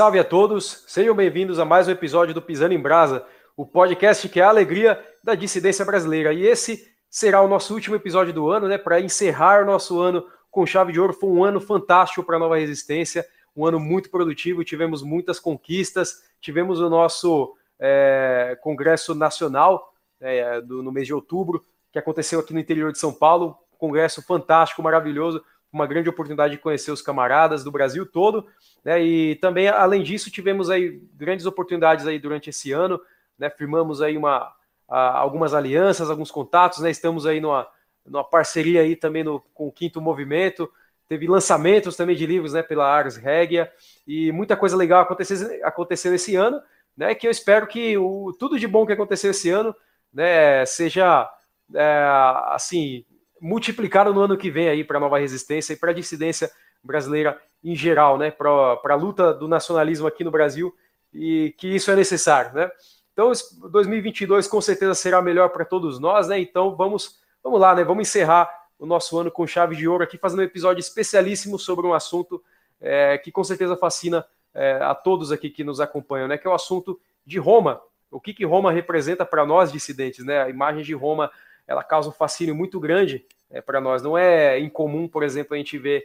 Salve a todos, sejam bem-vindos a mais um episódio do Pisando em Brasa, o podcast que é a alegria da dissidência brasileira. E esse será o nosso último episódio do ano, né? Para encerrar o nosso ano com chave de ouro. Foi um ano fantástico para a Nova Resistência, um ano muito produtivo, tivemos muitas conquistas, tivemos o nosso é, Congresso Nacional é, do, no mês de outubro, que aconteceu aqui no interior de São Paulo, congresso fantástico, maravilhoso, uma grande oportunidade de conhecer os camaradas do Brasil todo, né? E também, além disso, tivemos aí grandes oportunidades aí durante esse ano, né? Firmamos aí uma, a, algumas alianças, alguns contatos, né? Estamos aí numa, numa parceria aí também no, com o Quinto Movimento, teve lançamentos também de livros, né? Pela Ars Regia, e muita coisa legal aconteceu, aconteceu esse ano, né? Que eu espero que o, tudo de bom que aconteceu esse ano, né? Seja, é, assim, multiplicado no ano que vem aí para a nova resistência e para a dissidência brasileira em geral, né, para a luta do nacionalismo aqui no Brasil e que isso é necessário, né? Então, 2022 com certeza será melhor para todos nós, né? Então, vamos, vamos lá, né? Vamos encerrar o nosso ano com chave de ouro aqui, fazendo um episódio especialíssimo sobre um assunto é, que com certeza fascina é, a todos aqui que nos acompanham, né? Que é o assunto de Roma. O que, que Roma representa para nós dissidentes, né? A imagem de Roma ela causa um fascínio muito grande é, para nós. Não é incomum, por exemplo, a gente ver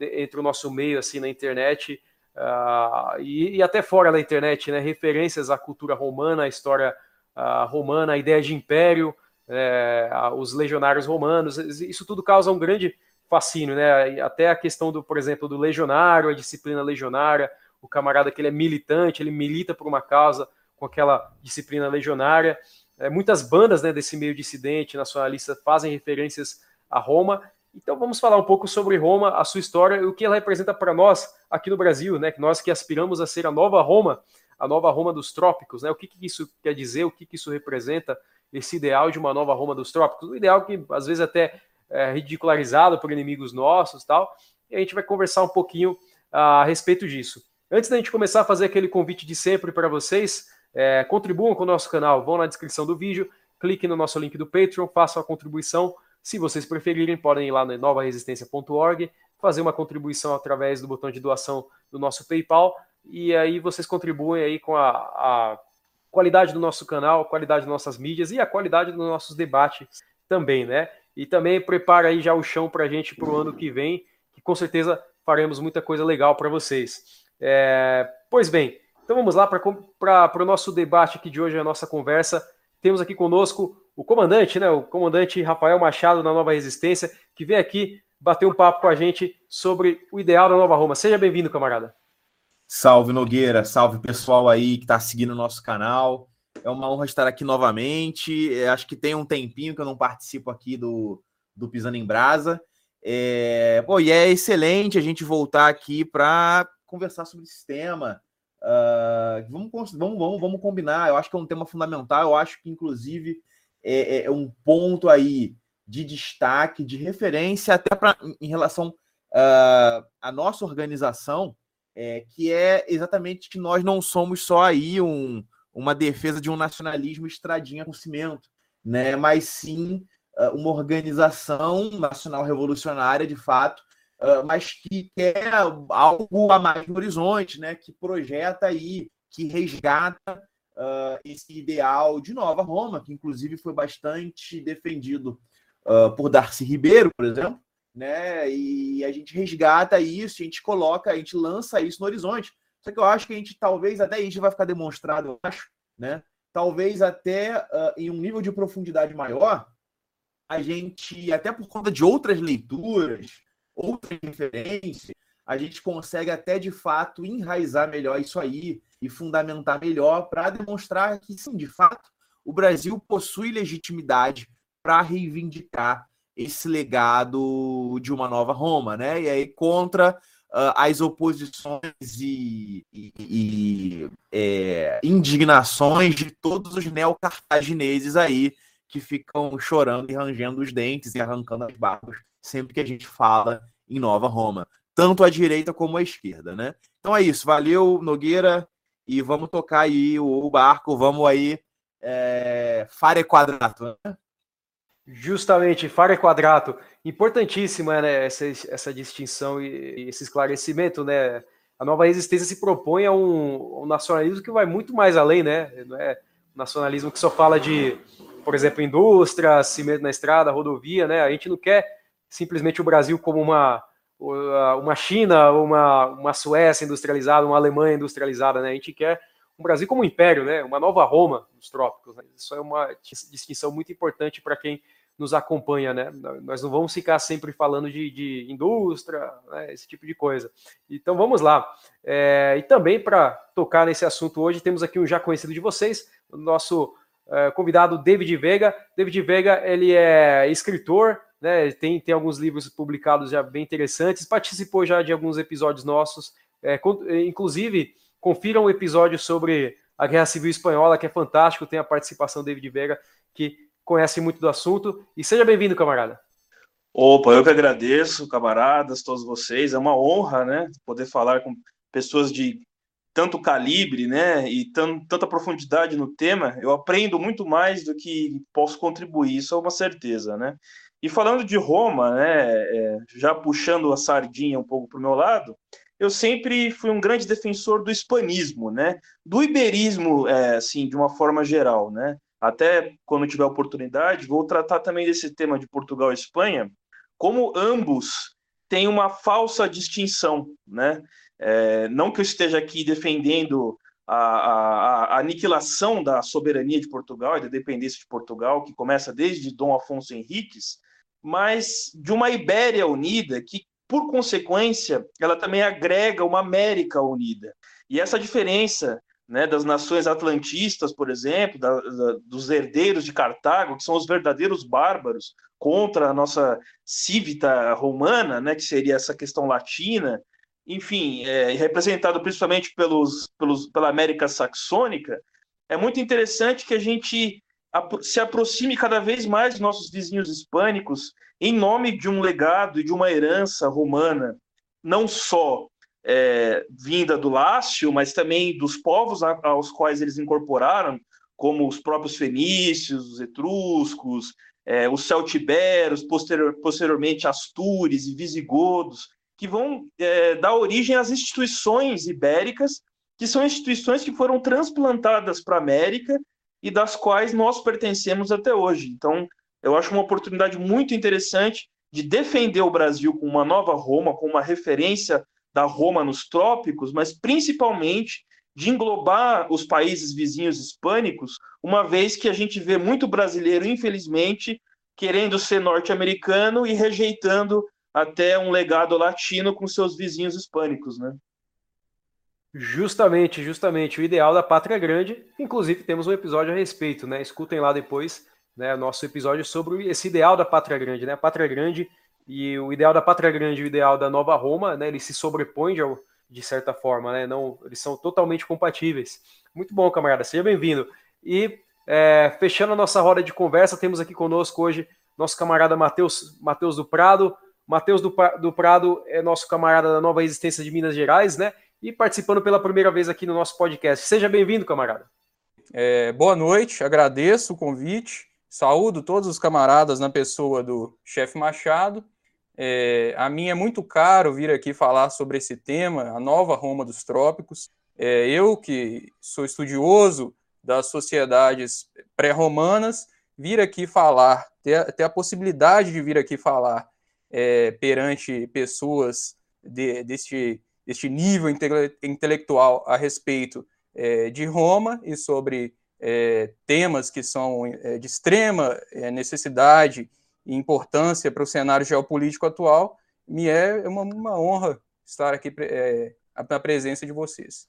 entre o nosso meio, assim, na internet, uh, e, e, até fora da internet, né, referências à cultura romana, à história uh, romana, à ideia de império, é, os legionários romanos, isso tudo causa um grande fascínio, né? Até a questão do, por exemplo, do legionário, a disciplina legionária, o camarada que ele é militante, ele milita por uma causa com aquela disciplina legionária. É, muitas bandas né, desse meio dissidente, nacionalista, fazem referências a Roma. Então vamos falar um pouco sobre Roma, a sua história e o que ela representa para nós aqui no Brasil, né? Nós que aspiramos a ser a nova Roma, a nova Roma dos trópicos, né? O que, que isso quer dizer, o que, que isso representa, esse ideal de uma nova Roma dos trópicos, um ideal que às vezes até é ridicularizado por inimigos nossos, tal. E a gente vai conversar um pouquinho a respeito disso. Antes da gente começar a fazer aquele convite de sempre para vocês, é, contribuam com o nosso canal, vão na descrição do vídeo, clique no nosso link do Patreon, façam a contribuição. Se vocês preferirem, podem ir lá no novaresistência.org, fazer uma contribuição através do botão de doação do nosso PayPal, e aí vocês contribuem aí com a, a qualidade do nosso canal, a qualidade das nossas mídias e a qualidade dos nossos debates também, né? E também prepara aí já o chão para a gente para o ano que vem, que com certeza faremos muita coisa legal para vocês. É, pois bem, então vamos lá para o nosso debate aqui de hoje, a nossa conversa. Temos aqui conosco o comandante, né? O comandante Rafael Machado da Nova Resistência, que vem aqui bater um papo com a gente sobre o ideal da Nova Roma. Seja bem-vindo, camarada. Salve Nogueira, salve pessoal aí que está seguindo o nosso canal. É uma honra estar aqui novamente. É, acho que tem um tempinho que eu não participo aqui do, do Pisando em Brasa. É, e é excelente a gente voltar aqui para conversar sobre esse tema, Uh, vamos, vamos, vamos, vamos combinar. Eu acho que é um tema fundamental. Eu acho que, inclusive, é, é, é um ponto aí de destaque, de referência, até pra, em relação uh, à nossa organização, é, que é exatamente que nós não somos só aí um, uma defesa de um nacionalismo estradinha com cimento, né? mas sim uh, uma organização nacional revolucionária, de fato, mas que quer algo a mais no horizonte, né? que projeta aí, que resgata uh, esse ideal de Nova Roma, que inclusive foi bastante defendido uh, por Darcy Ribeiro, por exemplo, né? E a gente resgata isso, a gente coloca, a gente lança isso no horizonte. Só que eu acho que a gente talvez até isso vai ficar demonstrado, eu acho, né? Talvez até uh, em um nível de profundidade maior, a gente, até por conta de outras leituras, outra referência, a gente consegue até de fato enraizar melhor isso aí e fundamentar melhor para demonstrar que sim, de fato, o Brasil possui legitimidade para reivindicar esse legado de uma nova Roma, né? E aí contra uh, as oposições e, e, e é, indignações de todos os neocartagineses aí que ficam chorando e rangendo os dentes e arrancando as barbas sempre que a gente fala em Nova Roma, tanto a direita como a esquerda, né? Então é isso, valeu Nogueira e vamos tocar aí o, barco, vamos aí é, fare quadrato, né? Justamente, fare quadrato. Importantíssima né, essa, essa distinção e esse esclarecimento, né? a nova resistência se propõe a um, um nacionalismo que vai muito mais além, né? Não é um nacionalismo que só fala de, por exemplo, indústria, cimento na estrada, rodovia, né? A gente não quer simplesmente o Brasil como uma uma China, uma, uma Suécia industrializada, uma Alemanha industrializada, né? A gente quer um Brasil como um império, né? Uma nova Roma nos trópicos. Né? Isso é uma distinção muito importante para quem nos acompanha, né? Nós não vamos ficar sempre falando de, de indústria, né? esse tipo de coisa. Então vamos lá. É, e também para tocar nesse assunto hoje, temos aqui um já conhecido de vocês, o nosso é, convidado David Vega. David Vega, ele é escritor, né? Tem, tem alguns livros publicados já bem interessantes, participou já de alguns episódios nossos, é, inclusive confiram um episódio sobre a Guerra Civil Espanhola, que é fantástico, tem a participação do David Vega, que conhece muito do assunto. E seja bem-vindo, camarada. Opa, eu que agradeço, camaradas, todos vocês. É uma honra, né, poder falar com pessoas de tanto calibre, né, e tanta profundidade no tema. Eu aprendo muito mais do que posso contribuir, isso é uma certeza, né. E falando de Roma, né, é, já puxando a sardinha um pouco para o meu lado, eu sempre fui um grande defensor do hispanismo, né, do iberismo, é, assim, de uma forma geral, né até quando tiver oportunidade, vou tratar também desse tema de Portugal e Espanha, como ambos têm uma falsa distinção, né? É, não que eu esteja aqui defendendo a, a, a, aniquilação da soberania de Portugal e da dependência de Portugal, que começa desde Dom Afonso Henriques, mas de uma Ibéria unida que, por consequência, ela também agrega uma América unida. E essa diferença né, das nações atlantistas, por exemplo, da, da, dos herdeiros de Cartago, que são os verdadeiros bárbaros contra a nossa cívita romana, né, que seria essa questão latina, enfim, é, representado principalmente pelos, pelos, pela América saxônica, é muito interessante que a gente se aproxime cada vez mais dos nossos vizinhos hispânicos em nome de um legado e de uma herança romana, não só é, vinda do Lácio, mas também dos povos aos quais eles incorporaram, como os próprios fenícios, os etruscos, é, os celtiberos, posterior, posteriormente astures e visigodos, que vão é, dar origem às instituições ibéricas, que são instituições que foram transplantadas para a América e das quais nós pertencemos até hoje. Então, eu acho uma oportunidade muito interessante de defender o Brasil com uma nova Roma, com uma referência da Roma nos trópicos, mas principalmente de englobar os países vizinhos hispânicos, uma vez que a gente vê muito brasileiro, infelizmente, querendo ser norte-americano e rejeitando até um legado latino com seus vizinhos hispânicos, né? Justamente, justamente, o ideal da pátria grande. Inclusive, temos um episódio a respeito, né? Escutem lá depois, né? Nosso episódio sobre esse ideal da pátria grande, né? A pátria grande e o ideal da pátria grande e o ideal da nova Roma, né, eles se sobrepõem de, de certa forma, né, não, eles são totalmente compatíveis. Muito bom, camarada, seja bem-vindo. E é, fechando a nossa roda de conversa, temos aqui conosco hoje nosso camarada Matheus Mateus do Prado. Matheus do, do Prado é nosso camarada da Nova Resistência de Minas Gerais, né? E participando pela primeira vez aqui no nosso podcast. Seja bem-vindo, camarada. É, boa noite, agradeço o convite. Saúdo todos os camaradas na pessoa do chefe Machado é, a mim é muito caro vir aqui falar sobre esse tema, a nova Roma dos Trópicos. É, eu, que sou estudioso das sociedades pré-romanas, vir aqui falar, ter, ter, a possibilidade de vir aqui falar é, perante pessoas de, deste, deste nível intele intelectual a respeito é, de Roma e sobre é, temas que são é, de extrema necessidade e importância para o cenário geopolítico atual, me é uma, uma honra estar aqui é, na presença de vocês.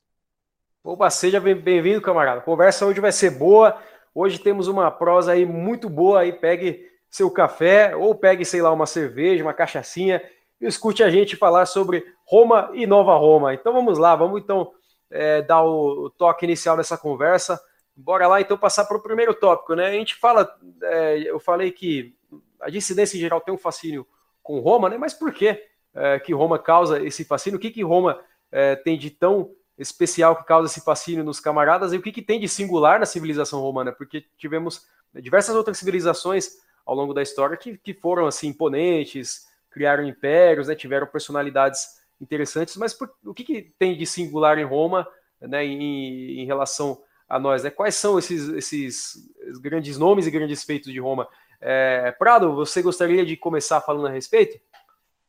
Opa, seja bem-vindo, camarada. A conversa hoje vai ser boa. Hoje temos uma prosa aí muito boa. Aí pegue seu café ou pegue, sei lá, uma cerveja, uma cachaçinha e escute a gente falar sobre Roma e Nova Roma. Então vamos lá, vamos então é, dar o, toque inicial dessa conversa. Bora lá então passar para o primeiro tópico, né? A gente fala, é, eu falei que a dissidência em geral tem um fascínio com Roma, né? Mas por que, é, que Roma causa esse fascínio? O que, que Roma é, tem de tão especial que causa esse fascínio nos camaradas e o que, que tem de singular na civilização romana? Porque tivemos diversas outras civilizações ao longo da história que, que foram assim imponentes, criaram impérios, né? Tiveram personalidades interessantes, mas por, o que, que, tem de singular em Roma né, em, em relação a nós? Né? Quais são esses, esses grandes nomes e grandes feitos de Roma? É, Prado, você gostaria de começar falando a respeito?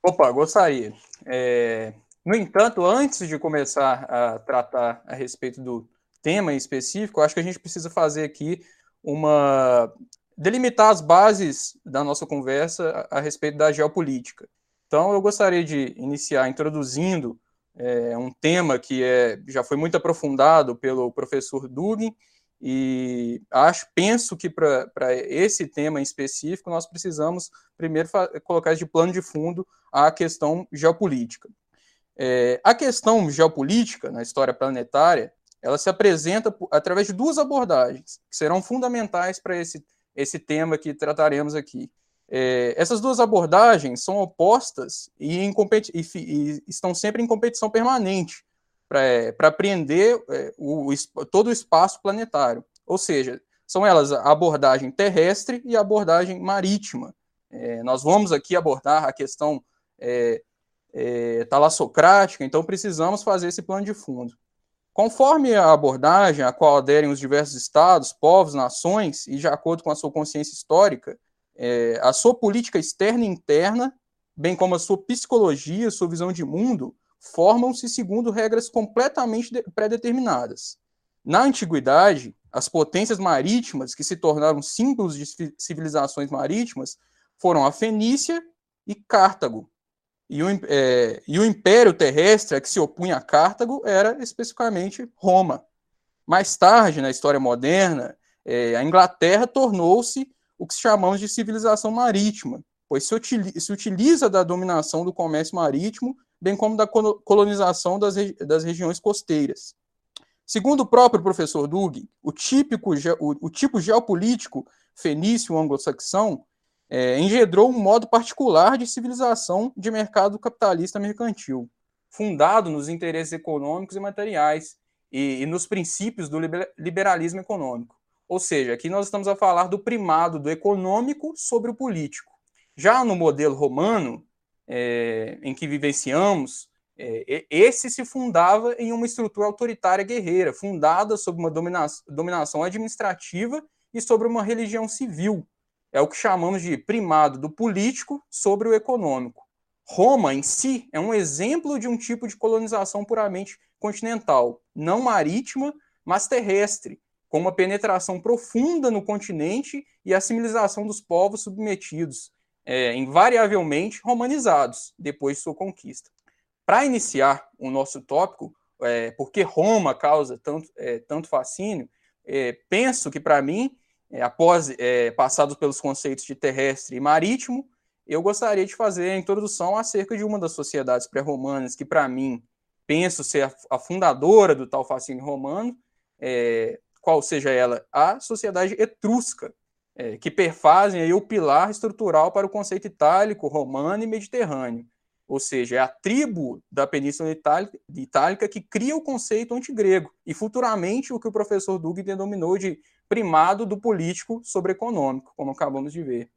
Opa, gostaria. É, no entanto, antes de começar a tratar a respeito do tema em específico, acho que a gente precisa fazer aqui uma delimitar as bases da nossa conversa a, a respeito da geopolítica. Então, eu gostaria de iniciar introduzindo é, um tema que é, já foi muito aprofundado pelo professor Dugin, e acho, penso que para esse tema em específico, nós precisamos primeiro colocar de plano de fundo a questão geopolítica. É, a questão geopolítica na história planetária, ela se apresenta através de duas abordagens que serão fundamentais para esse, esse tema que trataremos aqui. É, essas duas abordagens são opostas e, em e, e estão sempre em competição permanente para é, apreender é, o, todo o espaço planetário. Ou seja, são elas a abordagem terrestre e a abordagem marítima. É, nós vamos aqui abordar a questão é, é, talassocrática, então precisamos fazer esse plano de fundo. Conforme a abordagem a qual aderem os diversos estados, povos, nações, e de acordo com a sua consciência histórica, é, a sua política externa e interna, bem como a sua psicologia, sua visão de mundo, formam-se segundo regras completamente pré-determinadas. Na antiguidade, as potências marítimas que se tornaram símbolos de civilizações marítimas foram a Fenícia e Cartago. E o, é, e o império terrestre que se opunha a Cartago era especificamente Roma. Mais tarde, na história moderna, é, a Inglaterra tornou-se o que chamamos de civilização marítima, pois se, utiliza, se utiliza da dominação do comércio marítimo, bem como da colonização das, das regiões costeiras. Segundo o próprio professor Dugin, o, típico, o, o tipo geopolítico fenício anglo-saxão é, engendrou um modo particular de civilização de mercado capitalista mercantil, fundado nos interesses econômicos e materiais e, e nos princípios do liberalismo econômico. Ou seja, aqui nós estamos a falar do primado do econômico sobre o político. Já no modelo romano, é, em que vivenciamos, é, esse se fundava em uma estrutura autoritária guerreira, fundada sobre uma domina dominação administrativa e sobre uma religião civil. É o que chamamos de primado do político sobre o econômico. Roma em si é um exemplo de um tipo de colonização puramente continental, não marítima, mas terrestre, com uma penetração profunda no continente e a civilização dos povos submetidos, é, invariavelmente romanizados depois de sua conquista. Para iniciar o nosso tópico, é, porque Roma causa tanto, é, tanto fascínio, é, penso que, para mim, é, após é, passados pelos conceitos de terrestre e marítimo, eu gostaria de fazer a introdução acerca de uma das sociedades pré-romanas que, para mim, penso ser a, a, fundadora do tal fascínio romano, é, qual seja ela, a sociedade etrusca, é, que perfazem aí o pilar estrutural para o conceito itálico, romano e mediterrâneo. Ou seja, é a tribo da Península Itálica, Itálica que cria o conceito antigrego e futuramente o que o professor Dugin denominou de primado do político sobre econômico, como acabamos de ver.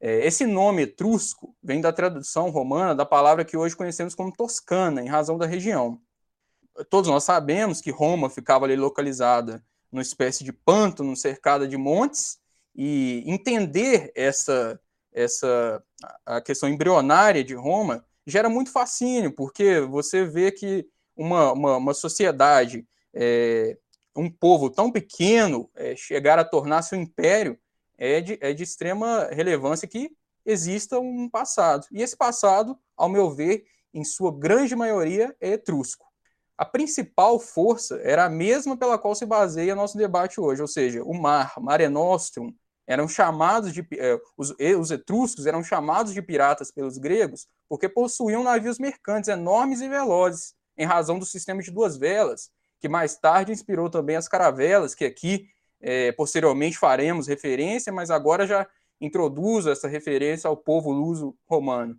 É, esse nome etrusco vem da tradução romana da palavra que hoje conhecemos como Toscana, em razão da região. Todos nós sabemos que Roma ficava ali localizada numa espécie de pântano cercada de montes, e entender essa, essa a questão embrionária de Roma gera muito fascínio, porque você vê que uma, uma, uma sociedade, é, um povo tão pequeno, é, chegar a tornar-se um império é de, é de extrema relevância que exista um passado. E esse passado, ao meu ver, em sua grande maioria, é etrusco a principal força era a mesma pela qual se baseia nosso debate hoje, ou seja, o mar, Mare Nostrum, eram chamados de eh, os, os, etruscos eram chamados de piratas pelos gregos porque possuíam navios mercantes enormes e velozes, em razão do sistema de duas velas, que mais tarde inspirou também as caravelas, que aqui eh, posteriormente faremos referência, mas agora já introduzo essa referência ao povo luso romano.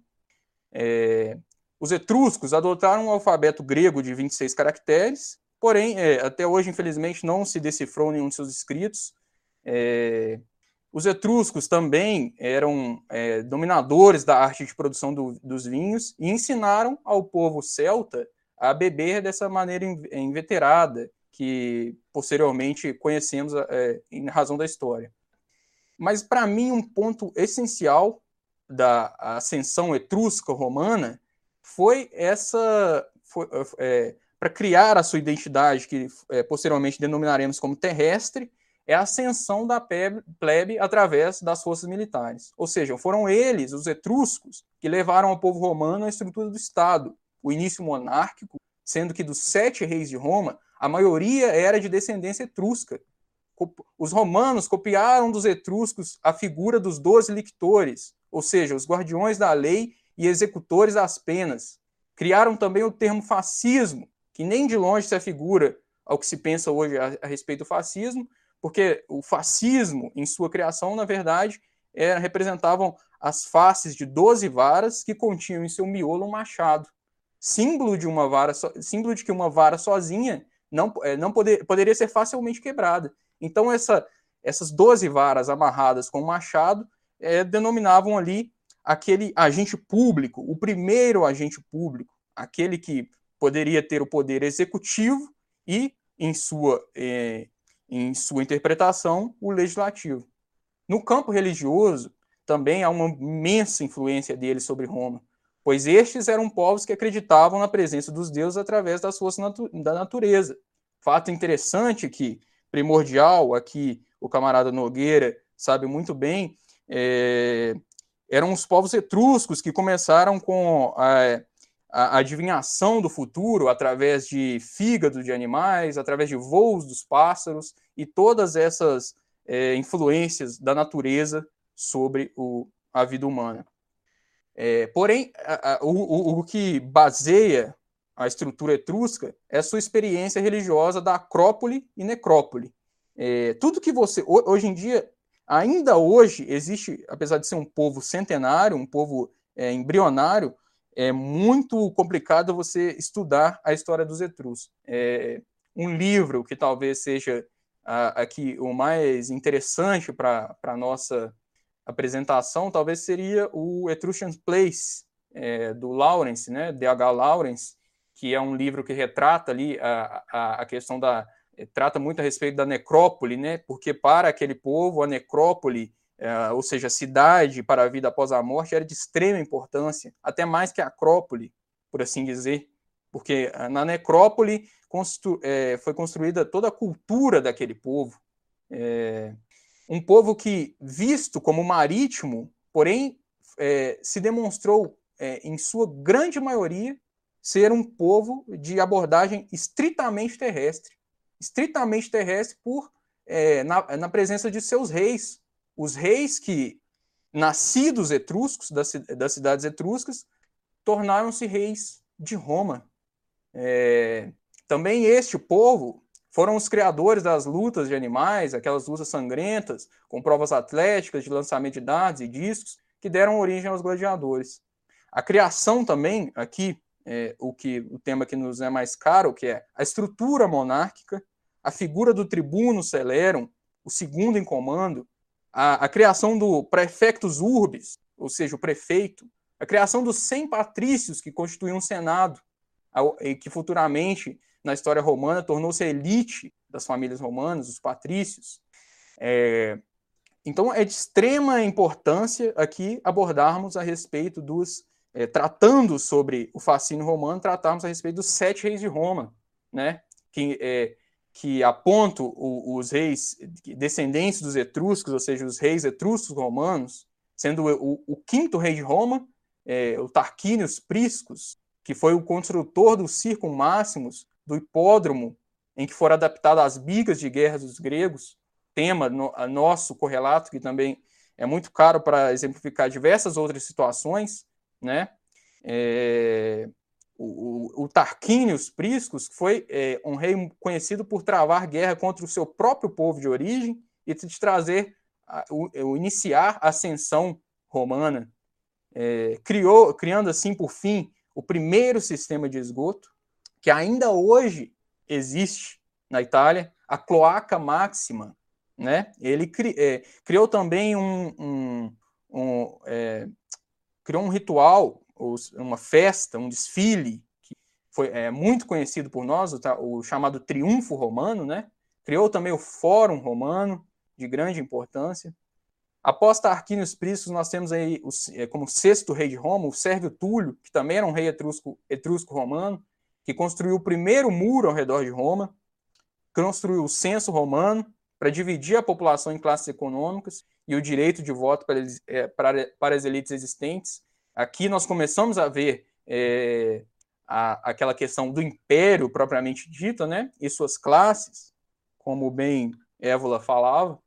É, os etruscos adotaram um alfabeto grego de 26 caracteres, porém, é, até hoje, infelizmente, não se decifrou nenhum de seus escritos. É, Os etruscos também eram é, dominadores da arte de produção do, dos vinhos e ensinaram ao povo celta a beber dessa maneira inveterada, que posteriormente conhecemos é, em razão da história. Mas, para mim, um ponto essencial da ascensão etrusca romana foi essa. É, para criar a sua identidade, que é, posteriormente denominaremos como terrestre, é a ascensão da plebe através das forças militares. Ou seja, foram eles, os etruscos, que levaram ao povo romano a estrutura do Estado, o início monárquico, sendo que dos sete reis de Roma, a maioria era de descendência etrusca. Os romanos copiaram dos etruscos a figura dos doze lictores, ou seja, os guardiões da lei e executores das penas. Criaram também o termo fascismo, que nem de longe se afigura ao que se pensa hoje a, a respeito do fascismo, porque o fascismo, em sua criação, na verdade, era, representavam as faces de 12 varas que continham em seu miolo um machado. Símbolo de uma vara, símbolo de que uma vara sozinha não, é, não poder, poderia ser facilmente quebrada. Então, essa, essas 12 varas amarradas com um machado é, denominavam ali aquele agente público, o primeiro agente público, aquele que poderia ter o poder executivo e, em sua é, em sua interpretação, o legislativo. No campo religioso, também há uma imensa influência deles sobre Roma, pois estes eram povos que acreditavam na presença dos deuses através das forças natu da natureza. Fato interessante que, primordial, aqui o camarada Nogueira sabe muito bem, é, eram os povos etruscos que começaram com a, a adivinhação do futuro através de fígado de animais, através de voos dos pássaros e todas essas é, influências da natureza sobre o, a vida humana. É, porém, a, a, o, o, que baseia a estrutura etrusca é a sua experiência religiosa da Acrópole e Necrópole. É, tudo que você. Hoje em dia, ainda hoje, existe, apesar de ser um povo centenário, um povo é, embrionário, é muito complicado você estudar a história dos etruscos. É um livro que talvez seja aqui o mais interessante para a nossa apresentação, talvez seria o Etruscan Place, é, do Lawrence, né, D.H. Lawrence, que é um livro que retrata ali a, a, a questão da... É, trata muito a respeito da necrópole, né, porque para aquele povo a necrópole é, ou seja, a cidade para a vida após a morte era de extrema importância, até mais que a Acrópole, por assim dizer, porque é, na necrópole constru é, foi construída toda a cultura daquele povo. É, um povo que, visto como marítimo, porém, é, se demonstrou, é, em sua grande maioria, ser um povo de abordagem estritamente terrestre. Estritamente terrestre por na, na presença de seus reis, os reis que, nascidos etruscos, das, das cidades etruscas, tornaram-se reis de Roma. É, também este povo foram os criadores das lutas de animais, aquelas lutas sangrentas, com provas atléticas de lançamento de dados e discos, que deram origem aos gladiadores. A criação também, aqui, é, o, que, o tema que nos é mais caro, que é a estrutura monárquica, a figura do tribuno celerum, o segundo em comando, a, a criação do prefectus urbis, ou seja, o prefeito, a criação dos 100 patrícios que constituíam um senado, que futuramente, na história romana, tornou-se a elite das famílias romanas, os patrícios. É, então, é de extrema importância aqui abordarmos a respeito dos. É, tratando sobre o fascínio romano, tratarmos a respeito dos sete reis de Roma, né? Que é, que apontam os reis descendentes dos etruscos, ou seja, os reis etruscos romanos, sendo o, o quinto rei de Roma, é, o Tarquinius Priscus, que foi o construtor do Circo Máximos, do hipódromo, em que foram adaptadas as bigas de guerra dos gregos, tema no, nosso correlato, que também é muito caro para exemplificar diversas outras situações, né? É, o, o, Tarquinius Priscus foi é, um rei conhecido por travar guerra contra o seu próprio povo de origem e de trazer, a, o, o, iniciar a ascensão romana. É, criou, criando assim, por fim, o primeiro sistema de esgoto, que ainda hoje existe na Itália, a cloaca máxima, né? Ele cri, é, criou também um, um, um é, criou um ritual, uma festa, um desfile que foi é, muito conhecido por nós, o, o chamado Triunfo Romano, né? Criou também o Fórum Romano, de grande importância. Após Tarquinius Priscus, nós temos aí o, é, como sexto rei de Roma, o Sérvio Túlio, que também era um rei etrusco, etrusco romano, que construiu o primeiro muro ao redor de Roma, construiu o censo romano para dividir a população em classes econômicas e o direito de voto para, é, para, para as elites existentes. Aqui nós começamos a ver é, a, aquela questão do império propriamente dita, né, e suas classes, como bem Évola falava.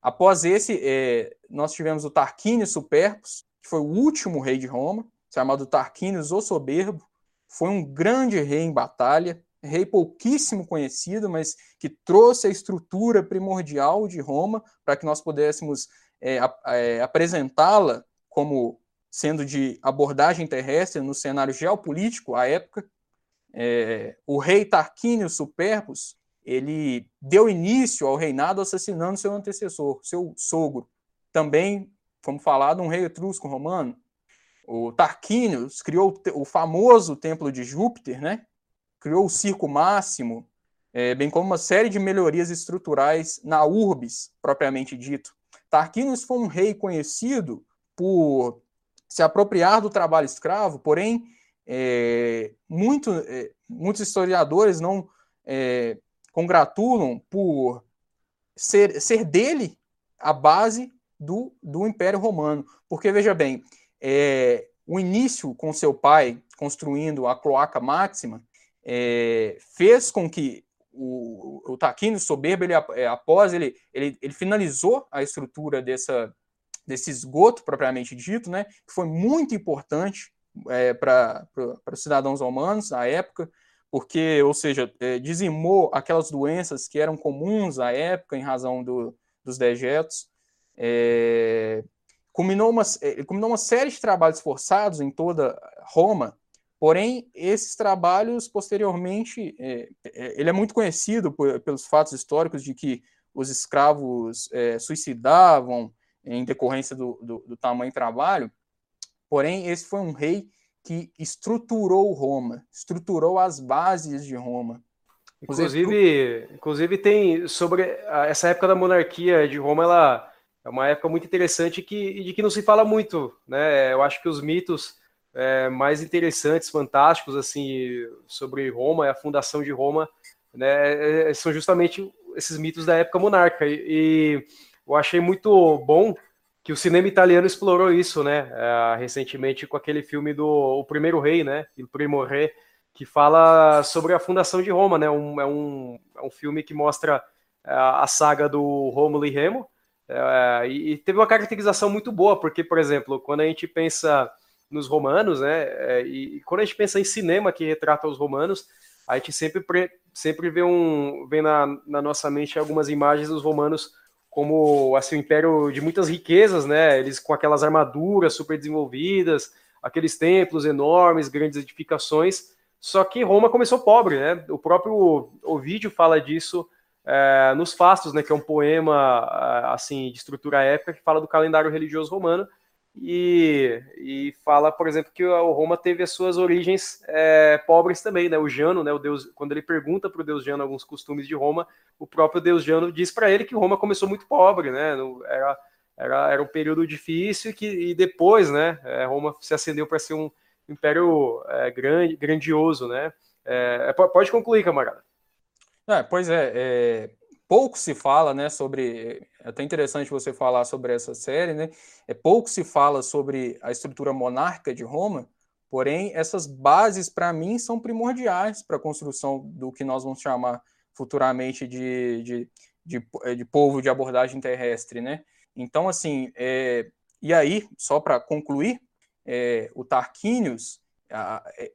Após esse, é, nós tivemos o Tarquínio Superbos, que foi o último rei de Roma, chamado Tarquinius o Soberbo. Foi um grande rei em batalha, rei pouquíssimo conhecido, mas que trouxe a estrutura primordial de Roma para que nós pudéssemos é, é, apresentá-la como sendo de abordagem terrestre no cenário geopolítico à época. É, o rei Tarquínio Superbos ele deu início ao reinado assassinando seu antecessor, seu sogro, também, como falado, um rei etrusco romano. O Tarquinius criou o famoso templo de Júpiter, né? criou o circo máximo, é, bem como uma série de melhorias estruturais na urbis, propriamente dito. Tarquinius foi um rei conhecido por se apropriar do trabalho escravo, porém, é, muito, é, muitos historiadores não é, congratulam por ser, ser dele a base do, do Império Romano. Porque, veja bem, é, o início com seu pai construindo a cloaca máxima é, fez com que o, o Taquino Soberbo, ele, é, após ele, ele, ele finalizou a estrutura dessa, desse esgoto propriamente dito, né, que foi muito importante é, para os cidadãos romanos na época, porque, ou seja, é, dizimou aquelas doenças que eram comuns à época em razão do, dos dejetos, é, culminou, uma, é, culminou uma série de trabalhos forçados em toda Roma, porém, esses trabalhos, posteriormente, é, é ele é muito conhecido por, pelos fatos históricos de que os escravos é, suicidavam em decorrência do, do, do tamanho trabalho, porém, esse foi um rei que estruturou Roma, estruturou as bases de Roma. Inclusive, inclusive tem sobre essa época da monarquia de Roma, ela é uma época muito interessante que, de que não se fala muito, né? Eu acho que os mitos é, mais interessantes, fantásticos, assim, sobre Roma e a fundação de Roma, né, é, é, são justamente esses mitos da época monarca. E, e eu achei muito bom que o cinema italiano explorou isso, né? É, recentemente com aquele filme do O Primeiro Rei, né? Il Primo Re, que fala sobre a fundação de Roma, né? Um, é, um, é um filme que mostra é, a saga do Rômulo e Remo, é, e, teve uma caracterização muito boa, porque, por exemplo, quando a gente pensa nos romanos, né? É, e, e, quando a gente pensa em cinema que retrata os romanos, a gente sempre, sempre vê, um, vê na, na nossa mente algumas imagens dos romanos como assim, um império de muitas riquezas, né? Eles com aquelas armaduras super desenvolvidas, aqueles templos enormes, grandes edificações. Só que Roma começou pobre, né? O próprio Ovídio fala disso é, nos Fastos, né? Que é um poema assim de estrutura épica que fala do calendário religioso romano e, e fala, por exemplo, que o Roma teve as suas origens é, pobres também, né? O Jano, né? O deus, quando ele pergunta para o deus Jano alguns costumes de Roma, o próprio deus Jano diz para ele que Roma começou muito pobre, né? Era, era, era um período difícil e que e depois, né? É, Roma se acendeu para ser um império é, grande, grandioso, né? É, é pode concluir, camarada. É, pois é, é, pouco se fala, né, sobre. É até interessante você falar sobre essa série, né? É pouco se fala sobre a estrutura monárquica de Roma, porém essas bases para mim são primordiais para a construção do que nós vamos chamar futuramente de, de, de, é, de povo de abordagem terrestre, né? Então, assim, é, e aí, só para concluir, é, o Tarquinius,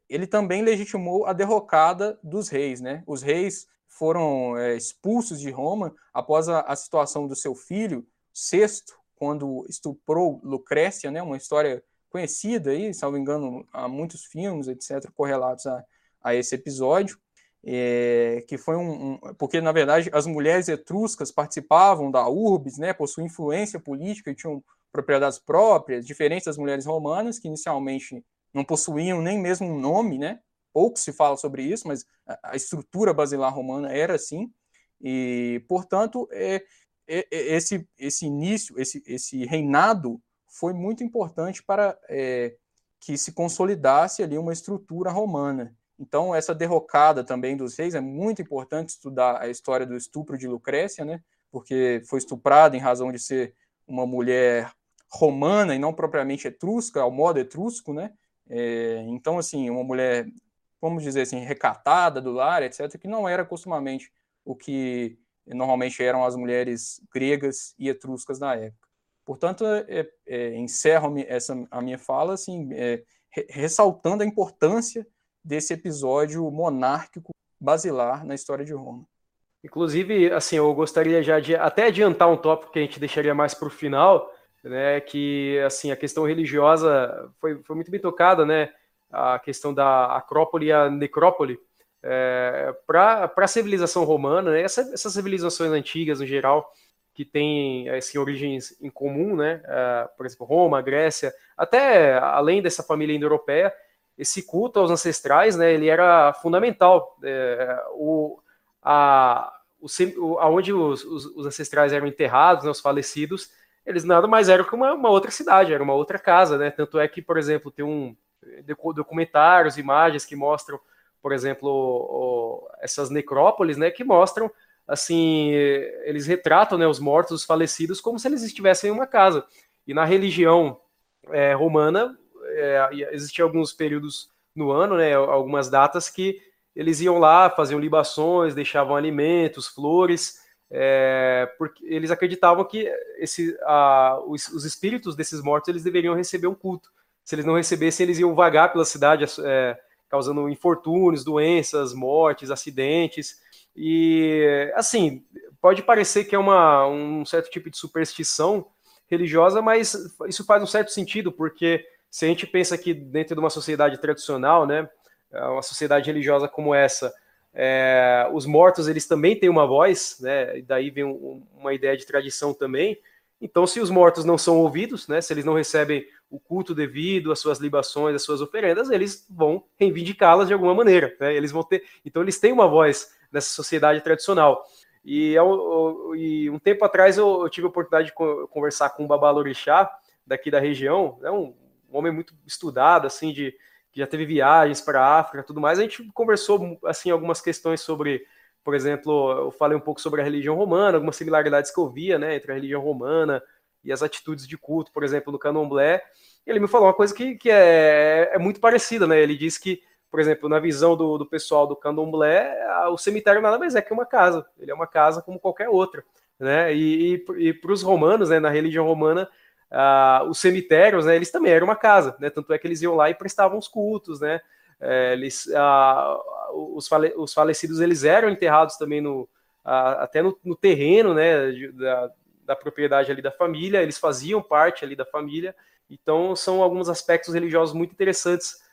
ele também legitimou a derrocada dos reis, né? Os reis foram é, expulsos de Roma após a, a, situação do seu filho, Sexto, quando estuprou Lucrécia, né, uma história conhecida aí, salvo engano, há muitos filmes, etc., correlatos a, a esse episódio. é, que foi um, um, porque na verdade as mulheres etruscas participavam da urbs, né, possuíam influência política e tinham propriedades próprias, diferentes das mulheres romanas que inicialmente não possuíam nem mesmo um nome, né? Pouco se fala sobre isso, mas a, estrutura basilar romana era assim e, portanto, é, é, é esse esse início, esse esse reinado foi muito importante para é, que se consolidasse ali uma estrutura romana. Então, essa derrocada também dos reis é muito importante estudar a história do estupro de Lucrécia, né? Porque foi estuprada em razão de ser uma mulher romana e não propriamente etrusca, ao modo etrusco, né? É, então, assim, uma mulher, vamos dizer assim, recatada do lar, etc., que não era costumamente o que normalmente eram as mulheres gregas e etruscas na época. Portanto, é, é, encerro essa, a minha fala assim, é, ressaltando a importância desse episódio monárquico basilar na história de Roma. Inclusive, assim, eu gostaria já de até adiantar um tópico que a gente deixaria mais para o final, né, que assim a questão religiosa foi, foi muito bem tocada, né, a questão da Acrópole e a Necrópole, é, para a civilização romana, né, essa, essas civilizações antigas no geral, que têm assim, origens em comum, né, é, por exemplo, Roma, Grécia, até além dessa família indo-europeia, esse culto aos ancestrais, né, ele era fundamental. É, o, a, o, aonde os, os, os, ancestrais eram enterrados, né, os falecidos, eles nada mais eram que uma, uma, outra cidade, era uma outra casa, né? Tanto é que, por exemplo, tem um documentários, imagens que mostram, por exemplo, essas necrópolis, né, que mostram assim, eles retratam né, os mortos, os falecidos, como se eles estivessem em uma casa. E na religião é, romana, é, existiam alguns períodos no ano, né, algumas datas que eles iam lá, faziam libações, deixavam alimentos, flores, é, porque eles acreditavam que esse, a, os, os, espíritos desses mortos eles deveriam receber um culto. Se eles não recebessem, eles iam vagar pela cidade, é, causando infortúnios, doenças, mortes, acidentes. E assim, pode parecer que é uma, um certo tipo de superstição religiosa, mas isso faz um certo sentido, porque se a gente pensa que dentro de uma sociedade tradicional, né, uma sociedade religiosa como essa, é, os mortos eles também têm uma voz, né, e daí vem um, uma ideia de tradição também. Então, se os mortos não são ouvidos, né, se eles não recebem o culto devido, as suas libações, as suas oferendas, eles vão reivindicá-las de alguma maneira. Né? Eles vão ter, então eles têm uma voz nessa sociedade tradicional. E, eu, e um tempo atrás eu, eu, tive a oportunidade de conversar com um babalorixá daqui da região, é um, um homem muito estudado, assim, de que já teve viagens para a África, tudo mais. A gente conversou assim algumas questões sobre, por exemplo, eu falei um pouco sobre a religião romana, algumas similaridades que eu via, né, entre a religião romana e as atitudes de culto, por exemplo, no Candomblé. Ele me falou uma coisa que, que é, é muito parecida, né? Ele disse que por exemplo, na visão do, do pessoal do candomblé, o cemitério nada mais é que uma casa. Ele é uma casa como qualquer outra. Né? E, e, e para os romanos, né, na religião romana, os cemitérios, né, eles também eram uma casa. Né? Tanto é que eles iam lá e prestavam os cultos. Né? É, eles, uh, os, fale, os, falecidos eles eram enterrados também no, até no, no, terreno né, de, da, da propriedade ali da família. Eles faziam parte ali da família. Então, são alguns aspectos religiosos muito interessantes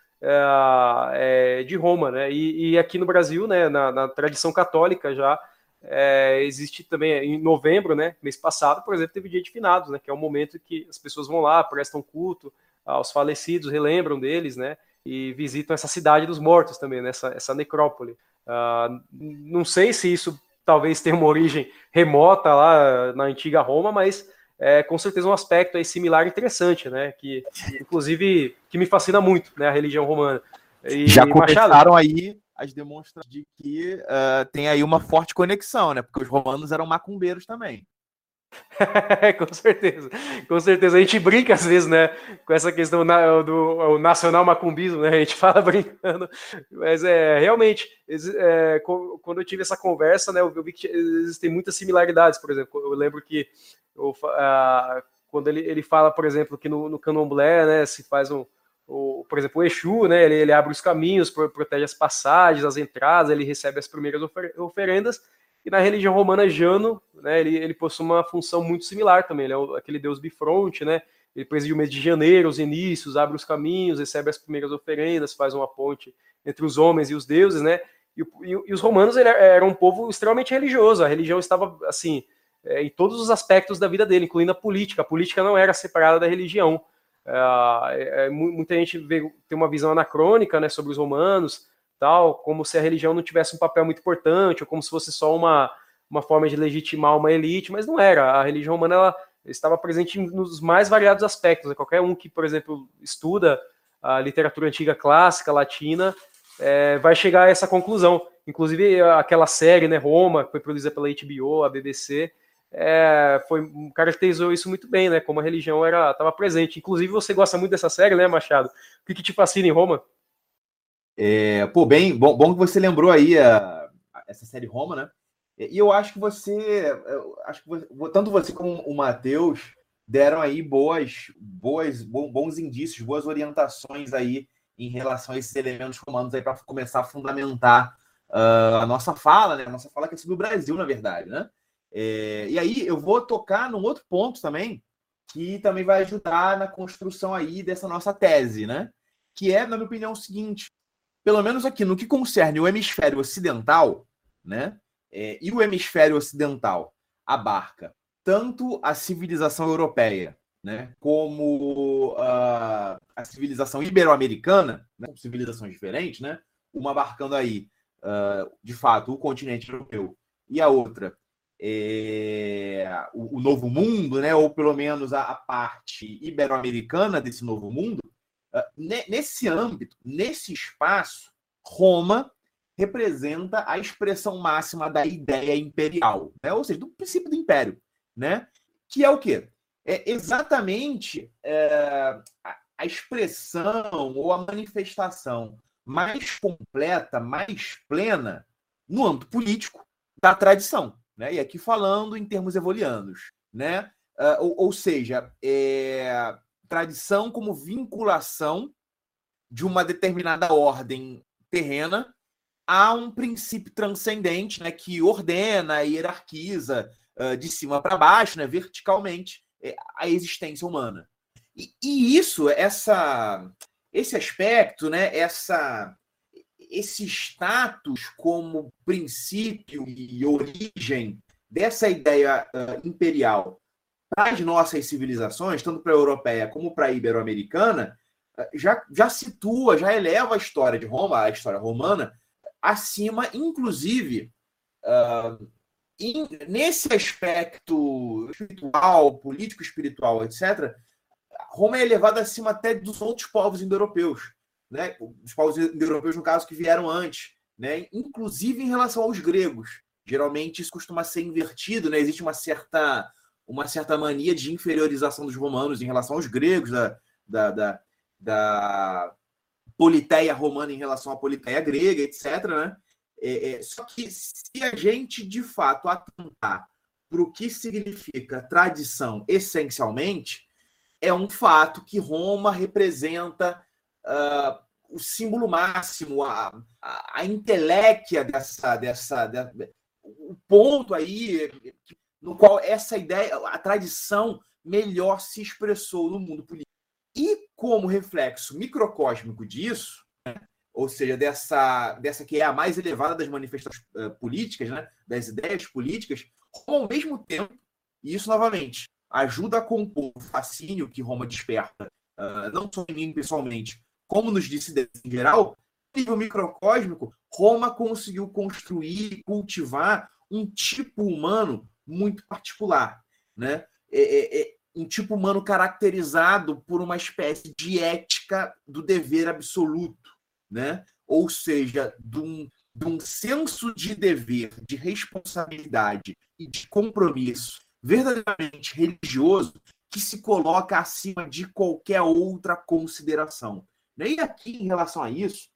é, de Roma, né? E, e, aqui no Brasil, né, na, na tradição católica já é, existe também em novembro, né, mês passado, por exemplo, teve dia de finados, né, que é o momento que as pessoas vão lá, prestam culto aos falecidos, relembram deles, né, e visitam essa cidade dos mortos também, né, essa, essa necrópole. Uh, não sei se isso talvez tenha uma origem remota lá na antiga Roma, mas é com certeza um aspecto aí similar interessante, né? Que inclusive que me fascina muito, né? A religião romana. E, Já começaram Machado, aí as demonstrações de que uh, tem aí uma forte conexão, né? Porque os romanos eram macumbeiros também. com certeza, com certeza. A gente brinca às vezes, né, com essa questão do nacional macumbismo, né? A gente fala brincando, mas é realmente é, quando eu tive essa conversa, né, eu vi que existem muitas similaridades. Por exemplo, eu lembro que eu, ah, quando ele, ele fala, por exemplo, que no, no Candomblé, né, se faz um, o, por exemplo, o Exu, né, ele, ele abre os caminhos, protege as passagens, as entradas, ele recebe as primeiras ofer oferendas e na religião romana, Jano, né, ele, ele possui uma função muito similar também. Ele é aquele deus bifronte, né? Ele preside o mês de janeiro, os inícios, abre os caminhos, recebe as primeiras oferendas, faz uma ponte entre os homens e os deuses, né? E, e, e os romanos eram um povo extremamente religioso. A religião estava assim é, em todos os aspectos da vida dele, incluindo a política. A política não era separada da religião. É, é, muita gente vê, tem uma visão anacrônica né, sobre os romanos, tal, como se a religião não tivesse um papel muito importante, ou como se fosse só uma, uma forma de legitimar uma elite, mas não era. A religião romana ela estava presente nos mais variados aspectos. Né? Qualquer um que, por exemplo, estuda a literatura antiga clássica latina é, vai chegar a essa conclusão. Inclusive aquela série, né, Roma, que foi produzida pela HBO, a BBC, é, foi caracterizou isso muito bem, né? Como a religião era estava presente. Inclusive você gosta muito dessa série, né, Machado? O que, que te fascina em Roma? É, pô, bem, bom, bom que você lembrou aí a, a, essa série Roma, né? E eu acho que você, acho que você, tanto você como o Matheus deram aí boas, boas, bons indícios, boas orientações aí em relação a esses elementos romanos aí para começar a fundamentar uh, a nossa fala, né? A nossa fala que é sobre o Brasil, na verdade, né? É, e aí eu vou tocar num outro ponto também, que também vai ajudar na construção aí dessa nossa tese, né? Que é, na minha opinião, o seguinte: pelo menos aqui no que concerne o hemisfério ocidental, né? É, e o hemisfério ocidental abarca tanto a civilização europeia, né, como a, a civilização ibero-americana, né, civilizações diferentes, né? Uma abarcando aí, uh, de fato, o continente europeu e a outra é, o, o, novo mundo, né, ou pelo menos a, a parte ibero-americana desse novo mundo, uh, nesse âmbito, nesse espaço, Roma representa a expressão máxima da ideia imperial, né? ou seja, do princípio do império, né? que é o quê? É exatamente é, a expressão ou a manifestação mais completa, mais plena no âmbito político da tradição né? E aqui falando em termos evolianos, né? Uh, ou, ou, seja, é, tradição como vinculação de uma determinada ordem terrena a um princípio transcendente, né? Que ordena e hierarquiza uh, de cima para baixo, né? Verticalmente é, a existência humana. E, e isso, essa, esse aspecto, né? Essa esse status como princípio e origem dessa ideia uh, imperial para as nossas civilizações, tanto para a europeia como para a ibero-americana, já, já situa, já eleva a história de Roma, a história romana, acima, inclusive, uh, in, nesse aspecto espiritual, político, espiritual, etc., Roma é elevada acima até dos outros povos indo-europeus né, os povos europeus, no caso, que vieram antes, né, inclusive em relação aos gregos. Geralmente isso costuma ser invertido, né, existe uma certa, uma certa mania de inferiorização dos romanos em relação aos gregos, da, da, da, da politeia romana em relação à politeia grega, etc. Né? É, é, só que se a gente, de fato, atentar para o que significa tradição essencialmente, é um fato que Roma representa uh, o símbolo máximo, a, a, a dessa, dessa, dessa, o ponto aí no qual essa ideia, a tradição melhor se expressou no mundo político. E como reflexo microcósmico disso, né, ou seja, dessa, dessa que é a mais elevada das manifestações uh, políticas, né, das ideias políticas, Roma, ao mesmo tempo, e isso novamente ajuda a compor o fascínio que Roma desperta, uh, não só em mim pessoalmente, como nos dissidentes em geral, nível microcósmico, Roma conseguiu construir e cultivar um tipo humano muito particular, né? É, é, é, um tipo humano caracterizado por uma espécie de ética do dever absoluto, né? Ou seja, de um, de um senso de dever, de responsabilidade e de compromisso verdadeiramente religioso que se coloca acima de qualquer outra consideração. E aqui, em relação a isso,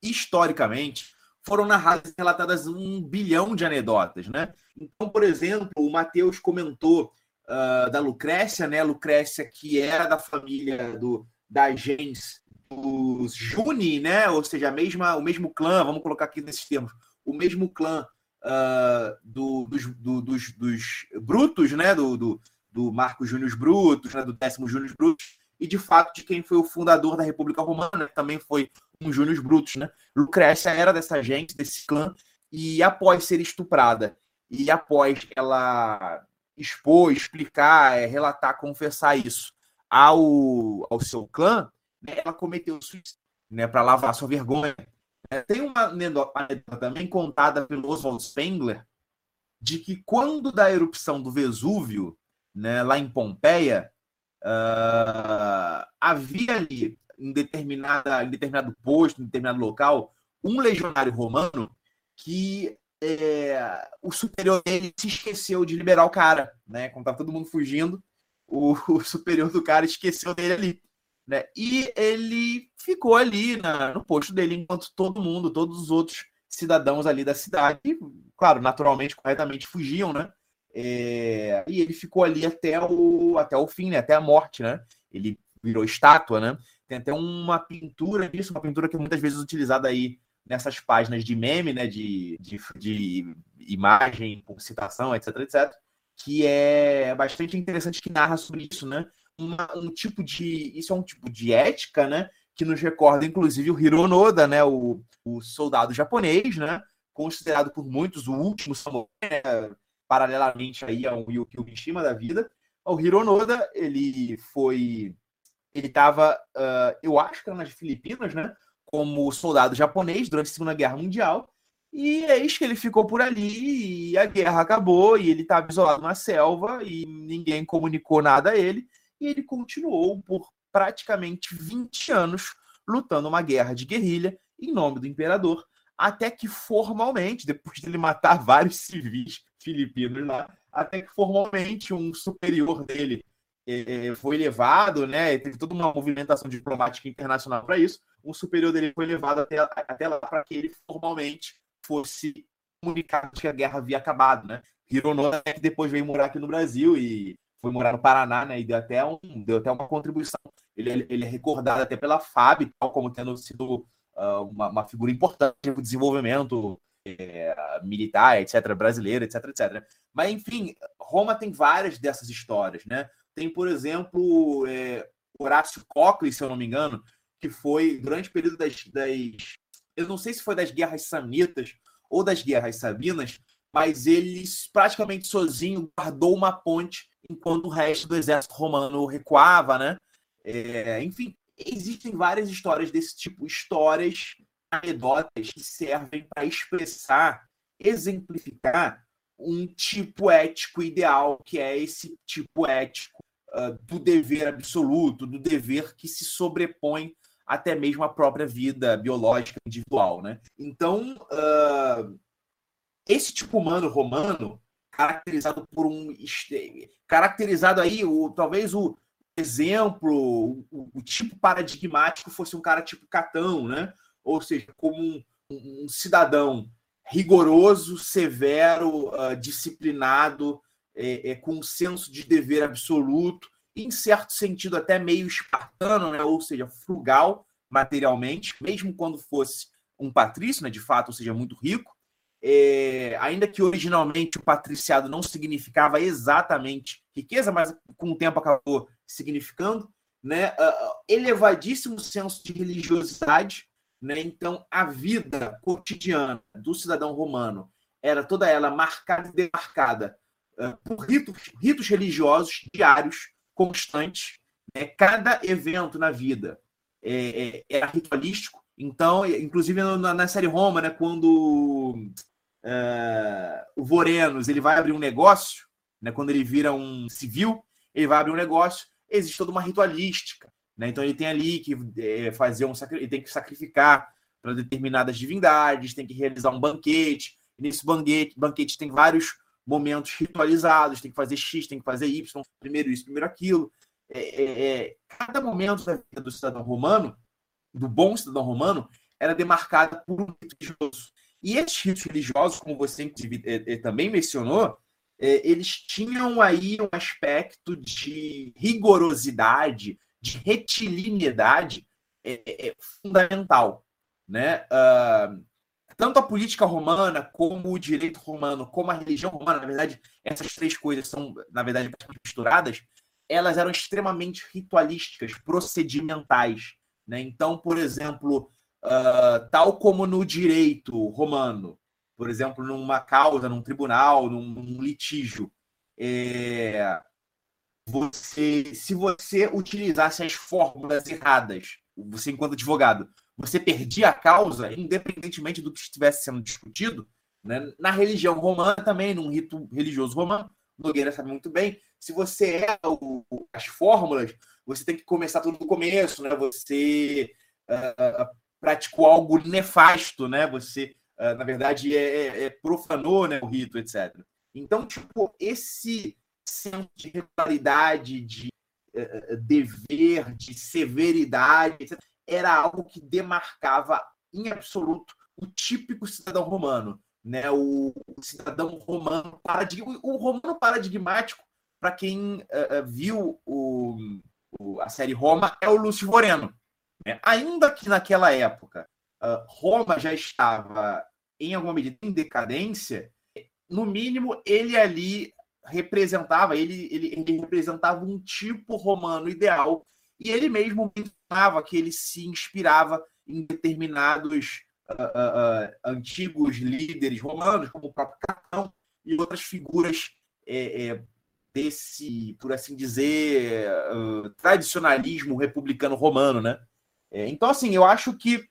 historicamente, foram narradas e relatadas um bilhão de anedotas. Né? Então, por exemplo, o Mateus comentou uh, da Lucrécia, né? Lucrécia, que era da família do, da gens dos Juni, né? ou seja, a mesma, o mesmo clã, vamos colocar aqui nesses termos, o mesmo clã uh, do, dos, do, dos, dos, Brutos, né? do, do, do Marcos Júnior Brutos, né? do décimo Júnior Brutos, e de fato de quem foi o fundador da República Romana, também foi com Júnios Brutos, né? Lucrécia era dessa gente, desse clã, e após ser estuprada e após ela expor, explicar, é, relatar, confessar isso ao, ao seu clã, né, ela cometeu suicídio, né, para lavar sua vergonha. É, tem uma anedota também contada pelo Oswald Spengler de que quando da erupção do Vesúvio, né, lá em Pompeia, uh, havia ali em, determinada, em determinado posto, em determinado local, um legionário romano que é, o superior dele se esqueceu de liberar o cara, né? Quando tá todo mundo fugindo, o, o superior do cara esqueceu dele ali. Né? E ele ficou ali na, no posto dele, enquanto todo mundo, todos os outros cidadãos ali da cidade, claro, naturalmente, corretamente fugiam, né? É, e ele ficou ali até o, até o fim, né? até a morte, né? Ele virou estátua, né? Tem até uma pintura disso, uma pintura que é muitas vezes utilizada aí nessas páginas de meme, né? De, de, de imagem, citação, etc, etc, que é bastante interessante que narra sobre isso, né? Um tipo de. Isso é um tipo de ética, né? Que nos recorda, inclusive, o Hironoda, né? O, o soldado japonês, né? Considerado por muitos o último samurai, né? paralelamente aí ao Yukio Mishima da vida. O Hironoda, ele foi. Ele estava, uh, eu acho que era nas Filipinas, né? Como soldado japonês durante a Segunda Guerra Mundial. E é isso que ele ficou por ali e a guerra acabou e ele estava isolado na selva e ninguém comunicou nada a ele. E ele continuou por praticamente 20 anos lutando uma guerra de guerrilha em nome do imperador, até que formalmente, depois de ele matar vários civis filipinos lá, até que formalmente um superior dele foi levado, né? Teve toda uma movimentação diplomática internacional para isso. Um superior dele foi levado até, até lá para que ele formalmente fosse comunicado que a guerra havia acabado, né? Hironoda que depois veio morar aqui no Brasil e foi morar no Paraná, né? E deu até, um, deu até uma contribuição. Ele, ele é recordado até pela FAB, tal como tendo sido uh, uma, uma, figura importante no desenvolvimento é, militar, etc., brasileiro, etc., etc. Mas, enfim, Roma tem várias dessas histórias, né? Tem, por exemplo, é, Horácio Cocles, se eu não me engano, que foi durante o período das, das. Eu não sei se foi das guerras samitas ou das guerras sabinas, mas ele praticamente sozinho guardou uma ponte enquanto o resto do exército romano recuava, né? É, enfim, existem várias histórias desse tipo, histórias, anedotas que servem para expressar, exemplificar um tipo ético ideal, que é esse tipo ético uh, do dever absoluto, do dever que se sobrepõe até mesmo à própria vida biológica individual, né? Então, uh, esse tipo humano romano, caracterizado por um caracterizado aí, o, talvez o exemplo, o, o, tipo paradigmático fosse um cara tipo Catão, né? Ou seja, como um, um cidadão rigoroso, severo, uh, disciplinado, é, é, com um senso de dever absoluto, em certo sentido até meio espartano, né? ou seja, frugal materialmente, mesmo quando fosse um patrício, né? de fato, ou seja, muito rico, é, ainda que originalmente o patriciado não significava exatamente riqueza, mas com o tempo acabou significando, né? Uh, elevadíssimo senso de religiosidade, né? Então a vida cotidiana do cidadão romano era toda ela marcada e demarcada por ritos, ritos religiosos diários, constantes. Né? Cada evento na vida é, é, era ritualístico. Então, inclusive na, na série Roma, né, quando uh, o Vorenos ele vai abrir um negócio, né, quando ele vira um civil, ele vai abrir um negócio, existe toda uma ritualística. Né? Então ele tem ali que é, fazer um ele tem que sacrificar para determinadas divindades, tem que realizar um banquete. Nesse banquete, banquete tem vários momentos ritualizados, tem que fazer X, tem que fazer Y, primeiro isso, primeiro aquilo. É, é, é cada momento da vida do cidadão romano, do bom cidadão romano, era demarcada por um rito religioso. E esses ritos religiosos, como você é, é, também mencionou, eles tinham aí um aspecto de rigorosidade, de retilineidade fundamental. Né? Uh, tanto a política romana, como o direito romano, como a religião romana, na verdade, essas três coisas são, na verdade, misturadas, elas eram extremamente ritualísticas, procedimentais. Né? Então, por exemplo, uh, tal como no direito romano, por exemplo, numa causa, num tribunal, num, num litígio, é, você, se você utilizasse as fórmulas erradas, você enquanto advogado, você perdia a causa, independentemente do que estivesse sendo discutido, né? na religião romana também, num rito religioso romano, Nogueira sabe muito bem, se você é o, as fórmulas, você tem que começar tudo do começo, né? Você uh, praticou algo nefasto, né? Você, uh, na verdade, é, é, é, profanou né, o rito, etc. Então, tipo, esse senso de regularidade, de uh, dever, de severidade, etc., era algo que demarcava em absoluto o típico cidadão romano, né? O, cidadão romano paradig... o romano paradigmático para quem uh, viu o, o, a série Roma é o Lúcio Moreno. Né? Ainda que naquela época uh, Roma já estava em alguma medida em decadência, no mínimo ele ali representava, ele, ele, ele representava um tipo romano ideal e ele mesmo mencionava que ele se inspirava em determinados uh, uh, antigos líderes romanos, como o próprio Catão e outras figuras é, é, desse, por assim dizer, uh, tradicionalismo republicano romano, né? É, então, assim, eu acho que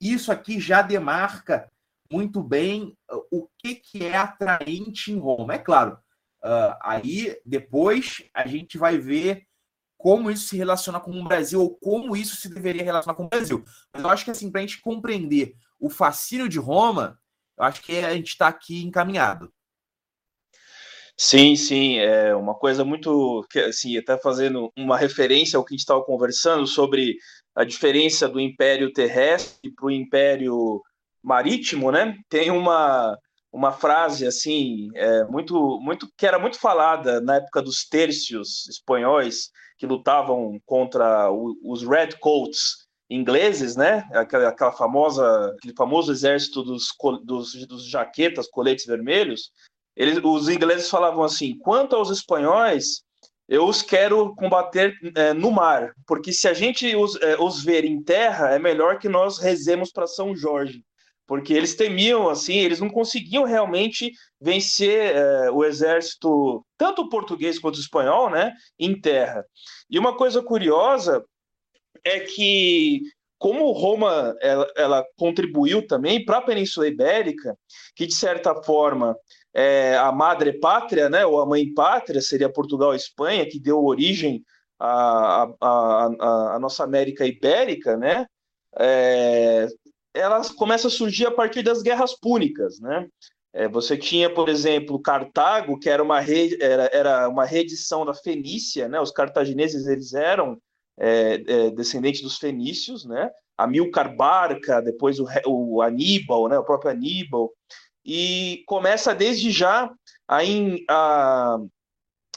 isso aqui já demarca muito bem o que, que é atraente em Roma. É claro, uh, aí depois a gente vai ver como isso se relaciona com o Brasil ou como isso se deveria relacionar com o Brasil. Mas eu acho que, assim, para a gente compreender o fascínio de Roma, eu acho que a gente está aqui encaminhado. Sim, sim, é uma coisa muito, assim, até fazendo uma referência ao que a gente estava conversando sobre a diferença do Império Terrestre para o Império Marítimo, né? Tem uma, uma frase assim, é, muito, muito que era muito falada na época dos tercios espanhóis que lutavam contra os Red Coats ingleses, né? Aquela, aquela famosa, aquele famoso exército dos, dos, dos jaquetas, coletes vermelhos eles, os ingleses falavam assim: quanto aos espanhóis, eu os quero combater é, no mar, porque se a gente os, é, os ver em terra, é melhor que nós rezemos para São Jorge, porque eles temiam, assim, eles não conseguiam realmente vencer é, o exército, tanto português quanto espanhol, né, em terra. E uma coisa curiosa é que como Roma ela, ela contribuiu também para a Península Ibérica, que de certa forma é, a madre pátria, né, ou a mãe pátria, seria Portugal e Espanha, que deu origem à, à, à, à nossa América Ibérica, né, é, ela começa a surgir a partir das guerras púnicas, né? É, você tinha, por exemplo, Cartago, que era uma, re, era, era uma reedição da Fenícia, né? Os cartagineses eles eram é, é, descendentes dos fenícios, né? Amilcar Barca, depois o, o Aníbal, né? O próprio Aníbal e começa desde já a, a,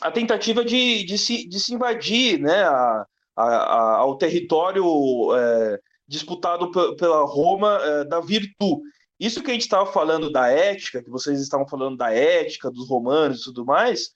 a tentativa de, de, se, de se invadir né, a, a, ao território é, disputado pela Roma é, da Virtu. Isso que a gente estava falando da ética, que vocês estavam falando da ética dos romanos e tudo mais,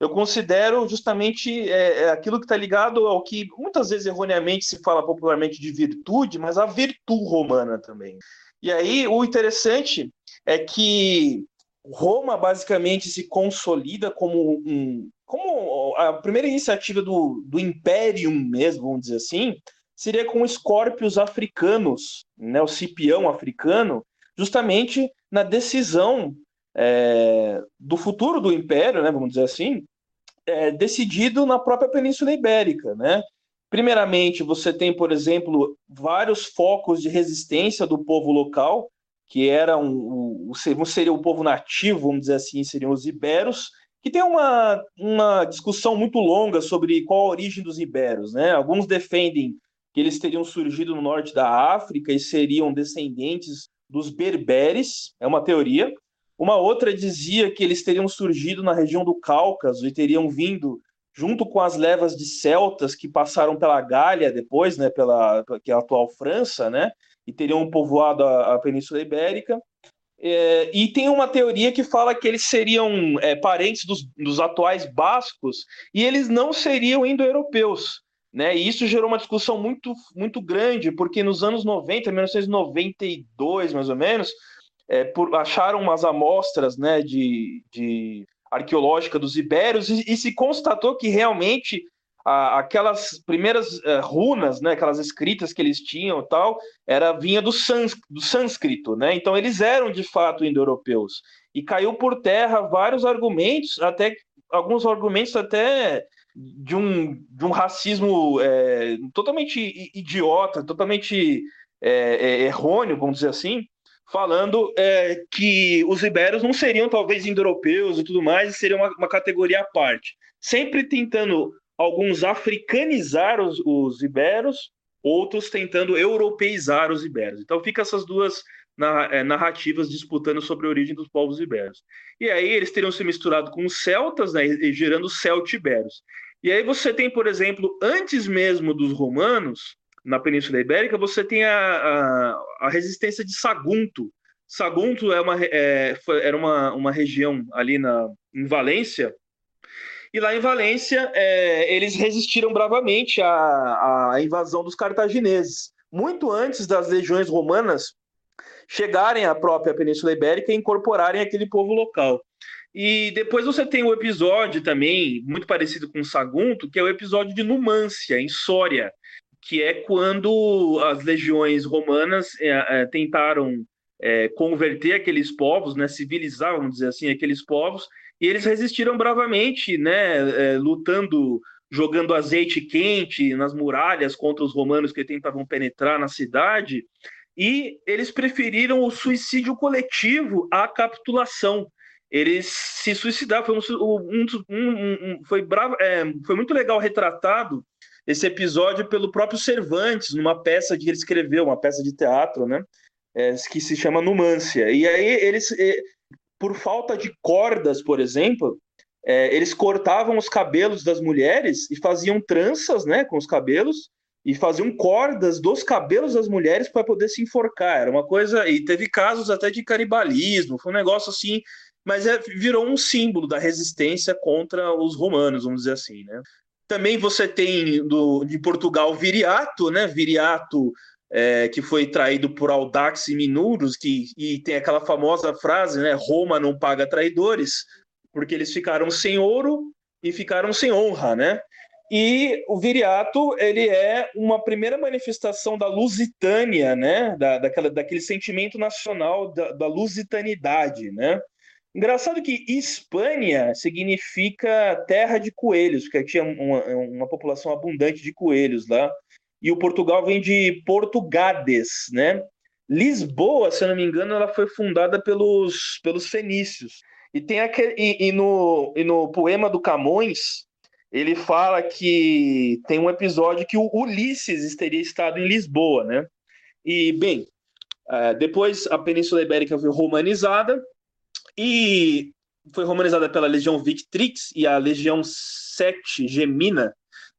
eu considero justamente é aquilo que está ligado ao que muitas vezes erroneamente se fala popularmente de virtude, mas a virtude romana também. E aí o interessante é que Roma basicamente se consolida como um como a primeira iniciativa do, do Imperium mesmo, vamos dizer assim, seria com os Escórpios africanos, né, o Cipião africano, justamente na decisão é, do futuro do Império, né, vamos dizer assim, é, decidido na própria Península Ibérica, né? Primeiramente, você tem, por exemplo, vários focos de resistência do povo local, que era um, um, seria o povo nativo, vamos dizer assim, seriam os iberos, que tem uma, uma discussão muito longa sobre qual a origem dos iberos. Né? Alguns defendem que eles teriam surgido no norte da África e seriam descendentes dos berberes, é uma teoria. Uma outra dizia que eles teriam surgido na região do Cáucaso e teriam vindo junto com as levas de celtas que passaram pela Gália depois, né, pela que é a atual França, né, e teriam povoado a, a Península Ibérica. É, e tem uma teoria que fala que eles seriam é, parentes dos, dos, atuais bascos e eles não seriam indo-europeus. Né? E isso gerou uma discussão muito, muito grande, porque nos anos 90, 1992 mais ou menos, é, por, acharam umas amostras né, de, de arqueológica dos ibérios e, e se constatou que realmente a, aquelas primeiras uh, runas, né, aquelas escritas que eles tinham tal, era vinha do, sans, do sânscrito, né? Então eles eram de fato indo-europeus. E caiu por terra vários argumentos, até alguns argumentos até de um, de um racismo é, totalmente idiota, totalmente é, é, errôneo, vamos dizer assim, falando é, que os ibéricos não seriam talvez indo-europeus e tudo mais, seria uma, uma categoria à parte. Sempre tentando alguns africanizar os, os iberos, outros tentando europeizar os iberos. Então fica essas duas narrativas disputando sobre a origem dos povos iberos. E aí eles teriam se misturado com os celtas, né, gerando os celtiberos. E aí você tem, por exemplo, antes mesmo dos romanos, na Península Ibérica, você tem a, a, a resistência de Sagunto. Sagunto é uma, é, era uma, uma região ali na, em Valência, e lá em Valência, é, eles resistiram bravamente à, à invasão dos cartagineses. Muito antes das legiões romanas chegarem à própria Península Ibérica e incorporarem aquele povo local. E depois você tem o episódio também, muito parecido com Sagunto, que é o episódio de Numância, em Sória, que é quando as legiões romanas é, é, tentaram é, converter aqueles povos, né, civilizar, vamos dizer assim, aqueles povos, e eles resistiram bravamente, né, é, lutando, jogando azeite quente nas muralhas contra os romanos que tentavam penetrar na cidade, e eles preferiram o suicídio coletivo à capitulação. Eles se suicidaram, foi, um, um, um, foi, bravo, é, foi muito legal retratado esse episódio pelo próprio Cervantes, numa peça que ele escreveu, uma peça de teatro, né? É, que se chama Numância. E aí eles, por falta de cordas, por exemplo, é, eles cortavam os cabelos das mulheres e faziam tranças né, com os cabelos e faziam cordas dos cabelos das mulheres para poder se enforcar. Era uma coisa. E teve casos até de canibalismo, foi um negócio assim, mas é, virou um símbolo da resistência contra os romanos, vamos dizer assim. Né? Também você tem do, de Portugal Viriato, né? Viriato é, que foi traído por Audax e Minuros, que, e tem aquela famosa frase, né? Roma não paga traidores, porque eles ficaram sem ouro e ficaram sem honra, né? E o Viriato, ele é uma primeira manifestação da Lusitânia, né? Da, daquela, daquele sentimento nacional da, da lusitanidade, né? Engraçado que Espanha significa terra de coelhos, porque tinha uma, uma população abundante de coelhos lá e o Portugal vem de Portugades, né? Lisboa, se eu não me engano, ela foi fundada pelos, pelos fenícios. E tem aquele e, e, no, e no poema do Camões, ele fala que tem um episódio que o Ulisses teria estado em Lisboa, né? E bem, uh, depois a Península Ibérica foi romanizada e foi romanizada pela Legião Victrix e a Legião Sete Gemina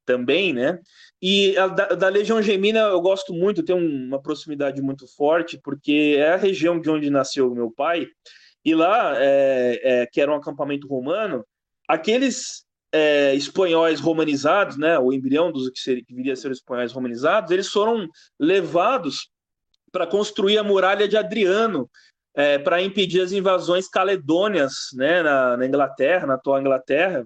também, né? E a, da, da, Legião Gemina eu gosto muito, tem uma proximidade muito forte, porque é a região de onde nasceu meu pai, e lá, é, é, que era um acampamento romano, aqueles é, espanhóis romanizados, né, o embrião dos que, seria, que viria a ser os espanhóis romanizados, eles foram levados para construir a muralha de Adriano, é, para impedir as invasões caledônias né, na, na Inglaterra, na atual Inglaterra,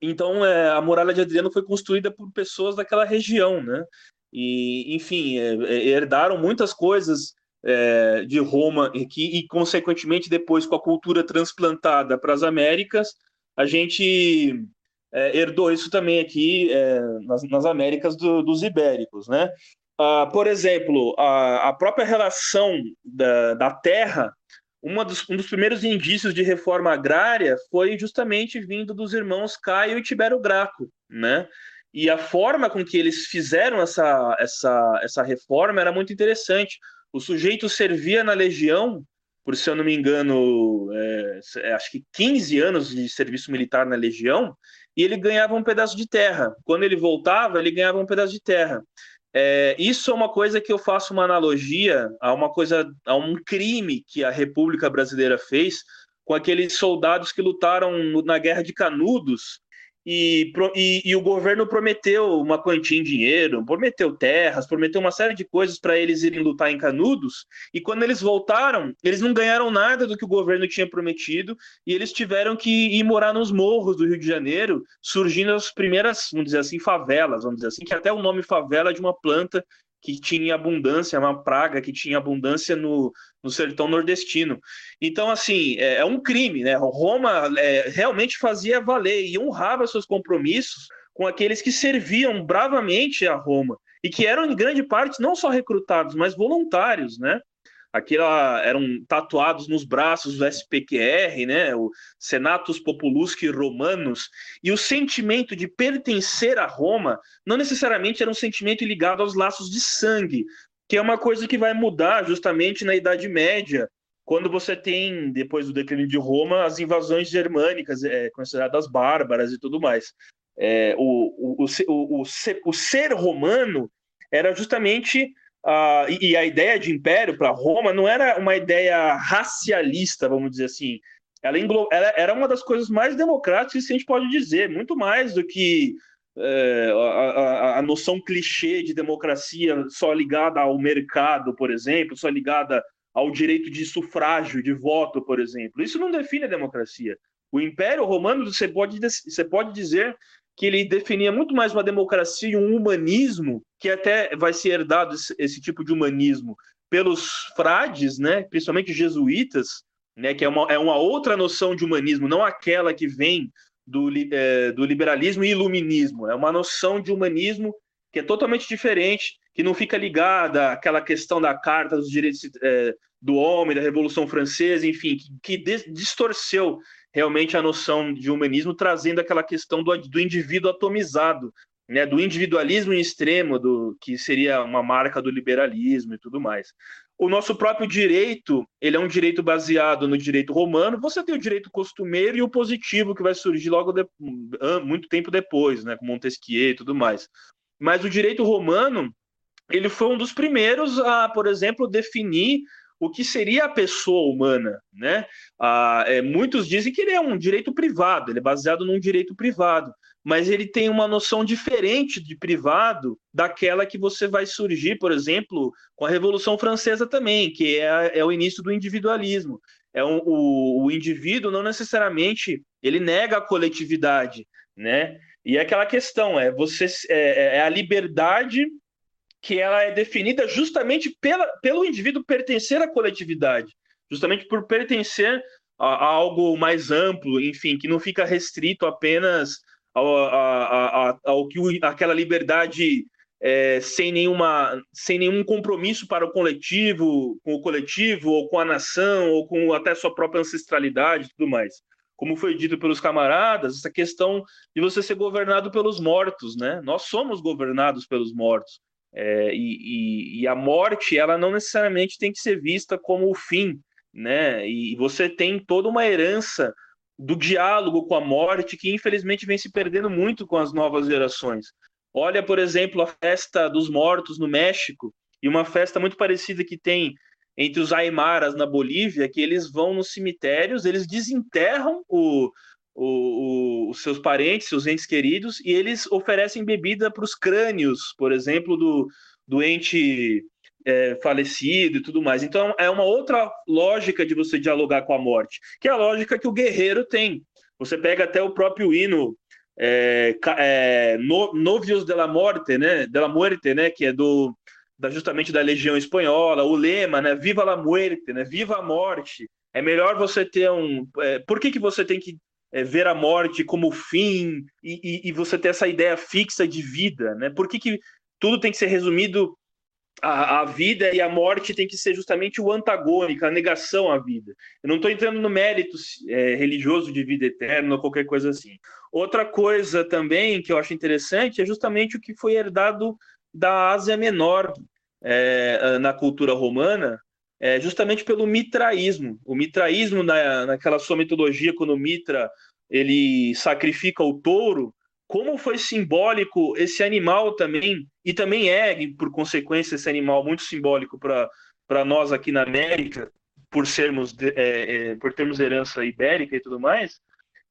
então, é, a muralha de Adriano foi construída por pessoas daquela região, né? E, enfim, é, é herdaram muitas coisas é, de Roma e, que, e, consequentemente, depois com a cultura transplantada para as Américas, a gente é, herdou isso também aqui é, nas, nas, Américas do, dos ibéricos, né? Ah, por exemplo, a, a própria relação da, da terra dos, um dos primeiros indícios de reforma agrária foi justamente vindo dos irmãos Caio e Tibério Graco, né? E a forma com que eles fizeram essa, essa, essa reforma era muito interessante. O sujeito servia na legião, por se eu não me engano, é, é acho que 15 anos de serviço militar na legião, e ele ganhava um pedaço de terra. Quando ele voltava, ele ganhava um pedaço de terra. É, isso é uma coisa que eu faço uma analogia a uma coisa, a um crime que a República Brasileira fez com aqueles soldados que lutaram na Guerra de Canudos e, e, e, o governo prometeu uma quantia em dinheiro, prometeu terras, prometeu uma série de coisas para eles irem lutar em Canudos. E quando eles voltaram, eles não ganharam nada do que o governo tinha prometido e eles tiveram que ir morar nos morros do Rio de Janeiro, surgindo as primeiras, vamos dizer assim, favelas, vamos dizer assim, que até o nome favela é de uma planta que tinha abundância, uma praga que tinha abundância no, no sertão nordestino. Então, assim, é, é um crime, né? Roma é, realmente fazia valer e honrava seus compromissos com aqueles que serviam bravamente a Roma e que eram, em grande parte, não só recrutados, mas voluntários, né? aquela eram tatuados nos braços do SPQR, né, o Senatus Populusque Romanos, e o sentimento de pertencer a Roma não necessariamente era um sentimento ligado aos laços de sangue, que é uma coisa que vai mudar justamente na Idade Média, quando você tem, depois do declínio de Roma, as invasões germânicas, é, consideradas bárbaras e tudo mais. É, o, o, o, o, o ser romano era justamente Uh, e, e, a ideia de império para Roma não era uma ideia racialista, vamos dizer assim. Ela, englo... ela, era uma das coisas mais democráticas que a gente pode dizer, muito mais do que é, a, a, a, noção clichê de democracia só ligada ao mercado, por exemplo, só ligada ao direito de sufrágio, de voto, por exemplo. Isso não define a democracia. O Império Romano, você pode, você pode dizer que ele definia muito mais uma democracia e um humanismo, que até vai ser herdado esse, esse tipo de humanismo pelos frades, né, principalmente jesuítas, né, que é uma, é uma outra noção de humanismo, não aquela que vem do, é, do liberalismo e iluminismo. É uma noção de humanismo que é totalmente diferente, que não fica ligada àquela questão da Carta dos Direitos é, do Homem, da Revolução Francesa, enfim, que, que distorceu realmente a noção de humanismo, trazendo aquela questão do, do indivíduo atomizado, né, do individualismo em extremo, do que seria uma marca do liberalismo e tudo mais. O nosso próprio direito, ele é um direito baseado no direito romano. Você tem o direito costumeiro e o positivo que vai surgir logo de, muito tempo depois, né, com Montesquieu e tudo mais. Mas o direito romano, ele foi um dos primeiros a, por exemplo, definir o que seria a pessoa humana, né? Ah, é, muitos dizem que ele é um direito privado, ele é baseado num direito privado, mas ele tem uma noção diferente de privado daquela que você vai surgir, por exemplo, com a Revolução Francesa também, que é, é o início do individualismo. É um, o, o indivíduo não necessariamente ele nega a coletividade, né? E é aquela questão é você é, é a liberdade que ela é definida justamente pela, pelo indivíduo pertencer à coletividade, justamente por pertencer a, a algo mais amplo, enfim, que não fica restrito apenas ao, ao que aquela liberdade é, sem, nenhuma, sem nenhum compromisso para o coletivo, com o coletivo, ou com a nação, ou com até sua própria ancestralidade e tudo mais. Como foi dito pelos camaradas, essa questão de você ser governado pelos mortos, né? Nós somos governados pelos mortos. É, e, e, e, a morte, ela não necessariamente tem que ser vista como o fim, né? E você tem toda uma herança do diálogo com a morte que infelizmente vem se perdendo muito com as novas gerações. Olha, por exemplo, a festa dos mortos no México e uma festa muito parecida que tem entre os Aimaras na Bolívia, que eles vão nos cemitérios, eles desenterram o, o, o, os seus parentes, seus entes queridos, e eles oferecem bebida para os crânios, por exemplo, do, do ente é, falecido e tudo mais. Então, é uma outra lógica de você dialogar com a morte, que é a lógica que o guerreiro tem. Você pega até o próprio hino é, é, no, Novios de la Morte, né, de la Muerte, né, que é do da, justamente da Legião Espanhola, o lema, né, Viva la Muerte, né, Viva a morte. É melhor você ter um. É, por que, que você tem que é, ver a morte como fim e, e, e, você ter essa ideia fixa de vida, né? Por que, que tudo tem que ser resumido a, a vida e a morte tem que ser justamente o antagônico, a negação à vida. Eu não estou entrando no mérito é, religioso de vida eterna ou qualquer coisa assim. Outra coisa também que eu acho interessante é justamente o que foi herdado da Ásia Menor é, na cultura romana, é, justamente pelo mitraísmo. O mitraísmo, na, naquela sua mitologia, quando o Mitra ele sacrifica o touro, como foi simbólico esse animal também, e também é, por consequência, esse animal muito simbólico para nós aqui na América, por sermos é, é, por termos herança ibérica e tudo mais,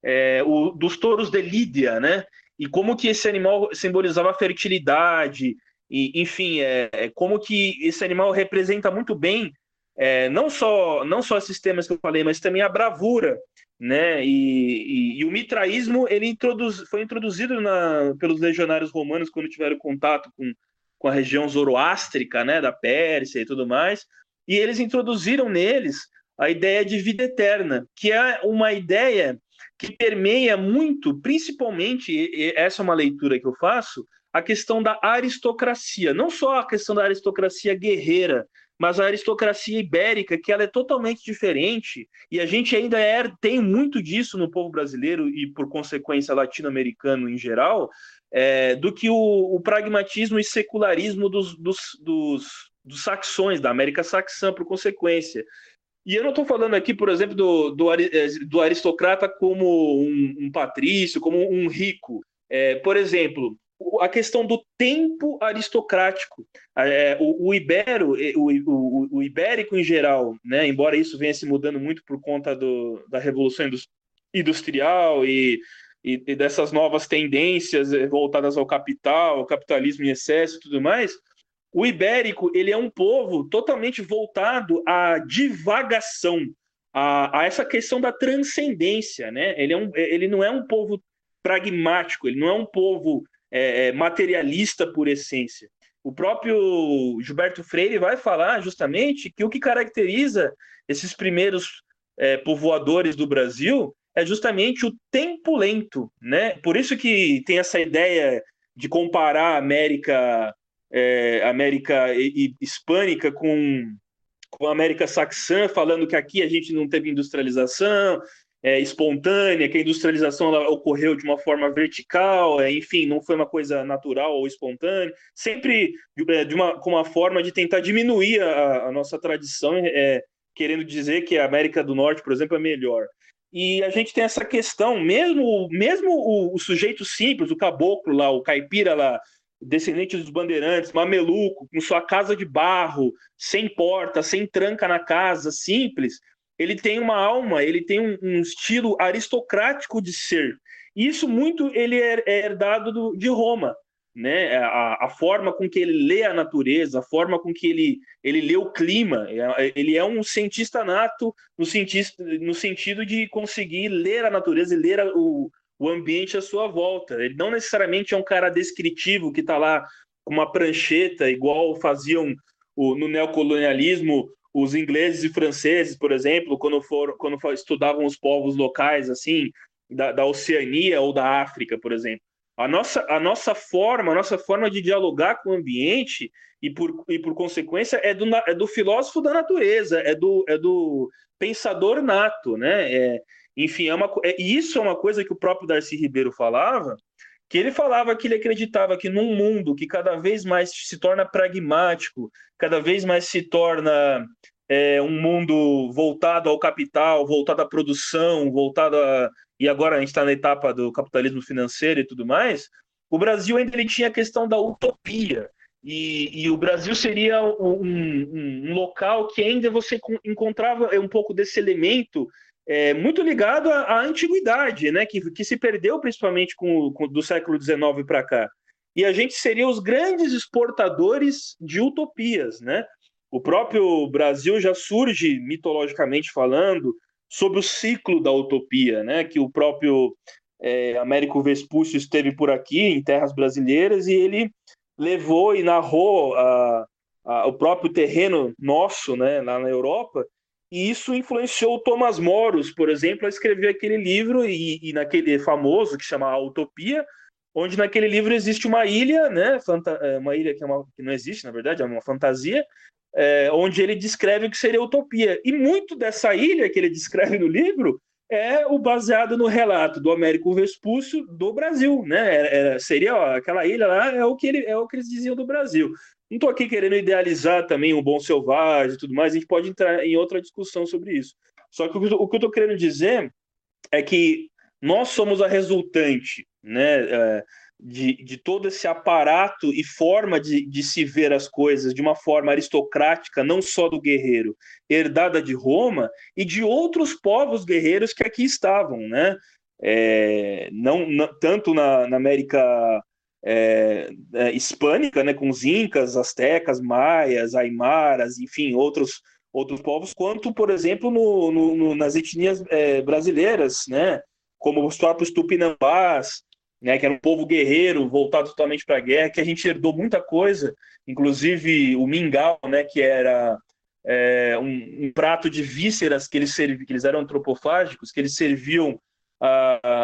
é, o, dos touros de Lídia, né? E como que esse animal simbolizava a fertilidade, e, enfim, é, é como que esse animal representa muito bem é, não só não só esses temas que eu falei, mas também a bravura, né? E, e, e o mitraísmo ele introduz, foi introduzido na, pelos legionários romanos quando tiveram contato com, com a região zoroástrica, né, da Pérsia e tudo mais, e eles introduziram neles a ideia de vida eterna, que é uma ideia que permeia muito, principalmente, essa é uma leitura que eu faço, a questão da aristocracia, não só a questão da aristocracia guerreira, mas a aristocracia ibérica, que ela é totalmente diferente, e a gente ainda é, tem muito disso no povo brasileiro e, por consequência, latino-americano em geral, é, do que o, o, pragmatismo e secularismo dos, dos, dos, dos saxões, da América saxã, por consequência. E eu não estou falando aqui, por exemplo, do, do, é, do aristocrata como um, um, patrício, como um rico. É, por exemplo, a questão do tempo aristocrático. É, o, o, ibero, o, o, ibérico em geral, né, embora isso venha se mudando muito por conta do, da revolução industrial e, e, e, dessas novas tendências voltadas ao capital, capitalismo em excesso e tudo mais, o ibérico ele é um povo totalmente voltado à divagação, a, a essa questão da transcendência, né? Ele, é um, ele não é um povo pragmático, ele não é um povo é, é, materialista por essência. O próprio Gilberto Freire vai falar justamente que o que caracteriza esses primeiros é, povoadores do Brasil é justamente o tempo lento, né? Por isso que tem essa ideia de comparar a América, é, América hispânica com, com a América saxã, falando que aqui a gente não teve industrialização, é, espontânea, que a industrialização ocorreu de uma forma vertical, é, enfim, não foi uma coisa natural ou espontânea, sempre de, é, de uma, com uma forma de tentar diminuir a, a nossa tradição, é, querendo dizer que a América do Norte, por exemplo, é melhor. E a gente tem essa questão, mesmo, mesmo o, o sujeito simples, o caboclo lá, o caipira lá, descendente dos bandeirantes, mameluco, com sua casa de barro, sem porta, sem tranca na casa, simples, ele tem uma alma, ele tem um, um estilo aristocrático de ser. Isso muito ele é, é herdado do, de Roma, né? A, a, forma com que ele lê a natureza, a forma com que ele, ele lê o clima. É, ele é um cientista nato no, cientista, no sentido de conseguir ler a natureza e ler o, o ambiente à sua volta. Ele não necessariamente é um cara descritivo que está lá com uma prancheta, igual faziam o, no neocolonialismo os ingleses e franceses, por exemplo, quando, for, quando estudavam os povos locais, assim, da, da, Oceania ou da África, por exemplo. A nossa, a nossa forma, a nossa forma de dialogar com o ambiente e por, e por consequência é do, é do filósofo da natureza, é do, é do pensador nato, né? É, enfim, é uma, é, isso é uma coisa que o próprio Darcy Ribeiro falava, que ele falava que ele acreditava que num mundo que cada vez mais se torna pragmático, cada vez mais se torna é, um mundo voltado ao capital, voltado à produção, voltado a. E agora a gente está na etapa do capitalismo financeiro e tudo mais. O Brasil ainda ele tinha a questão da utopia. E, e o Brasil seria um, um, um, local que ainda você encontrava um pouco desse elemento é, muito ligado à, à, antiguidade, né, que, que se perdeu principalmente com, com do século XIX para cá. E a gente seria os grandes exportadores de utopias, né? O próprio Brasil já surge mitologicamente falando sobre o ciclo da utopia, né? Que o próprio é, Américo Vespúcio esteve por aqui em terras brasileiras e ele levou e narrou a, a, o próprio terreno nosso, né, lá na Europa, e isso influenciou o Thomas Moros, por exemplo, a escrever aquele livro e, e naquele famoso que chama A Utopia, onde naquele livro existe uma ilha, né, é, uma ilha que, é uma, que não existe, na verdade, é uma fantasia, é, onde ele descreve o que seria utopia. E muito dessa ilha que ele descreve no livro é o baseado no relato do Américo Vespúcio do Brasil, né? Seria ó, aquela ilha lá é o que ele é o que eles diziam do Brasil. Não estou aqui querendo idealizar também o bom selvagem e tudo mais, a gente pode entrar em outra discussão sobre isso. Só que o que eu estou querendo dizer é que nós somos a resultante né, é, de, de todo esse aparato e forma de, de se ver as coisas de uma forma aristocrática, não só do guerreiro, herdada de Roma e de outros povos guerreiros que aqui estavam. Né? é, não, não, tanto na, na América é, é, hispânica, né, com os incas, astecas, maias, aimaras, enfim, outros outros povos, quanto, por exemplo, no, no, no nas etnias é, brasileiras, né, como os próprios tupinambás, né, que era um povo guerreiro voltado totalmente para a guerra, que a gente herdou muita coisa, inclusive o mingau, né, que era é, um, um, prato de vísceras que eles que eles eram antropofágicos, que eles serviam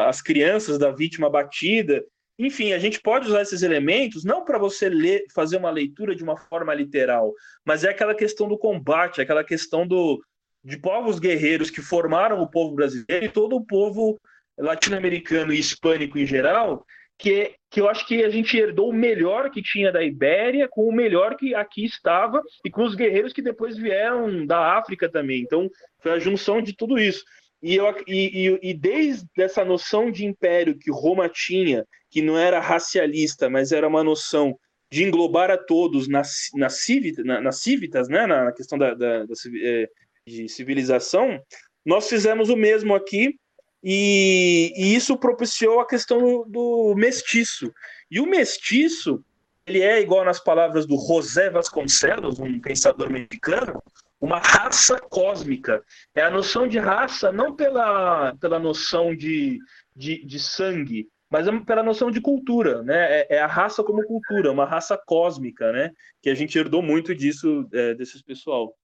às crianças da vítima abatida. Enfim, a gente pode usar esses elementos não para você ler, fazer uma leitura de uma forma literal, mas é aquela questão do combate, aquela questão do, de povos guerreiros que formaram o povo brasileiro e todo o povo latino-americano e hispânico em geral, que, que eu acho que a gente herdou o melhor que tinha da Ibéria com o melhor que aqui estava e com os guerreiros que depois vieram da África também. Então, foi a junção de tudo isso. E, eu, e, e, e desde essa noção de império que Roma tinha, que não era racialista, mas era uma noção de englobar a todos nas, nas, civita, na, nas civitas, né, na questão da, da, da é, de civilização, nós fizemos o mesmo aqui e, e isso propiciou a questão do, do, mestiço. E o mestiço, ele é igual nas palavras do José Vasconcelos, um pensador mexicano, uma raça cósmica. É a noção de raça não pela, pela noção de, de, de sangue, mas é pela noção de cultura, né? É, é, a raça como cultura, uma raça cósmica, né? Que a gente herdou muito disso, é, desses pessoal.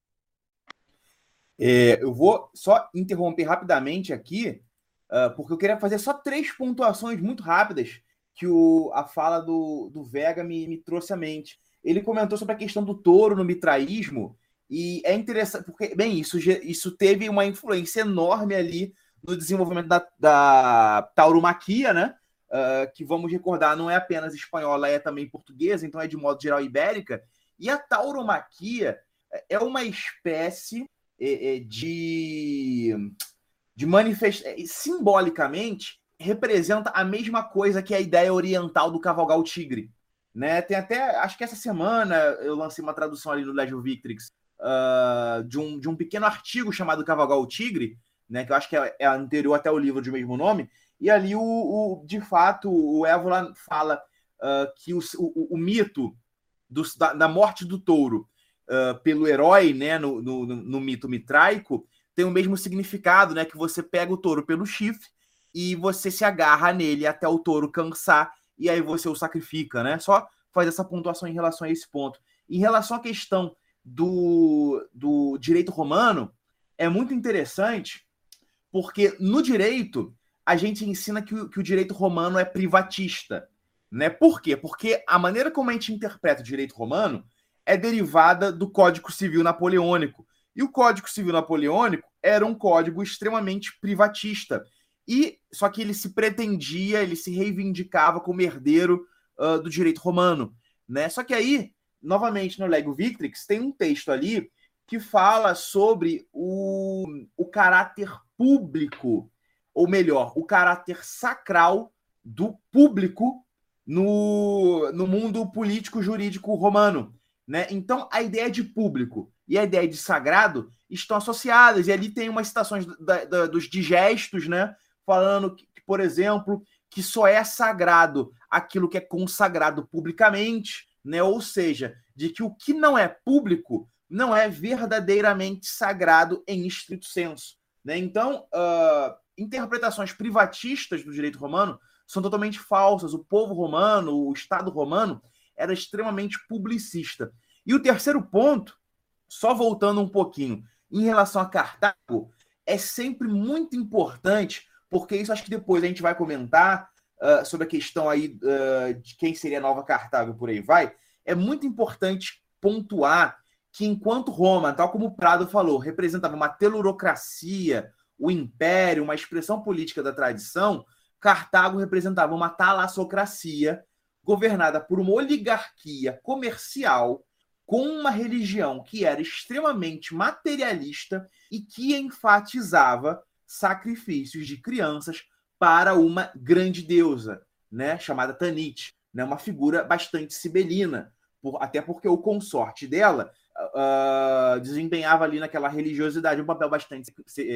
É, eu vou só interromper rapidamente aqui uh, porque eu queria fazer só três pontuações muito rápidas que o, a fala do, do Vega me, me trouxe à mente. Ele comentou sobre a questão do touro no mitraísmo, e é interessante, porque, bem, isso, isso teve uma influência enorme ali no desenvolvimento da, da tauromaquia, né? Uh, que vamos recordar, não é apenas espanhola, é também portuguesa, então é de modo geral ibérica. E a tauromaquia é uma espécie é, é, de de manifestar eh, simbolicamente representa a mesma coisa que a ideia oriental do cavalgar o tigre. Né? Tem até, acho que essa semana eu lancei uma tradução ali no Legio Victrix uh, de, um, de um pequeno artigo chamado Cavalgar o Tigre, né? que eu acho que é, é anterior até o livro de mesmo nome, e ali, o, o de fato, o Évola fala uh, que o, o, o mito do, da, da, morte do touro uh, pelo herói né, no, no, no mito mitraico tem o mesmo significado, né? Que você pega o touro pelo chifre e você se agarra nele até o touro cansar e aí você o sacrifica, né? Só faz essa pontuação em relação a esse ponto. Em relação à questão do, do direito romano, é muito interessante porque no direito a gente ensina que o, que o direito romano é privatista. Né? Por quê? Porque a maneira como a gente interpreta o direito romano é derivada do Código Civil Napoleônico, e o Código Civil Napoleônico era um código extremamente privatista. E só que ele se pretendia, ele se reivindicava como herdeiro uh, do direito romano, né? Só que aí, novamente no Lego Victrix, tem um texto ali que fala sobre o, o caráter público, ou melhor, o caráter sacral do público no, no mundo político jurídico romano, né? Então, a ideia de público e a ideia de sagrado estão associadas. E ali tem umas citações da, da, dos digestos, né? Falando, que, por exemplo, que só é sagrado aquilo que é consagrado publicamente, né? Ou seja, de que o que não é público não é verdadeiramente sagrado em estrito senso. Né? Então, uh, interpretações privatistas do direito romano são totalmente falsas. O povo romano, o Estado romano, era extremamente publicista. E o terceiro ponto só voltando um pouquinho, em relação a Cartago, é sempre muito importante, porque isso acho que depois a gente vai comentar uh, sobre a questão aí uh, de quem seria a nova Cartago por aí vai. É muito importante pontuar que enquanto Roma, tal como o Prado falou, representava uma telurocracia, o império, uma expressão política da tradição, Cartago representava uma talassocracia governada por uma oligarquia comercial com uma religião que era extremamente materialista e que enfatizava sacrifícios de crianças para uma grande deusa, né, chamada Tanit, né, uma figura bastante sibelina, por, até porque o consorte dela uh, desempenhava ali naquela religiosidade um papel bastante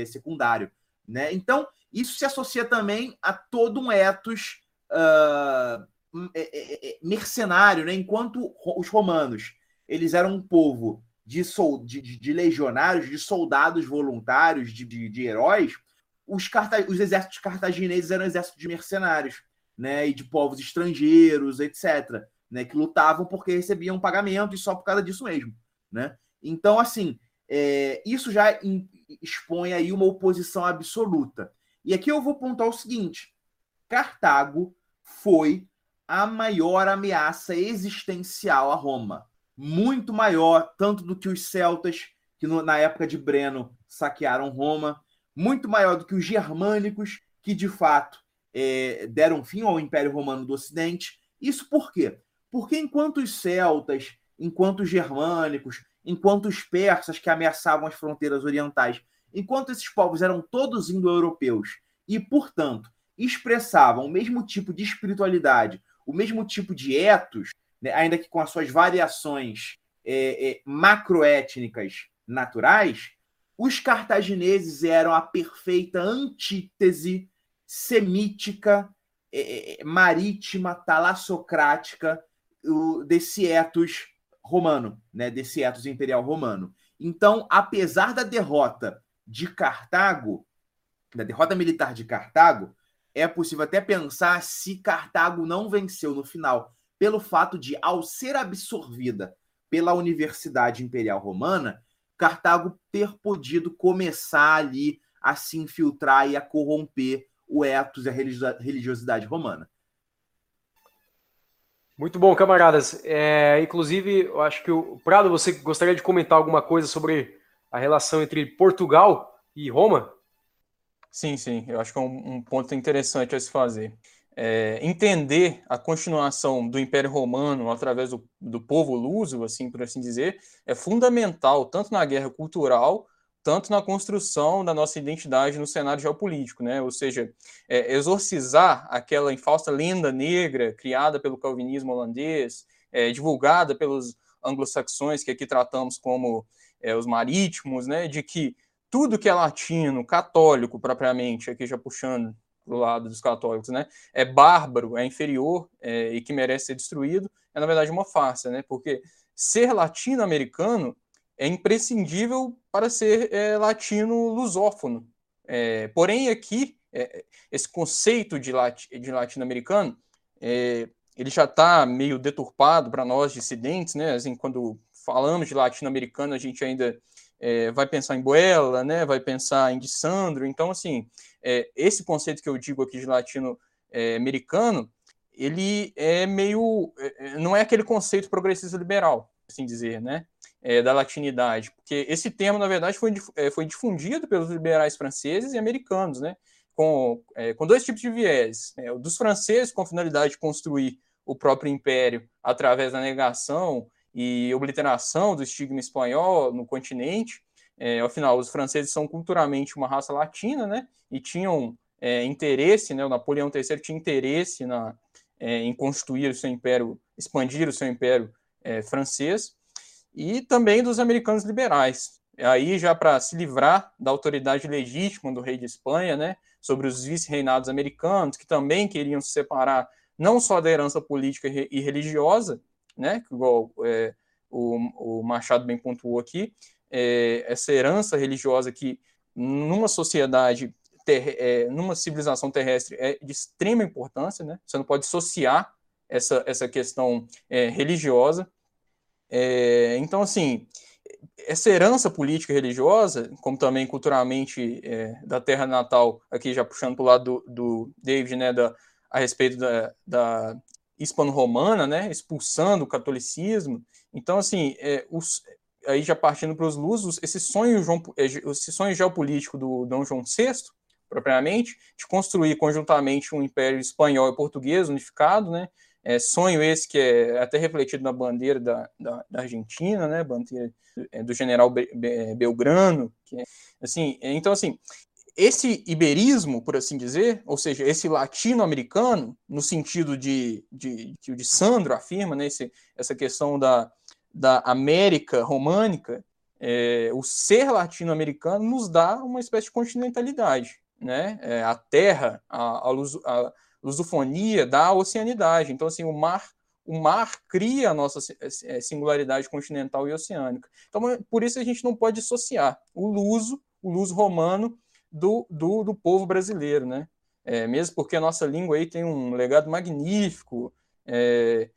secundário. Né? Então, Isso se associa também a todo um ethos uh, mercenário, né? enquanto os romanos eles eram um povo de, sol, de, de legionários, de soldados voluntários, de, de, de heróis, os, os exércitos cartagineses eram exércitos de mercenários, né? E de povos estrangeiros, etc. Né, que lutavam porque recebiam pagamento e só por causa disso mesmo. Né? Então, assim, é, isso já expõe aí uma oposição absoluta. E aqui eu vou pontuar o seguinte: Cartago foi a maior ameaça existencial a Roma. Muito maior, tanto do que os celtas, que no, na época de Breno saquearam Roma, muito maior do que os germânicos, que de fato é, deram fim ao Império Romano do Ocidente. Isso por quê? Porque enquanto os celtas, enquanto os germânicos, enquanto os persas que ameaçavam as fronteiras orientais, enquanto esses povos eram todos indo-europeus e, portanto, expressavam o mesmo tipo de espiritualidade, o mesmo tipo de etos, né, ainda que com as suas variações é, é, macroétnicas naturais, os cartagineses eram a perfeita antítese semítica, é, é marítima, talassocrática desse etos romano, né, desse etos imperial romano. Então, apesar da derrota de Cartago, da derrota militar de Cartago, é possível até pensar se Cartago não venceu no final, pelo fato de, ao ser absorvida pela Universidade Imperial Romana, Cartago ter podido começar ali a se infiltrar e a corromper o ethos e a religiosidade romana. Muito bom, camaradas. É, inclusive, eu acho que o Prado, você gostaria de comentar alguma coisa sobre a relação entre Portugal e Roma? Sim, sim, eu acho que é um, um ponto interessante a se fazer. É, entender a continuação do Império Romano através do, do povo luso, assim por assim dizer, é fundamental tanto na guerra cultural tanto na construção da nossa identidade no cenário geopolítico, né? Ou seja, é, exorcizar aquela infausta lenda negra criada pelo calvinismo holandês, é, divulgada pelos anglo-saxões que aqui tratamos como é, os marítimos, né? De que tudo que é latino, católico propriamente, aqui já puxando para o lado dos católicos, né? É bárbaro, é inferior é, e que merece ser destruído, é na verdade uma farsa, né? Porque ser latino-americano é imprescindível para ser é, latino-lusófono. É, porém, aqui, é, esse conceito de, lati de latino-americano, é, ele já está meio deturpado para nós dissidentes, né? Assim, quando falamos de latino-americano, a gente ainda é, vai pensar em Buela, né? Vai pensar em Sandro. Então, assim, é, esse conceito que eu digo aqui de latino-americano, ele é meio, não é aquele conceito progressista liberal, assim dizer, né? É, da latinidade, porque esse termo, na verdade, foi, é, foi difundido pelos liberais franceses e americanos, né, com, é, com dois tipos de viés. Né, o dos franceses, com a finalidade de construir o próprio império através da negação e obliteração do estigma espanhol no continente. É, afinal, os franceses são culturalmente uma raça latina, né, e tinham é, interesse, né, o Napoleão III tinha interesse na, é, em constituir o seu império, expandir o seu império francês e também dos americanos liberais. Aí, já para se livrar da autoridade legítima do rei de Espanha, né, sobre os vice-reinados americanos, que também queriam se separar não só da herança política e religiosa, né, igual é, o, o, Machado bem pontuou aqui, é, essa herança religiosa que numa sociedade, ter, é, numa civilização terrestre é de extrema importância, né, você não pode dissociar essa, essa questão é, religiosa, é, então, assim, essa herança política e religiosa, como também culturalmente é, da terra natal, aqui já puxando para o lado do, do, David, né, da, a respeito da, da hispano-romana, né, expulsando o catolicismo. Então, assim, é, os, aí já partindo para os lusos, esse sonho, João, é, esse sonho geopolítico do Dom João VI, propriamente, de construir conjuntamente um império espanhol e português unificado, né, é, sonho esse que é até refletido na bandeira da, da, da Argentina, né? Bandeira é, do general é, Belgrano. Que é, assim, é, então, assim, esse iberismo, por assim dizer, ou seja, esse latino-americano, no sentido de, de, que o de Sandro afirma, né, esse, essa questão da, da América românica, é, o ser latino-americano nos dá uma espécie de continentalidade. né, é, a terra, a, a, luz, a lusofonia da oceanidade. Então, assim, o mar o mar cria a nossa é, singularidade continental e oceânica. Então, por isso a gente não pode dissociar o luso, o luso romano, do, do, do povo brasileiro, né? É, mesmo porque a nossa língua aí tem um legado magnífico, é,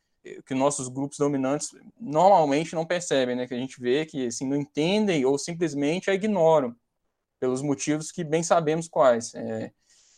que nossos grupos dominantes normalmente não percebem, né? Que a gente vê que assim, não entendem ou simplesmente a ignoram, pelos motivos que bem sabemos quais. É,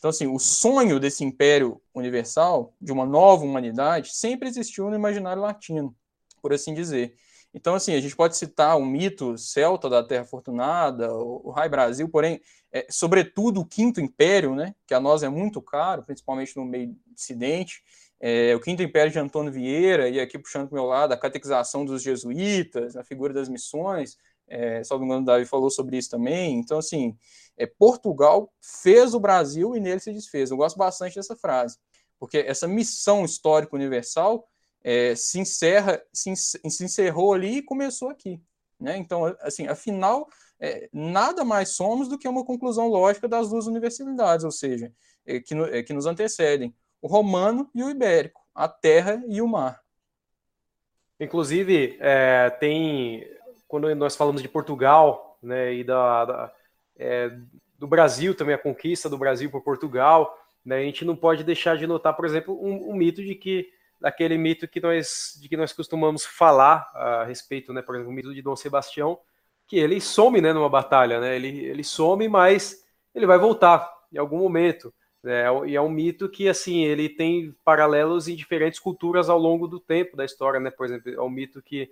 então, assim, o sonho desse império universal, de uma nova humanidade, sempre existiu no imaginário latino, por assim dizer. Então, assim, a gente pode citar o mito celta da Terra Fortunada, o, Rai Brasil, porém, é, sobretudo o Quinto Império, né, que a nós é muito caro, principalmente no meio dissidente, é, o Quinto Império de Antônio Vieira, e aqui puxando para o meu lado, a catequização dos jesuítas, a figura das missões, é, salvo engano, o Davi falou sobre isso também. Então, assim, é, Portugal fez o Brasil e nele se desfez. Eu gosto bastante dessa frase, porque essa missão histórica universal é, se encerra, se, se, encerrou ali e começou aqui. Né? Então, assim, afinal, é, nada mais somos do que uma conclusão lógica das duas universidades, ou seja, é, que, no, é, que nos antecedem, o romano e o ibérico, a terra e o mar. Inclusive, é, tem quando nós falamos de Portugal, né, e da, da é, do Brasil também, a conquista do Brasil por Portugal, né, a gente não pode deixar de notar, por exemplo, um, um mito de que daquele mito que nós de que nós costumamos falar a respeito, né, por exemplo, o mito de Dom Sebastião, que ele some, né, numa batalha, né, ele, ele some, mas ele vai voltar em algum momento, né, e é um mito que, assim, ele tem paralelos em diferentes culturas ao longo do tempo da história, né, por exemplo, é um mito que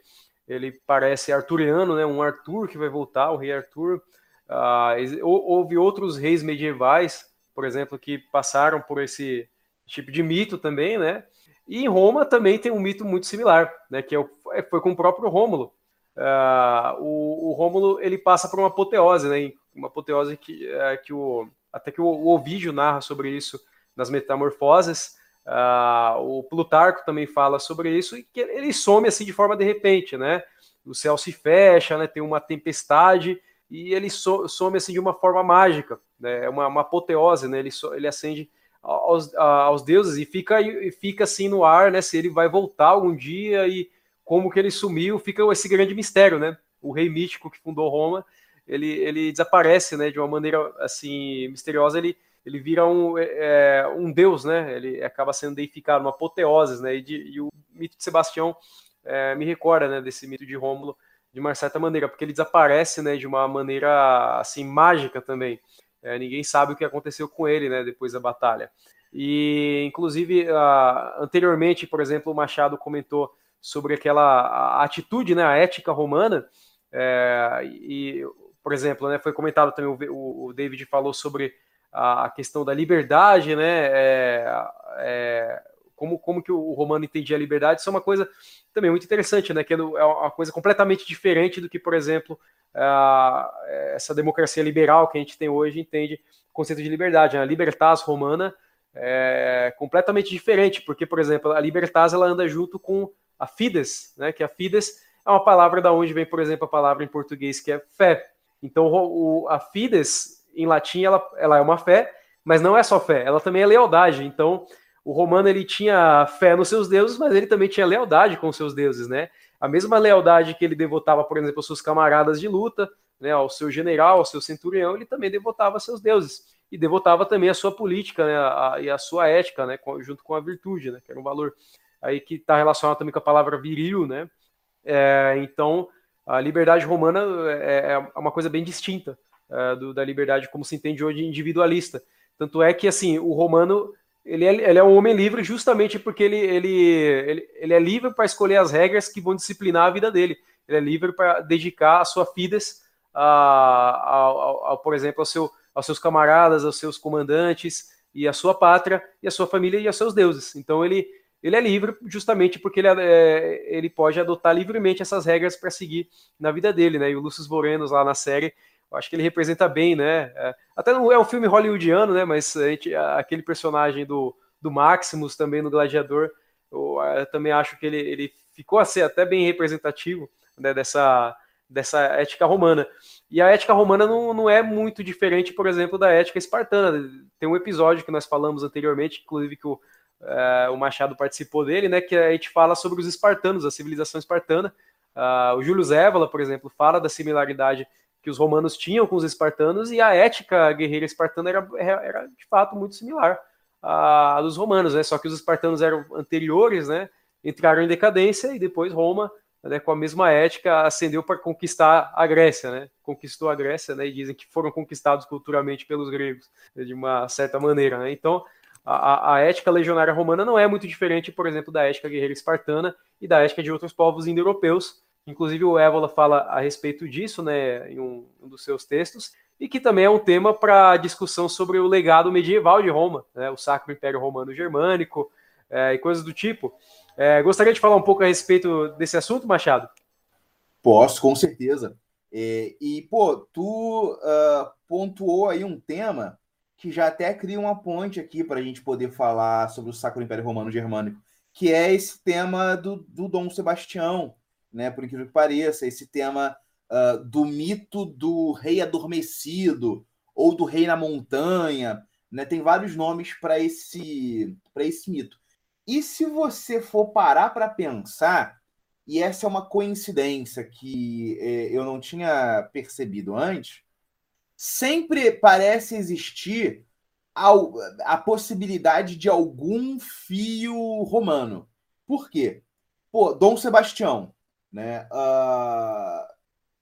ele parece arturiano, né? Um Arthur que vai voltar, o rei Arthur. Uh, houve outros reis medievais, por exemplo, que passaram por esse tipo de mito também, né? E em Roma também tem um mito muito similar, né? Que é o, é, foi com o próprio Rômulo. Uh, o, o Rômulo ele passa por uma apoteose, né? Uma apoteose que, é, que o, até que o, o Ovídio narra sobre isso nas Metamorfoses. Uh, o Plutarco também fala sobre isso e que ele some assim de forma de repente, né? O céu se fecha, né? Tem uma tempestade e ele so, some assim de uma forma mágica, né? É uma, uma apoteose, né? Ele, so, ele acende aos, aos deuses e fica e fica assim no ar, né? Se ele vai voltar algum dia e como que ele sumiu, fica esse grande mistério, né? O rei mítico que fundou Roma, ele, ele desaparece, né? De uma maneira assim misteriosa, ele ele vira um, é, é, um deus, né? Ele acaba sendo deificado, uma apoteose, né? E, de, e o mito de Sebastião é, me recorda, né? Desse mito de Rômulo de uma certa maneira, porque ele desaparece, né? De uma maneira assim mágica também. É, ninguém sabe o que aconteceu com ele, né? Depois da batalha. E inclusive uh, anteriormente, por exemplo, o Machado comentou sobre aquela atitude, né? A ética romana. É, e por exemplo, né? Foi comentado também o, o David falou sobre a, questão da liberdade, né? É, é, como, como que o romano entendia a liberdade, isso é uma coisa também muito interessante, né? Que é, é uma coisa completamente diferente do que, por exemplo, a, essa democracia liberal que a gente tem hoje entende o conceito de liberdade. Né? A libertas romana é completamente diferente, porque, por exemplo, a libertas ela anda junto com a fides, né? Que a fides é uma palavra da onde vem, por exemplo, a palavra em português que é fé. Então, o, a fides em latim ela, ela é uma fé, mas não é só fé, ela também é lealdade. Então, o romano ele tinha fé nos seus deuses, mas ele também tinha lealdade com os seus deuses, né? A mesma lealdade que ele devotava, por exemplo, aos seus camaradas de luta, né, ao seu general, ao seu centurião, ele também devotava a seus deuses e devotava também a sua política, né, a, e a sua ética, né, junto com a virtude, né, que era um valor aí que está relacionado também com a palavra viril, né? É, então, a liberdade romana é, é uma coisa bem distinta uh, do, da liberdade como se entende hoje individualista. Tanto é que assim o romano ele é, ele é um homem livre justamente porque ele, ele, ele, ele é livre para escolher as regras que vão disciplinar a vida dele. Ele é livre para dedicar a sua fides, a, a, a, por exemplo, ao seu, aos seus camaradas, aos seus comandantes e à sua pátria e à sua família e aos seus deuses. Então ele, ele é livre justamente porque ele, é, ele pode adotar livremente essas regras para seguir na vida dele, né? E o Lúcio Vorenos lá na série eu acho que ele representa bem, né? É, até não é um filme hollywoodiano, né? Mas gente, aquele personagem do, do Maximus também no Gladiador, eu, eu também acho que ele, ele ficou a ser até bem representativo né, dessa, dessa ética romana. E a ética romana não, não é muito diferente, por exemplo, da ética espartana. Tem um episódio que nós falamos anteriormente, inclusive que o, uh, o Machado participou dele, né, que a gente fala sobre os espartanos, a civilização espartana. Uh, o Júlio Zévola, por exemplo, fala da similaridade que os romanos tinham com os espartanos e a ética guerreira espartana era, era de fato muito similar à dos romanos, né? Só que os espartanos eram anteriores, né? Entraram em decadência e depois Roma, né, com a mesma ética, ascendeu para conquistar a Grécia, né? Conquistou a Grécia, né? E dizem que foram conquistados culturalmente pelos gregos, né, de uma certa maneira, né? Então, a, a, ética legionária romana não é muito diferente, por exemplo, da ética guerreira espartana e da ética de outros povos indo-europeus, Inclusive o Évola fala a respeito disso, né, em um, um dos seus textos, e que também é um tema para discussão sobre o legado medieval de Roma, né, o Sacro Império Romano Germânico é, e coisas do tipo. É, gostaria de falar um pouco a respeito desse assunto, Machado? Posso, com certeza. É, e, pô, tu uh, pontuou aí um tema que já até cria uma ponte aqui para a gente poder falar sobre o Sacro Império Romano Germânico, que é esse tema do, do Dom Sebastião, né? Por incrível que pareça, esse tema uh, do mito do rei adormecido ou do rei na montanha, né? Tem vários nomes para esse para esse mito. E se você for parar para pensar, e essa é uma coincidência que eh, eu não tinha percebido antes, sempre parece existir a possibilidade de algum fio romano. Por quê? Pô, Dom Sebastião, né? Uh,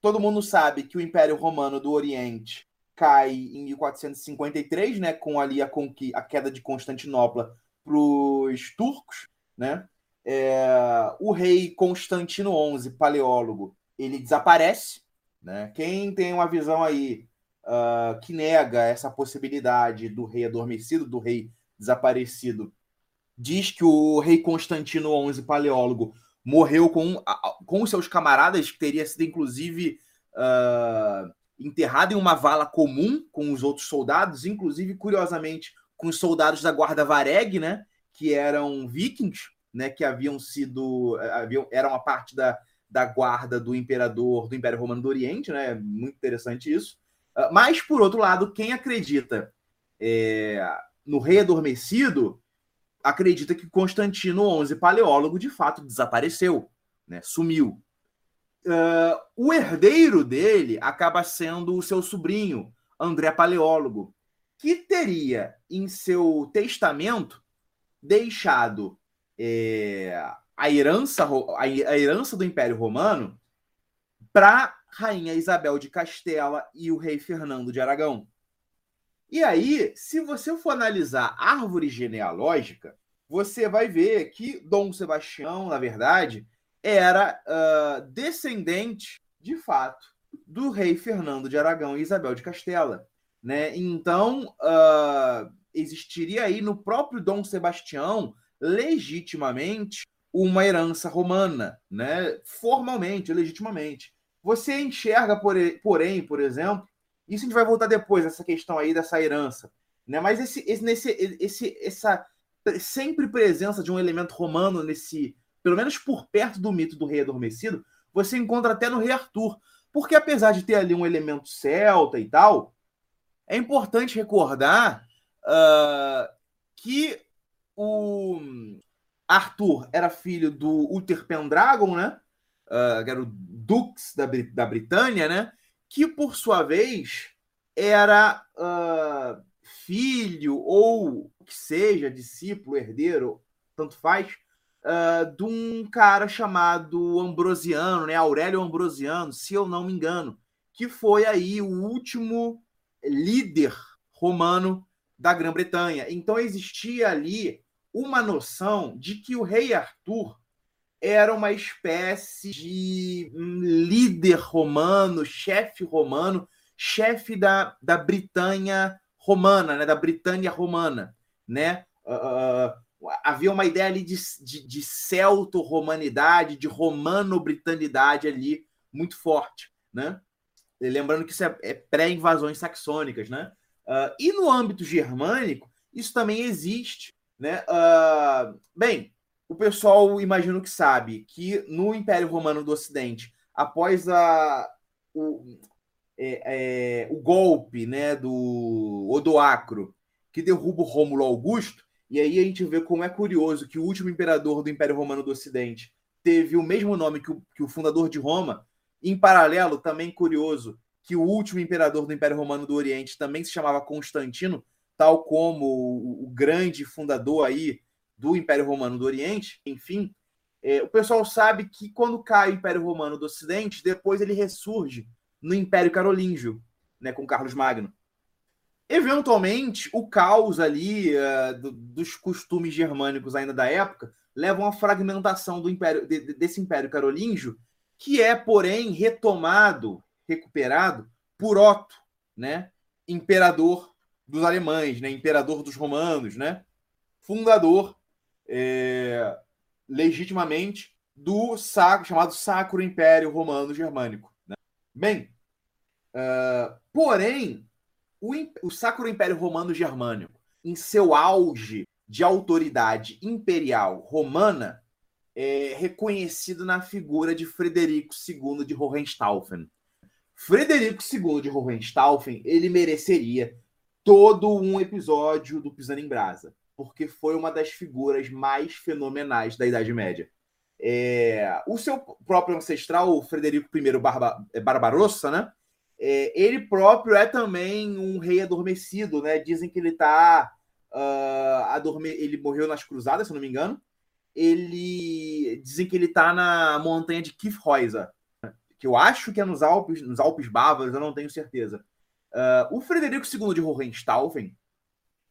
todo mundo sabe que o Império Romano do Oriente cai em 1453, né, com ali a, a queda de Constantinopla para os turcos. Né? É, o rei Constantino XI, paleólogo, ele desaparece. Né? Quem tem uma visão aí uh, que nega essa possibilidade do rei adormecido, do rei desaparecido, diz que o rei Constantino XI, paleólogo, morreu com, com seus camaradas, que teria sido inclusive uh, enterrado em uma vala comum com os outros soldados, inclusive, curiosamente, com os soldados da guarda Vareg, né, que eram vikings, né, que haviam sido, haviam, eram uma parte da, da guarda do imperador do Império Romano do Oriente, né, muito interessante isso. Uh, mas, por outro lado, quem acredita é, no rei adormecido acredita que Constantino XI, paleólogo, de fato desapareceu, né? sumiu. Uh, o herdeiro dele acaba sendo o seu sobrinho, André Paleólogo, que teria em seu testamento deixado é, a, herança, a herança do Império Romano para Rainha Isabel de Castela e o rei Fernando de Aragão. E aí, se você for analisar árvore genealógica, você vai ver que Dom Sebastião, na verdade, era uh, descendente, de fato, do rei Fernando de Aragão e Isabel de Castela. Né? Então, uh, existiria aí no próprio Dom Sebastião, legitimamente, uma herança romana, né? formalmente, legitimamente. Você enxerga, porém, por exemplo, isso a gente vai voltar depois, essa questão aí dessa herança. Né? Mas esse, esse, nesse, esse, essa sempre presença de um elemento romano nesse, pelo menos por perto do mito do rei adormecido, você encontra até no rei Arthur. Porque apesar de ter ali um elemento celta e tal, é importante recordar uh, que o Arthur era filho do Uther Pendragon, né? Uh, que era o Dux da, da Britânia, né? Que por sua vez era uh, filho ou que seja, discípulo, herdeiro, tanto faz, uh, de um cara chamado Ambrosiano, né? Aurélio Ambrosiano, se eu não me engano, que foi aí o último líder romano da Grã-Bretanha. Então existia ali uma noção de que o rei Arthur era uma espécie de líder romano, chefe romano, chefe da, da Britânia romana, né, da Britânia romana, né? Uh, havia uma ideia ali de, de, de celto-romanidade, de romano-britanidade ali muito forte, né? Lembrando que isso é, é pré-invasões saxônicas, né? Uh, e no âmbito germânico, isso também existe, né? Uh, bem, o pessoal imagino que sabe que no Império Romano do Ocidente, após a, o, é, é, o golpe né, do Odoacro, que derruba o Rômulo Augusto, e aí a gente vê como é curioso que o último imperador do Império Romano do Ocidente teve o mesmo nome que o, que o fundador de Roma. Em paralelo, também curioso que o último imperador do Império Romano do Oriente também se chamava Constantino, tal como o, o grande fundador aí do Império Romano do Oriente. Enfim, é, o pessoal sabe que quando cai o Império Romano do Ocidente, depois ele ressurge no Império Carolíngio, né, com Carlos Magno. Eventualmente, o caos ali uh, do, dos costumes germânicos ainda da época levam à fragmentação do império, de, desse Império Carolíngio, que é, porém, retomado, recuperado por Otto, né, imperador dos alemães, né, imperador dos romanos, né, fundador é, legitimamente do sacro, chamado Sacro Império Romano Germânico. Né? Bem, uh, porém, o, o Sacro Império Romano Germânico, em seu auge de autoridade imperial romana, é reconhecido na figura de Frederico II de Hohenstaufen. Frederico II de Hohenstaufen, ele mereceria todo um episódio do Pisando em Brasa porque foi uma das figuras mais fenomenais da Idade Média. É, o seu próprio ancestral, o Frederico I Barba, é, Barbarossa, né? É, ele próprio é também um rei adormecido, né? Dizem que ele está uh, ah, adorme... ele morreu nas Cruzadas, se não me engano. Ele dizem que ele está na montanha de Kyffhäuser, que eu acho que é nos Alpes, nos Alpes Bávaros, eu não tenho certeza. Uh, o Frederico II de Hohenstaufen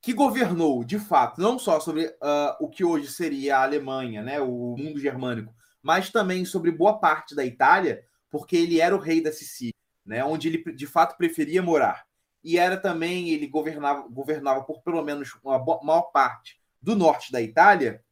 que governou, de fato, não só sobre uh, o que hoje seria a Alemanha, né, o mundo germânico, mas também sobre boa parte da Itália, porque ele era o rei da Sicília, né, onde ele de fato preferia morar. E era também, ele governava, governava por pelo menos uma maior parte do norte da Itália.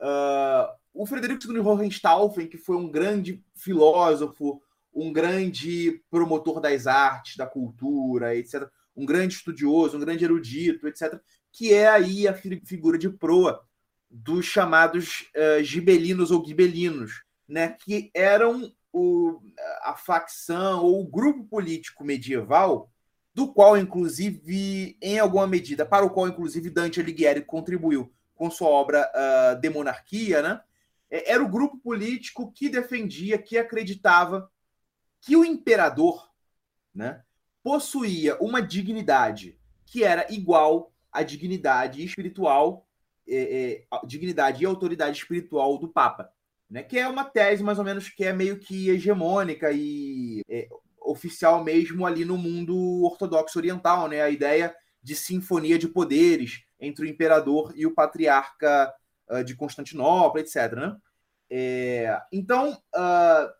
Uh, o Frederico II Hohenstaufen, que foi um grande filósofo, um grande promotor das artes, da cultura, etc., um grande estudioso, um grande erudito, etc., que é aí a figura de proa dos chamados uh, gibelinos ou gibelinos, né, que eram o, a facção ou o grupo político medieval do qual, inclusive, em alguma medida, para o qual, inclusive, Dante Alighieri contribuiu com sua obra uh, De Monarquia, né? É, era o grupo político que defendia, que acreditava que o imperador né, possuía uma dignidade que era igual a dignidade espiritual, é, é, dignidade e autoridade espiritual do Papa, né? Que é uma tese mais ou menos que é meio que hegemônica e é, oficial mesmo ali no mundo ortodoxo oriental, né? A ideia de sinfonia de poderes entre o imperador e o patriarca uh, de Constantinopla, etc. Né? É, então, uh,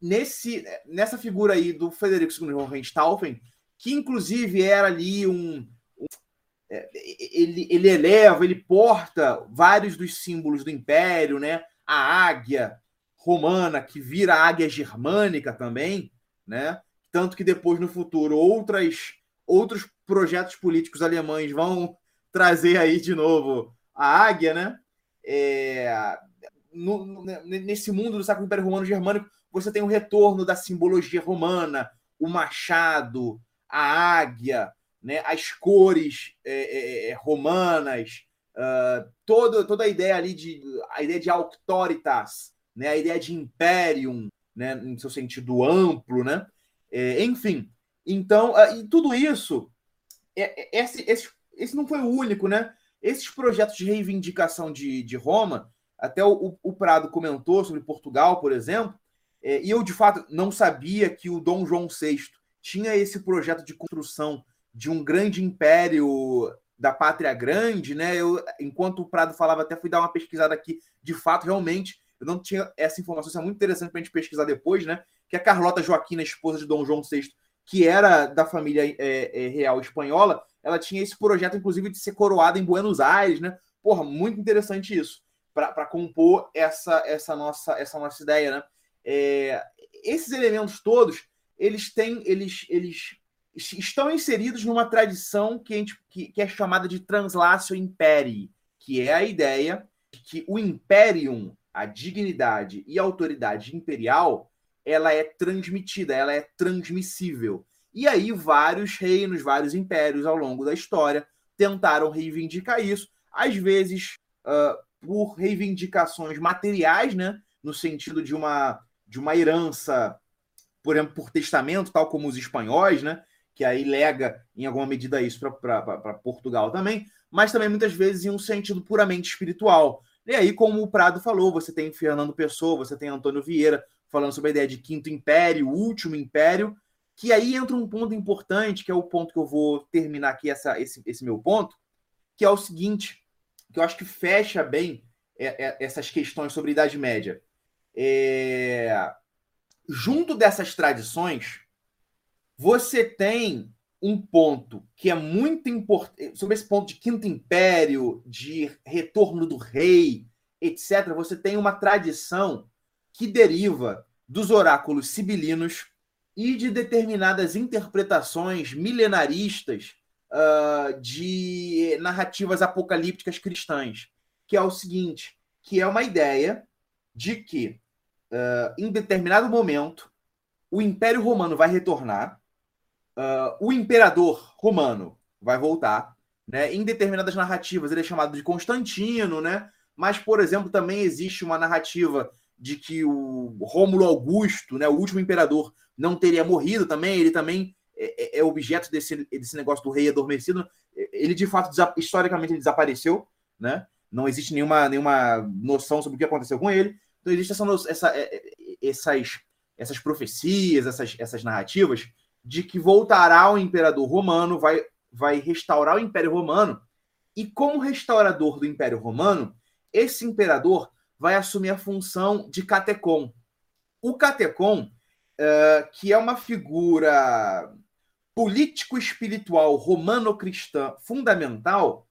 nesse, nessa figura aí do Frederico II Hohenstaufen, que inclusive era ali um, ele, ele eleva, ele porta vários dos símbolos do império, né? A águia romana que vira águia germânica também, né? Tanto que depois no futuro outras outros projetos políticos alemães vão trazer aí de novo a águia, né? É, no, nesse mundo do Sacro Império Romano Germânico, você tem o retorno da simbologia romana, o machado, a águia, né, as cores é, é, é, romanas, uh, toda, a ideia ali de a ideia de auctoritas, né, a ideia de imperium, né, em seu sentido amplo, né, é, enfim. Então, uh, e tudo isso, é, é, esse, esse, esse não foi o único, né? Esses projetos de reivindicação de, de Roma, até o, o Prado comentou sobre Portugal, por exemplo, e eu de fato não sabia que o Dom João VI tinha esse projeto de construção de um grande império da pátria grande, né? Eu, enquanto o Prado falava, até fui dar uma pesquisada aqui. De fato, realmente, eu não tinha essa informação. Isso é muito interessante para a gente pesquisar depois, né? Que a Carlota Joaquina, esposa de Dom João VI, que era da família é, é, real espanhola, ela tinha esse projeto, inclusive, de ser coroada em Buenos Aires, né? Porra, muito interessante isso para compor essa essa nossa essa nossa ideia, né? É, esses elementos todos, eles têm eles eles estão inseridos numa tradição que, gente, que, que é chamada de translatio imperii, que é a ideia de que o imperium, a dignidade e a autoridade imperial, ela é transmitida, ela é transmissível. E aí vários reinos, vários impérios ao longo da história tentaram reivindicar isso, às vezes uh, por reivindicações materiais, né, no sentido de uma de uma herança, por exemplo, por testamento, tal como os espanhóis, né, que aí lega em alguma medida isso para Portugal também, mas também muitas vezes em um sentido puramente espiritual. E aí, como o Prado falou, você tem Fernando Pessoa, você tem Antônio Vieira falando sobre a ideia de quinto império, último império, que aí entra um ponto importante, que é o ponto que eu vou terminar aqui essa, esse, esse meu ponto, que é o seguinte, que eu acho que fecha bem é, é, essas questões sobre Idade Média. É... Junto dessas tradições, você tem um ponto que é muito importante, sobre esse ponto de Quinto Império, de retorno do rei, etc., você tem uma tradição que deriva dos oráculos sibilinos e de determinadas interpretações milenaristas uh, de narrativas apocalípticas cristãs, que é o seguinte, que é uma ideia de que uh, em determinado momento o Império Romano vai retornar Uh, o imperador romano vai voltar, né? Em determinadas narrativas ele é chamado de Constantino, né? Mas, por exemplo, também existe uma narrativa de que o Rômulo Augusto, né, o último imperador, não teria morrido também. Ele também é, é, é objeto desse, desse negócio do rei adormecido. Ele, de fato, historicamente, desapareceu, né? Não existe nenhuma, nenhuma noção sobre o que aconteceu com ele. Então, existe essa, essa, é, essas, essas profecias, essas, essas narrativas de que voltará o imperador romano, vai, vai restaurar o Império Romano, e como restaurador do Império Romano, esse imperador vai assumir a função de catecon. O catecon, uh, que é uma figura político-espiritual romano-cristã fundamental,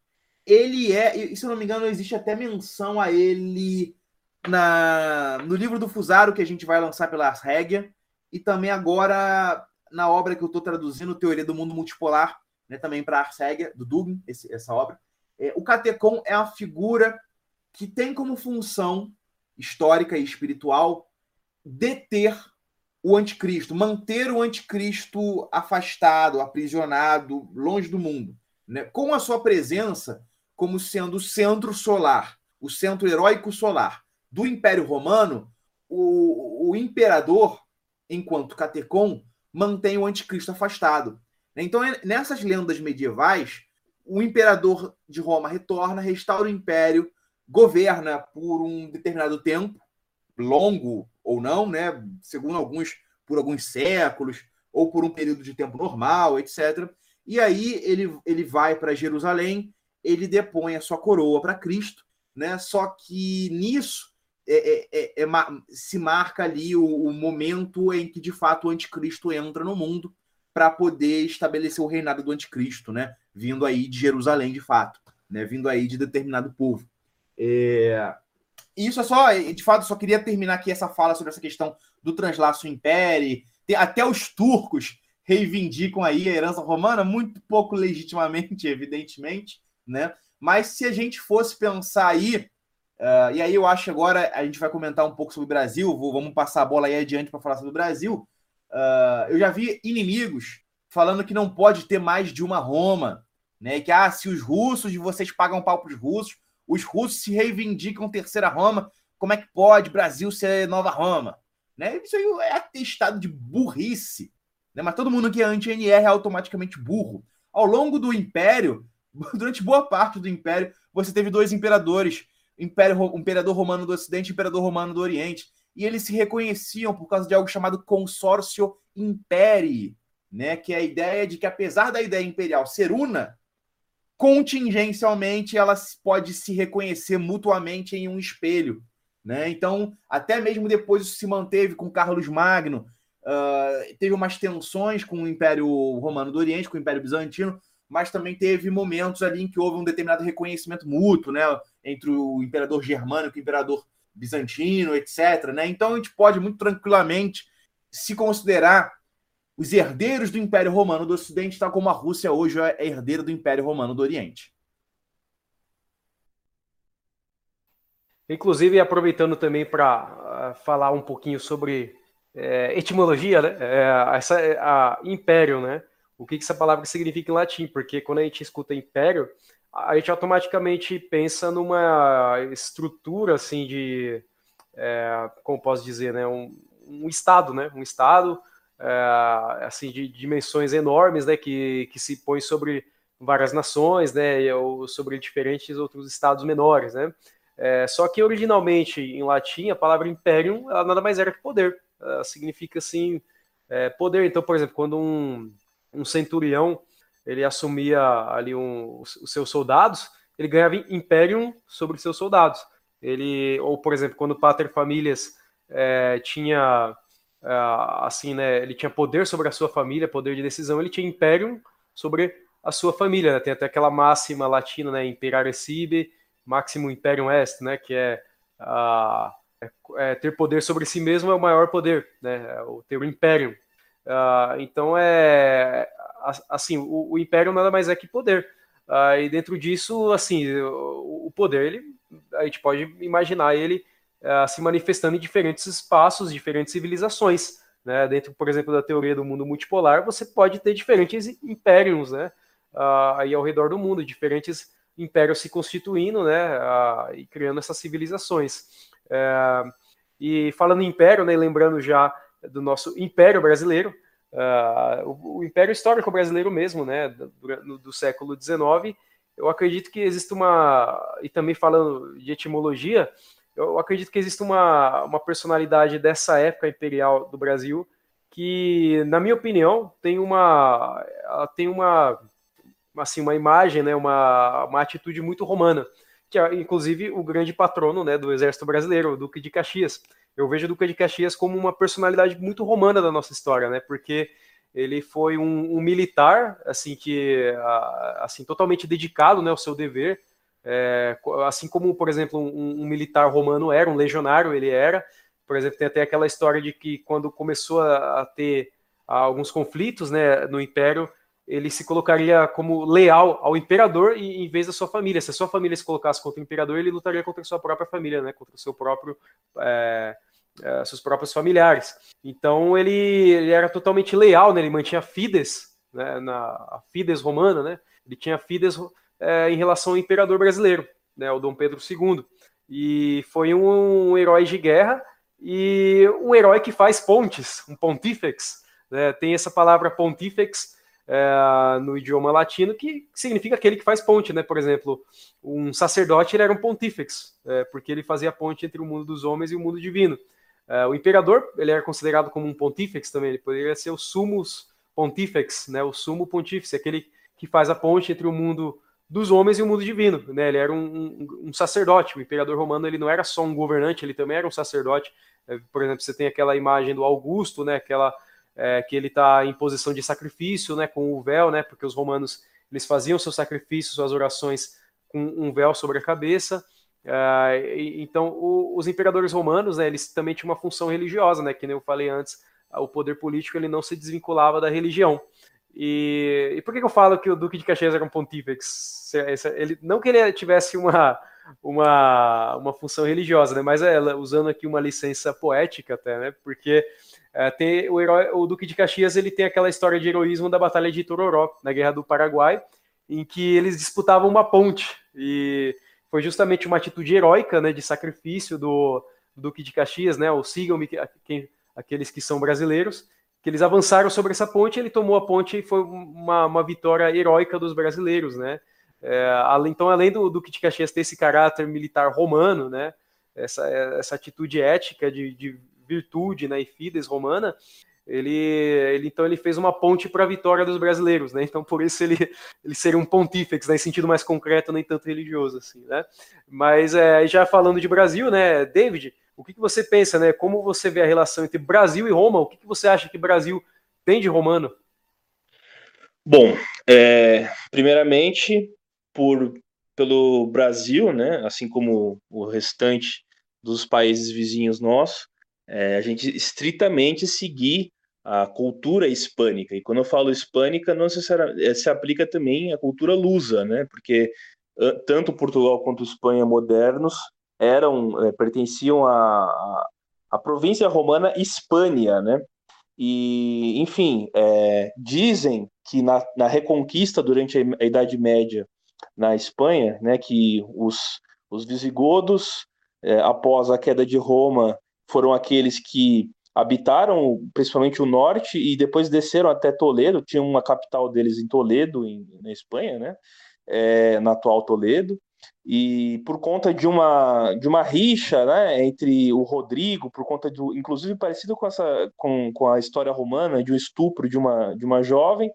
ele é, e se eu não me engano, existe até menção a ele na, no livro do Fusaro, que a gente vai lançar pela Regia, e também agora na obra que eu estou traduzindo, Teoria do Mundo Multipolar, né, também para a Arsega, do Dugin, esse, essa obra. É, o Catecon é a figura que tem como função histórica e espiritual deter o anticristo, manter o anticristo afastado, aprisionado, longe do mundo, né? com a sua presença como sendo o centro solar, o centro heróico solar do Império Romano, o, o imperador, enquanto catecon, mantém o anticristo afastado. Então, é, nessas lendas medievais, o imperador de Roma retorna, restaura o império, governa por um determinado tempo, longo ou não, né? segundo alguns, por alguns séculos, ou por um período de tempo normal, etc. E aí ele, ele vai para Jerusalém, ele depõe a sua coroa para Cristo, né? Só que nisso é, é, é, é se marca ali o, o, momento em que de fato o anticristo entra no mundo para poder estabelecer o reinado do anticristo, né? Vindo aí de Jerusalém, de fato, né? Vindo aí de determinado povo. É... Isso é só, de fato, só queria terminar aqui essa fala sobre essa questão do translaço império. Até os turcos reivindicam aí a herança romana, muito pouco legitimamente, evidentemente, né? Mas se a gente fosse pensar aí Uh, e aí eu acho que agora a gente vai comentar um pouco sobre o Brasil, vou, vamos passar a bola aí adiante para falar sobre o Brasil. Uh, eu já vi inimigos falando que não pode ter mais de uma Roma, né? Que ah, se os russos, vocês pagam pau para os russos, os russos se reivindicam terceira Roma, como é que pode Brasil ser nova Roma? Né? Isso aí é atestado de burrice. Né? Mas todo mundo que é anti-NR é automaticamente burro. Ao longo do Império, durante boa parte do Império, você teve dois imperadores Império, Imperador Romano do Ocidente e Imperador Romano do Oriente. E eles se reconheciam por causa de algo chamado consórcio imperi, né? que é a ideia de que, apesar da ideia imperial ser una, contingencialmente ela pode se reconhecer mutuamente em um espelho. Né? Então, até mesmo depois isso se manteve com Carlos Magno, uh, teve umas tensões com o Império Romano do Oriente, com o Império Bizantino, mas também teve momentos ali em que houve um determinado reconhecimento mútuo, né? entre o imperador germânico e o imperador bizantino, etc. Né? Então a gente pode muito tranquilamente se considerar os herdeiros do Império Romano do Ocidente, tal como a Rússia hoje é herdeira do Império Romano do Oriente. Inclusive, aproveitando também para uh, falar um pouquinho sobre é, etimologia, né? É, essa, é a império, né? O que, que essa palavra significa em latim? Porque quando a gente escuta império, a gente automaticamente pensa numa estrutura assim de, é, como posso dizer, né? Um, um estado, né? Um estado é, assim de dimensões enormes, né? Que, que se põe sobre várias nações, né? Ou sobre diferentes outros estados menores, né? É, só que originalmente em latim a palavra imperium ela nada mais era que poder. Ela significa assim é, poder. Então, por exemplo, quando um, um centurião ele assumia ali um, os seus soldados, ele ganhava imperium sobre seus soldados. Ele ou por exemplo, quando o pater famílias é, tinha é, assim, né, ele tinha poder sobre a sua família, poder de decisão, ele tinha imperium sobre a sua família. Né? Tem até aquela máxima latina, né, imperare sibi Maximum Imperium Est, né, que é, a, é, é, ter poder sobre si mesmo é o maior poder, né, é o ter o Imperium. Uh, então é assim, o, o, Império nada mais é que poder. Uh, e dentro disso, assim, o, o, poder, ele, a gente pode imaginar ele uh, se manifestando em diferentes espaços, diferentes civilizações. Né? Dentro, por exemplo, da teoria do mundo multipolar, você pode ter diferentes impérios, né? aí ao redor do mundo, diferentes império se constituindo, né, e criando essas civilizações. É, e falando em império, né, lembrando já do nosso império brasileiro, uh, o, o, império histórico brasileiro mesmo, né, do, do, século XIX, eu acredito que existe uma, e também falando de etimologia, eu acredito que existe uma, uma personalidade dessa época imperial do Brasil que, na minha opinião, tem uma, tem uma assim, uma imagem, né, uma, uma atitude muito romana, que é inclusive o grande patrono né, do exército brasileiro, o Duque de Caxias. Eu vejo o Duque de Caxias como uma personalidade muito romana da nossa história, né, porque ele foi um, um militar, assim, que, assim, totalmente dedicado, né, ao seu dever, é, assim como, por exemplo, um, um, militar romano era, um legionário ele era, por exemplo, tem até aquela história de que quando começou a, a ter alguns conflitos, né, no Império, ele se colocaria como leal ao imperador em vez da sua família. Se a sua família se colocasse contra o imperador, ele lutaria contra a sua própria família, né? Contra o seu próprio, é, é, seus próprios familiares. Então ele, ele, era totalmente leal, né? Ele mantinha fides, né? Na a fides romana, né? Ele tinha fides é, em relação ao imperador brasileiro, né? O Dom Pedro II. E foi um, um herói de guerra e um herói que faz pontes, um pontífex. Né? Tem essa palavra pontífex é, no idioma latino, que significa aquele que faz ponte, né? Por exemplo, um sacerdote ele era um pontífex, é, porque ele fazia ponte entre o mundo dos homens e o mundo divino. É, o imperador ele era considerado como um pontífex também, ele poderia ser o sumus pontífex, né? O sumo pontífice, aquele que faz a ponte entre o mundo dos homens e o mundo divino, né? Ele era um, um, um sacerdote. O imperador romano ele não era só um governante, ele também era um sacerdote. É, por exemplo, você tem aquela imagem do Augusto, né? Aquela é, que ele está em posição de sacrifício, né, com o véu, né, porque os romanos eles faziam seus sacrifícios, suas orações com um véu sobre a cabeça. E, então, o, os imperadores romanos, né, eles também tinham uma função religiosa, né, que nem eu falei antes, o poder político ele não se desvinculava da religião. E, e por que, que eu falo que o Duque de Caxias era um pontífex? Ele, não que ele tivesse uma, uma, uma função religiosa, né, mas é, usando aqui uma licença poética até, né, porque é, tem o, herói, o Duque de Caxias ele tem aquela história de heroísmo da Batalha de Tororó, na Guerra do Paraguai, em que eles disputavam uma ponte. E foi justamente uma atitude heróica, né, de sacrifício do, do Duque de Caxias, né, o sigam-me, aqueles que são brasileiros, que eles avançaram sobre essa ponte, ele tomou a ponte e foi uma, uma vitória heróica dos brasileiros, né. É, então, além do Duque de Caxias ter esse caráter militar romano, né, essa, essa atitude ética de, de virtude, né, e fides romana, ele, ele então ele fez uma ponte para a vitória dos brasileiros, né? Então por isso ele, ele seria um pontífex, né, em sentido mais concreto, nem tanto religioso assim, né? Mas é, já falando de Brasil, né, David, o que, que você pensa, né? Como você vê a relação entre Brasil e Roma? O que, que você acha que Brasil tem de romano? Bom, é, primeiramente por pelo Brasil, né, assim como o restante dos países vizinhos nossos, é, a gente estritamente seguir a cultura hispânica. E quando eu falo hispânica, não necessariamente é, se aplica também à cultura lusa, né? Porque tanto Portugal quanto Espanha modernos eram é, pertenciam a, a província romana Hispânia, né? E, enfim, é, dizem que na, na, Reconquista durante a Idade Média na Espanha, né, que os, os visigodos, é, após a queda de Roma, foram aqueles que habitaram principalmente o norte e depois desceram até Toledo, tinha uma capital deles em Toledo, em, na Espanha, né, é, na atual Toledo, e por conta de uma de uma rixa né, entre o Rodrigo, por conta do, inclusive parecido com essa com, com a história romana de um estupro de uma de uma jovem,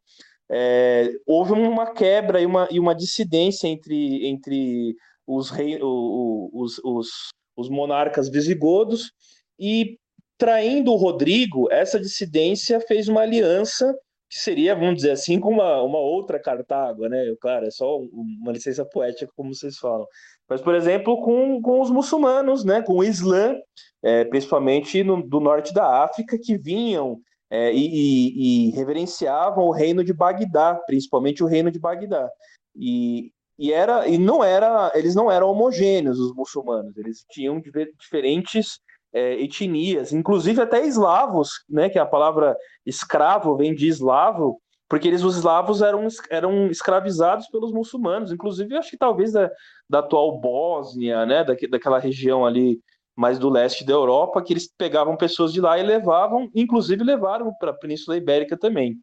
é, houve uma quebra e uma, e uma dissidência entre, entre os, rei, os, os, os monarcas visigodos e traindo o Rodrigo, essa dissidência fez uma aliança que seria, vamos dizer assim, com uma, uma outra Cartago, né? Claro, é só uma licença poética, como vocês falam. Mas, por exemplo, com, com os muçulmanos, né? Com o Islã, é, principalmente no, do norte da África, que vinham é, e, e, reverenciavam o reino de Bagdá, principalmente o reino de Bagdá. E, e, era, e não era, eles não eram homogêneos, os muçulmanos, eles tinham diferentes é, etnias, inclusive até eslavos, né, que a palavra escravo vem de eslavo, porque eles, os eslavos eram, eram escravizados pelos muçulmanos, inclusive acho que talvez da, da atual Bósnia, né, da, daquela região ali mais do leste da Europa, que eles pegavam pessoas de lá e levavam, inclusive levaram para a Península Ibérica também.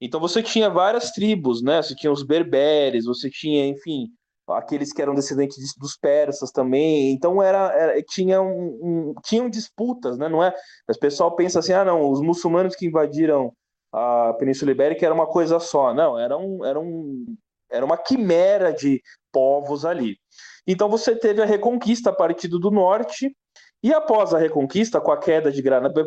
Então você tinha várias tribos, né? Você tinha os berberes, você tinha, enfim, aqueles que eram descendentes dos persas também. Então era, era tinha um, um, tinham disputas, né? Não é? O pessoal pensa assim, ah, não, os muçulmanos que invadiram a Península Ibérica era uma coisa só. Não, era um, era um, era uma quimera de povos ali. Então você teve a Reconquista a partir do norte e após a Reconquista, com a queda de Granada,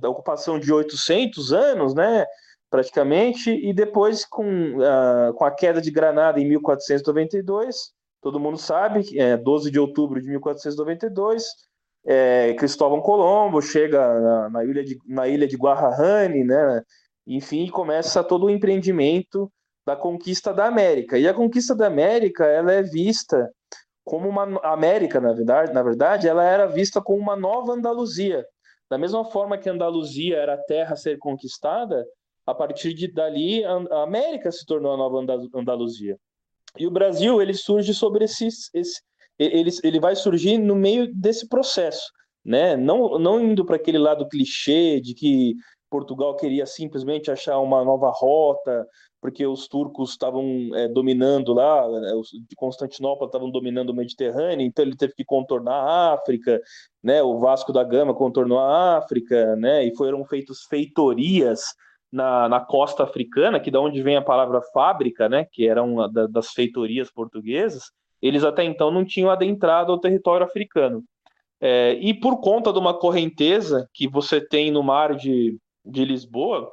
da ocupação de 800 anos, né? Praticamente, e depois com, uh, com a queda de Granada em 1492, todo mundo sabe, é, 12 de outubro de 1492, é, Cristóvão Colombo chega na, na, ilha de, na ilha de Guarrahane, né, enfim, começa todo o empreendimento da conquista da América. E a conquista da América, ela é vista como uma América, na verdade, na verdade, ela era vista como uma nova Andaluzia. Da mesma forma que a Andaluzia era a terra a ser conquistada, a partir de dali a América se tornou a nova Andaluzia. E o Brasil ele surge sobre esses, esse, ele, ele vai surgir no meio desse processo, né? Não, não indo para aquele lado clichê de que Portugal queria simplesmente achar uma nova rota, porque os turcos estavam é, dominando lá, né, os de Constantinopla estavam dominando o Mediterrâneo, então ele teve que contornar a África, né? O Vasco da Gama contornou a África, né? E foram feitas feitorias na, na costa africana, que da onde vem a palavra fábrica, né, que era uma da, das feitorias portuguesas, eles até então não tinham adentrado ao território africano. É, e por conta de uma correnteza que você tem no mar de, de Lisboa,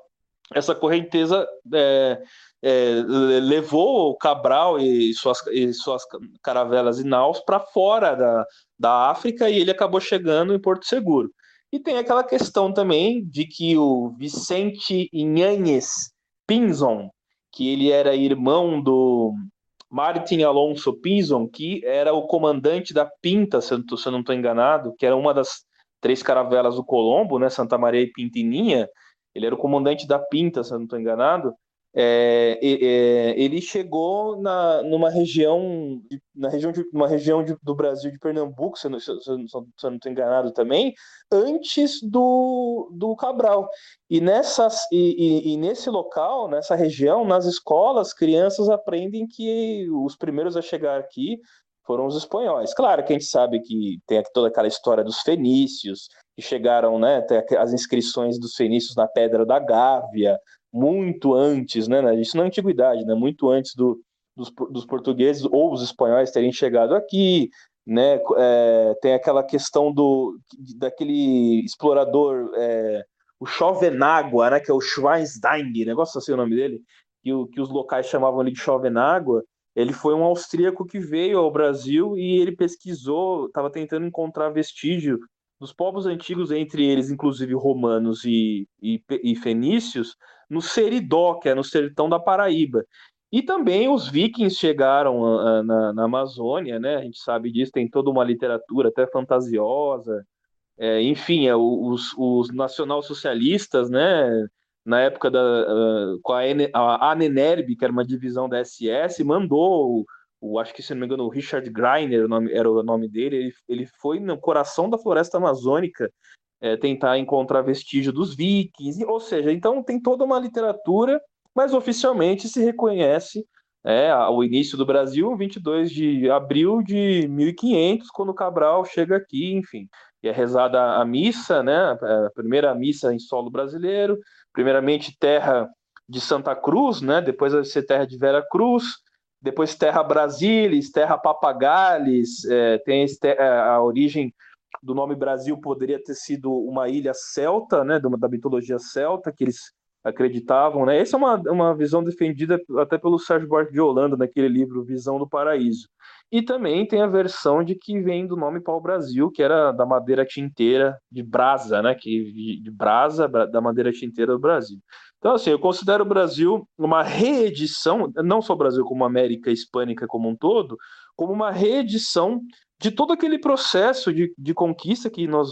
essa correnteza é, é, levou Cabral e suas, e suas caravelas e naus para fora da, da África e ele acabou chegando em Porto Seguro. E tem aquela questão também de que o Vicente Inhanes Pinzon, que ele era irmão do Martin Alonso Pinzon, que era o comandante da Pinta, se eu não estou enganado, que era uma das três caravelas do Colombo, né, Santa Maria e Pintininha, ele era o comandante da Pinta, se eu não estou enganado, é, é, ele chegou na, numa região, na região, de, numa região de, do Brasil de Pernambuco, se, eu, não estou enganado também, antes do, do Cabral. E, nessas, e, e, e, nesse local, nessa região, nas escolas, crianças aprendem que os primeiros a chegar aqui foram os espanhóis. Claro que a gente sabe que tem toda aquela história dos fenícios, que chegaram, né, até as inscrições dos fenícios na Pedra da Gávea, muito antes, né, né, isso na antiguidade, né, muito antes do, dos, dos portugueses ou os espanhóis terem chegado aqui, né, é, tem aquela questão do daquele explorador, é, o Chovenágua, né, que é o Schweinstein, negócio assim o nome dele, que, que os locais chamavam ali de Chovenágua, ele foi um austríaco que veio ao Brasil e ele pesquisou, estava tentando encontrar vestígio dos povos antigos, entre eles, inclusive romanos e, e, e fenícios, no Seridó, que é no sertão da Paraíba. E também os vikings chegaram na, na, Amazônia, né? A gente sabe disso, tem toda uma literatura até fantasiosa, é, enfim, é, os, os nacional-socialistas, né, na época da, uh, com a, a Anenerb, que era uma divisão da SS, mandou o, acho que se não me engano, o Richard Greiner o nome, era o nome dele, ele, ele foi no coração da floresta amazônica é, tentar encontrar vestígio dos vikings, ou seja, então tem toda uma literatura, mas oficialmente se reconhece é, o início do Brasil, 22 de abril de 1500, quando Cabral chega aqui, enfim, e é rezada a missa, né, a primeira missa em solo brasileiro, primeiramente terra de Santa Cruz, né, depois vai ser terra de Vera Cruz, depois terra Brasilis, terra Papagales, é, tem é, a origem do nome Brasil poderia ter sido uma ilha celta, né, da mitologia celta, que eles acreditavam, né? Essa é uma, uma visão defendida até pelo Sérgio Buarque de Holanda naquele livro Visão do Paraíso. E também tem a versão de que vem do nome pau-brasil, que era da madeira tinteira de brasa, né? Que de brasa da madeira tinteira do Brasil. Então, assim, eu considero o Brasil uma reedição, não só o Brasil como a América Hispânica como um todo, como uma reedição de todo aquele processo de, de conquista que nós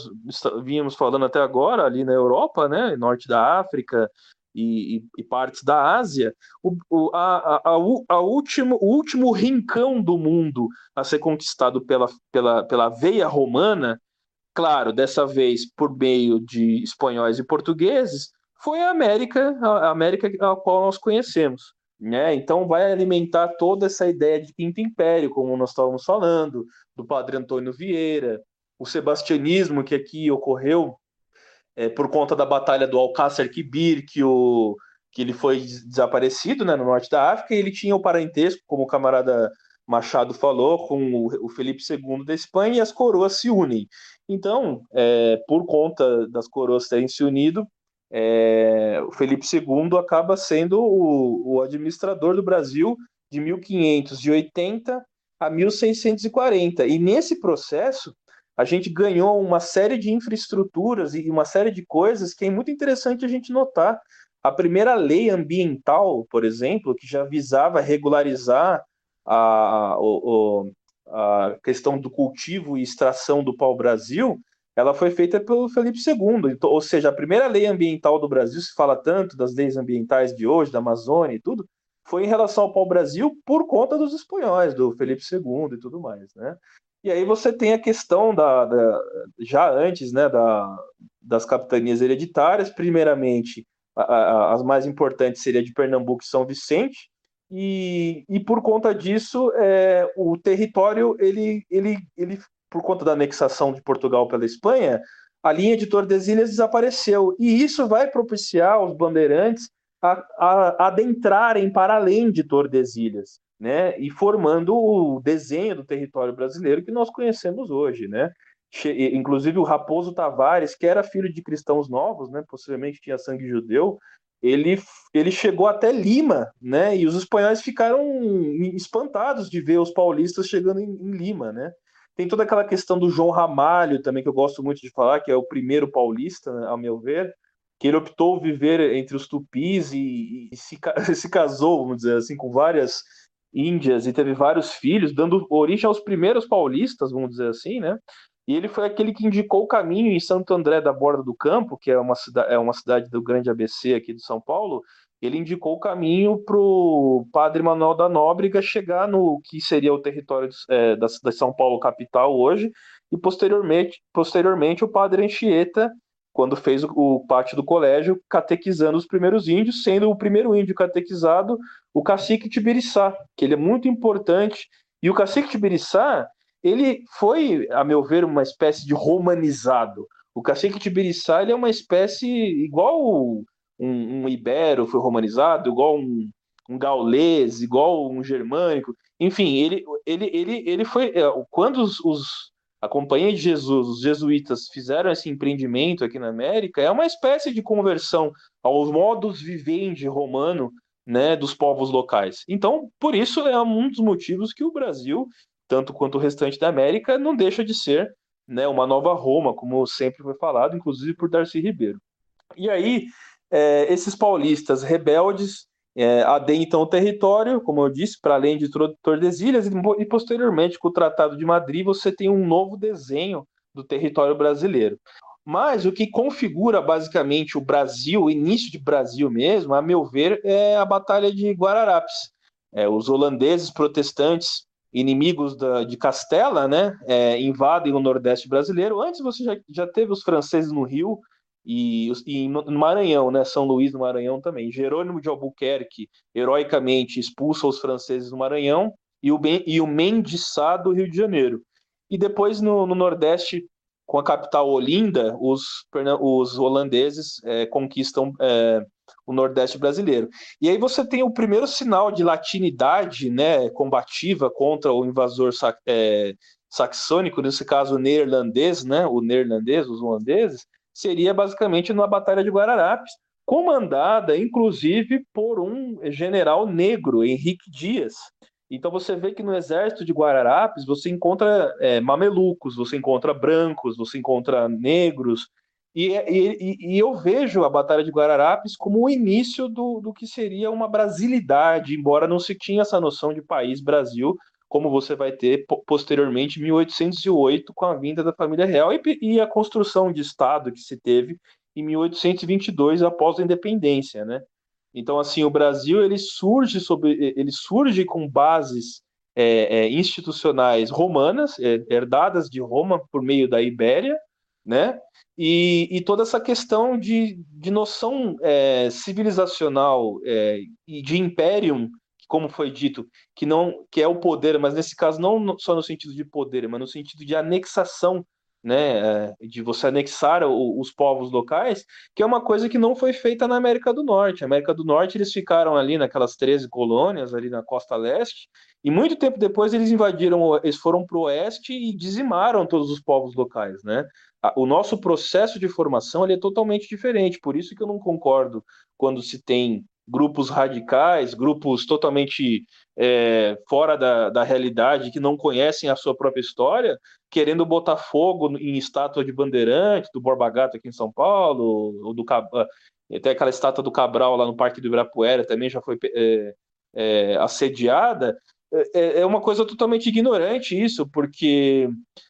vínhamos falando até agora ali na Europa, né, norte da África, e, e, partes da Ásia, o, o, a, a, a último, o último rincão do mundo a ser conquistado pela, pela, pela veia romana, claro, dessa vez por meio de espanhóis e portugueses, foi a América, a América a qual nós conhecemos. Né? Então vai alimentar toda essa ideia de quinto império, como nós estávamos falando, do padre Antônio Vieira, o sebastianismo que aqui ocorreu é, por conta da batalha do Alcácer Quibir, que, o, que ele foi desaparecido né, no norte da África, e ele tinha o parentesco, como o camarada Machado falou, com o, o Felipe II da Espanha, e as coroas se unem. Então, é, por conta das coroas terem se unido, é, o Felipe II acaba sendo o, o administrador do Brasil de 1580 a 1640. E nesse processo, a gente ganhou uma série de infraestruturas e uma série de coisas que é muito interessante a gente notar. A primeira lei ambiental, por exemplo, que já visava regularizar a, a, a questão do cultivo e extração do pau-brasil, ela foi feita pelo Felipe II. Então, ou seja, a primeira lei ambiental do Brasil, se fala tanto das leis ambientais de hoje, da Amazônia e tudo, foi em relação ao pau-brasil por conta dos espanhóis, do Felipe II e tudo mais, né? E aí você tem a questão da, da já antes, né, da, das capitanias hereditárias, primeiramente a, a, as mais importantes seria de Pernambuco e São Vicente, e, e por conta disso é, o território ele, ele, ele por conta da anexação de Portugal pela Espanha, a linha de Tordesilhas desapareceu. E isso vai propiciar os bandeirantes a, a adentrarem para além de Tordesilhas né, e formando o desenho do território brasileiro que nós conhecemos hoje, né? Inclusive o Raposo Tavares, que era filho de cristãos novos, né, possivelmente tinha sangue judeu, ele, ele chegou até Lima, né? E os espanhóis ficaram espantados de ver os paulistas chegando em, em Lima, né? Tem toda aquela questão do João Ramalho também, que eu gosto muito de falar, que é o primeiro paulista, né, ao meu ver, que ele optou viver entre os tupis e, e se, se casou, vamos dizer assim, com várias índias e teve vários filhos, dando origem aos primeiros paulistas, vamos dizer assim, né? E ele foi aquele que indicou o caminho em Santo André da Borda do Campo, que é uma, cidade, é uma cidade do grande ABC aqui de São Paulo. Ele indicou o caminho para o padre Manuel da Nóbrega chegar no que seria o território de, é, da, da São Paulo capital hoje, e posteriormente, posteriormente o padre Anchieta quando fez o, pátio do colégio, catequizando os primeiros índios, sendo o primeiro índio catequizado o cacique Tibiriçá, que ele é muito importante. E o cacique Tibiriçá, ele foi, a meu ver, uma espécie de romanizado. O cacique Tibiriçá ele é uma espécie igual um, um ibero foi romanizado, igual um, um gaulês, igual um germânico. Enfim, ele, ele, ele, ele foi. É, quando os, os a Companhia de Jesus, os jesuítas fizeram esse empreendimento aqui na América, é uma espécie de conversão aos modos vivendi romano né, dos povos locais. Então, por isso é um dos motivos que o Brasil, tanto quanto o restante da América, não deixa de ser né, uma nova Roma, como sempre foi falado, inclusive por Darcy Ribeiro. E aí, é, esses paulistas rebeldes é, adentram o território, como eu disse, para além de Tordesilhas, e posteriormente, com o Tratado de Madrid, você tem um novo desenho do território brasileiro. Mas o que configura basicamente o Brasil, o início de Brasil mesmo, a meu ver, é a Batalha de Guararapes. É, os holandeses protestantes, inimigos da, de Castela, né, é, invadem o Nordeste brasileiro. Antes você já, já teve os franceses no Rio e, e no Maranhão, né, São Luís no Maranhão também. Jerônimo de Albuquerque, heroicamente, expulsa os franceses no Maranhão e o, e o Mendes do Rio de Janeiro. E depois no, no Nordeste com a capital Olinda, os, os holandeses é, conquistam é, o Nordeste brasileiro. E aí você tem o primeiro sinal de latinidade né, combativa contra o invasor é, saxônico, nesse caso neerlandês, né, o neerlandês, os holandeses, seria basicamente na Batalha de Guararapes, comandada inclusive por um general negro, Henrique Dias, então você vê que no exército de Guararapes você encontra é, mamelucos, você encontra brancos, você encontra negros, e, e, e, eu vejo a Batalha de Guararapes como o início do, do que seria uma brasilidade, embora não se tinha essa noção de país Brasil, como você vai ter posteriormente em 1808 com a vinda da família real e, e a construção de Estado que se teve em 1822 após a independência, né? Então, assim, o Brasil ele surge sobre, ele surge com bases é, é, institucionais romanas, é, herdadas de Roma por meio da Ibéria, né? E, e toda essa questão de, de noção é, civilizacional é, e de imperium, como foi dito, que não que é o poder, mas nesse caso não só no sentido de poder, mas no sentido de anexação né, é, de você anexar o, os povos locais, que é uma coisa que não foi feita na América do Norte. A América do Norte eles ficaram ali naquelas 13 colônias ali na costa leste, e muito tempo depois eles invadiram, eles foram para o oeste e dizimaram todos os povos locais, né? O nosso processo de formação ele é totalmente diferente, por isso que eu não concordo quando se tem grupos radicais, grupos totalmente é, fora da, da realidade, que não conhecem a sua própria história, querendo botar fogo em estátua de bandeirante, do Borba Gato aqui em São Paulo, ou do até aquela estátua do Cabral lá no Parque do Ibirapuera também já foi é, é, assediada. É, é, é uma coisa totalmente ignorante isso, porque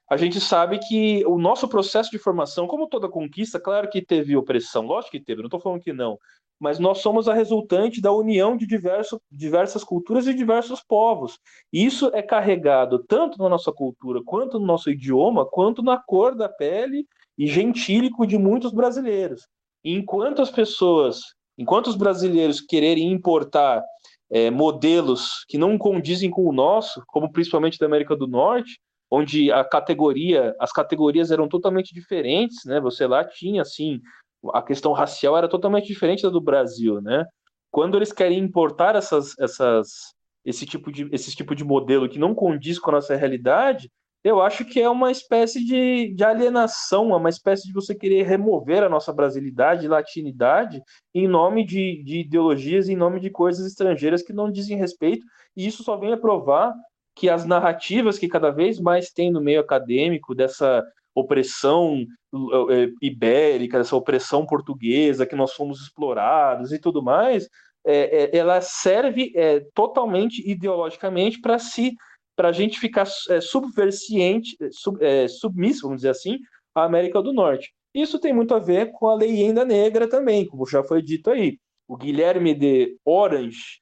a gente sabe que o nosso processo de formação, como toda conquista, claro que teve opressão, lógico que teve, não estou falando que não, mas nós somos a resultante da união de diverso, diversas culturas e diversos povos. E isso é carregado tanto na nossa cultura, quanto no nosso idioma, quanto na cor da pele e gentílico de muitos brasileiros. E enquanto as pessoas, enquanto os brasileiros quererem importar é, modelos que não condizem com o nosso, como principalmente da América do Norte, onde a categoria, as categorias eram totalmente diferentes, né? Você lá tinha assim a questão racial era totalmente diferente da do Brasil, né? Quando eles querem importar essas, essas, esse, tipo de, esse tipo de modelo que não condiz com a nossa realidade, eu acho que é uma espécie de, de alienação, uma espécie de você querer remover a nossa brasilidade e latinidade em nome de, de ideologias, em nome de coisas estrangeiras que não dizem respeito, e isso só vem a provar que as narrativas que cada vez mais tem no meio acadêmico dessa opressão é, ibérica, essa opressão portuguesa, que nós fomos explorados e tudo mais, é, é, ela serve é, totalmente ideologicamente para si, para a gente ficar é, subversiente, é, sub, submisso, vamos dizer assim, à América do Norte. Isso tem muito a ver com a leyenda negra também, como já foi dito aí. O Guilherme de Orange,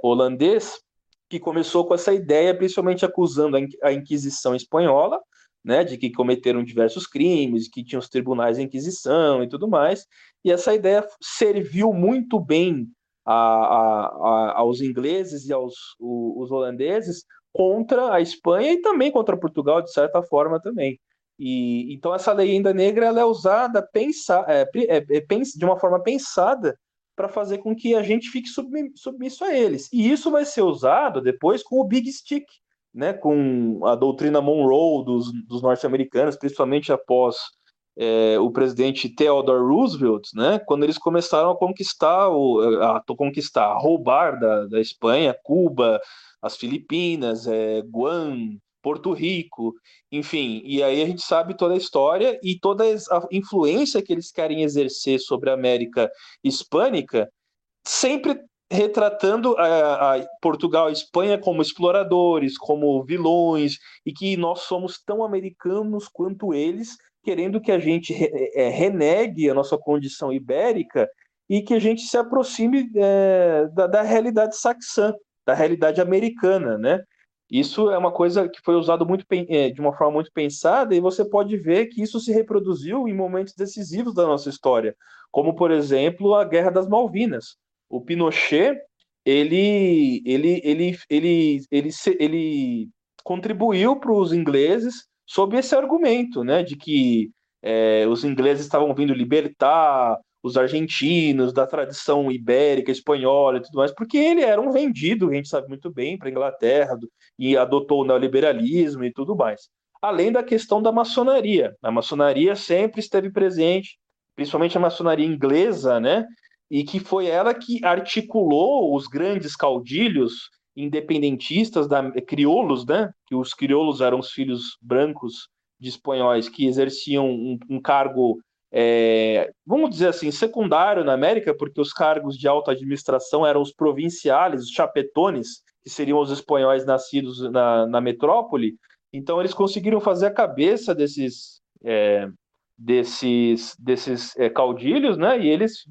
holandês, que começou com essa ideia, principalmente acusando a Inquisição espanhola, né, de que cometeram diversos crimes, que tinham os tribunais de inquisição e tudo mais, e essa ideia serviu muito bem a, a, a, aos ingleses e aos os holandeses contra a Espanha e também contra Portugal, de certa forma também. E, então essa lenda negra ela é usada pensa, é, é, é, de uma forma pensada para fazer com que a gente fique submisso a eles. E isso vai ser usado depois com o Big Stick, né, com a doutrina Monroe dos, dos norte-americanos, principalmente após é, o presidente Theodore Roosevelt, né, quando eles começaram a conquistar, o, a, a conquistar, a roubar da, da Espanha, Cuba, as Filipinas, é, Guam, Porto Rico, enfim, e aí a gente sabe toda a história e toda a influência que eles querem exercer sobre a América hispânica sempre retratando a, a Portugal e Espanha como exploradores, como vilões, e que nós somos tão americanos quanto eles, querendo que a gente é, renegue a nossa condição ibérica e que a gente se aproxime é, da, da, realidade saxã, da realidade americana, né? Isso é uma coisa que foi usado muito é, de uma forma muito pensada e você pode ver que isso se reproduziu em momentos decisivos da nossa história, como por exemplo a Guerra das Malvinas. O Pinochet ele ele ele ele ele, ele, contribuiu para os ingleses sob esse argumento, né, de que é, os ingleses estavam vindo libertar os argentinos, da tradição ibérica, espanhola e tudo mais, porque ele era um vendido, a gente sabe muito bem, para a Inglaterra do, e adotou o neoliberalismo e tudo mais. Além da questão da maçonaria. A maçonaria sempre esteve presente, principalmente a maçonaria inglesa, né? E que foi ela que articulou os grandes caudilhos independentistas, da, crioulos, né? Que os crioulos eram os filhos brancos de espanhóis que exerciam um, um cargo é, vamos dizer assim, secundário na América, porque os cargos de alta administração eram os provinciais, os chapetones, que seriam os espanhóis nascidos na, na metrópole. Então, eles conseguiram fazer a cabeça desses, é, desses, desses é, caudilhos, né? E eles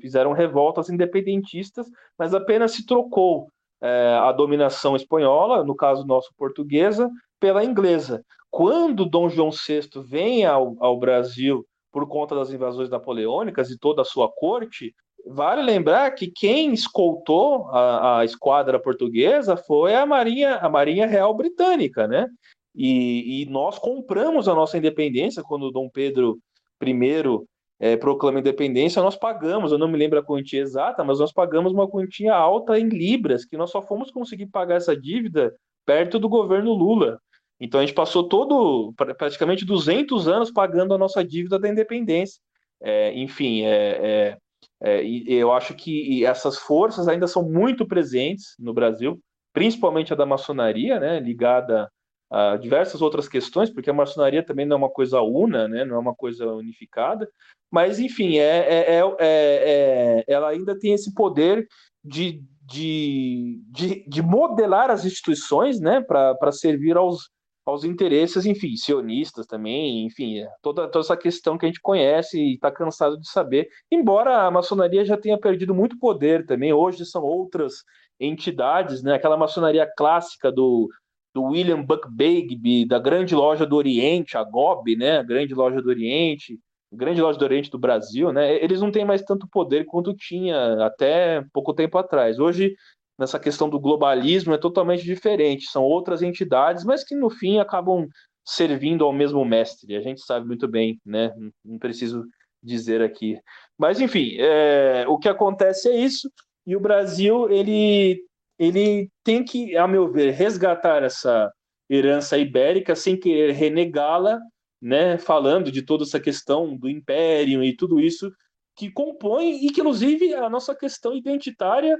fizeram revoltas independentistas, mas apenas se trocou é, a dominação espanhola, no caso nosso portuguesa, pela inglesa. Quando Dom João VI vem ao, ao Brasil por conta das invasões napoleônicas e toda a sua corte, vale lembrar que quem escoltou a, a esquadra portuguesa foi a Marinha, a Marinha Real Britânica, né? E, e nós compramos a nossa independência quando Dom Pedro I é, proclama independência, nós pagamos, eu não me lembro a quantia exata, mas nós pagamos uma quantia alta em libras, que nós só fomos conseguir pagar essa dívida perto do governo Lula. Então a gente passou todo, praticamente 200 anos pagando a nossa dívida da independência. É, enfim, é, é, é eu acho que essas forças ainda são muito presentes no Brasil, principalmente a da maçonaria, né, ligada a diversas outras questões, porque a maçonaria também não é uma coisa una, né, não é uma coisa unificada, mas enfim, é, é, é ela ainda tem esse poder de, de, de, de modelar as instituições né, para servir aos, aos interesses, enfim, sionistas também, enfim, é toda, toda essa questão que a gente conhece e está cansado de saber. Embora a maçonaria já tenha perdido muito poder também, hoje são outras entidades, né? Aquela maçonaria clássica do, do William Buckbeigby, da Grande Loja do Oriente, a GOB, né? A Grande Loja do Oriente, Grande Loja do Oriente do Brasil, né? Eles não têm mais tanto poder quanto tinha até pouco tempo atrás. Hoje nessa questão do globalismo é totalmente diferente. São outras entidades, mas que no fim acabam servindo ao mesmo mestre. A gente sabe muito bem, né? Não preciso dizer aqui. Mas enfim, é, o que acontece é isso. E o Brasil ele ele tem que, a meu ver, resgatar essa herança ibérica sem querer renegá-la, né? Falando de toda essa questão do império e tudo isso que compõe e que inclusive a nossa questão identitária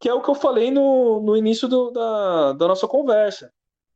que é o que eu falei no, no início do, da, da nossa conversa.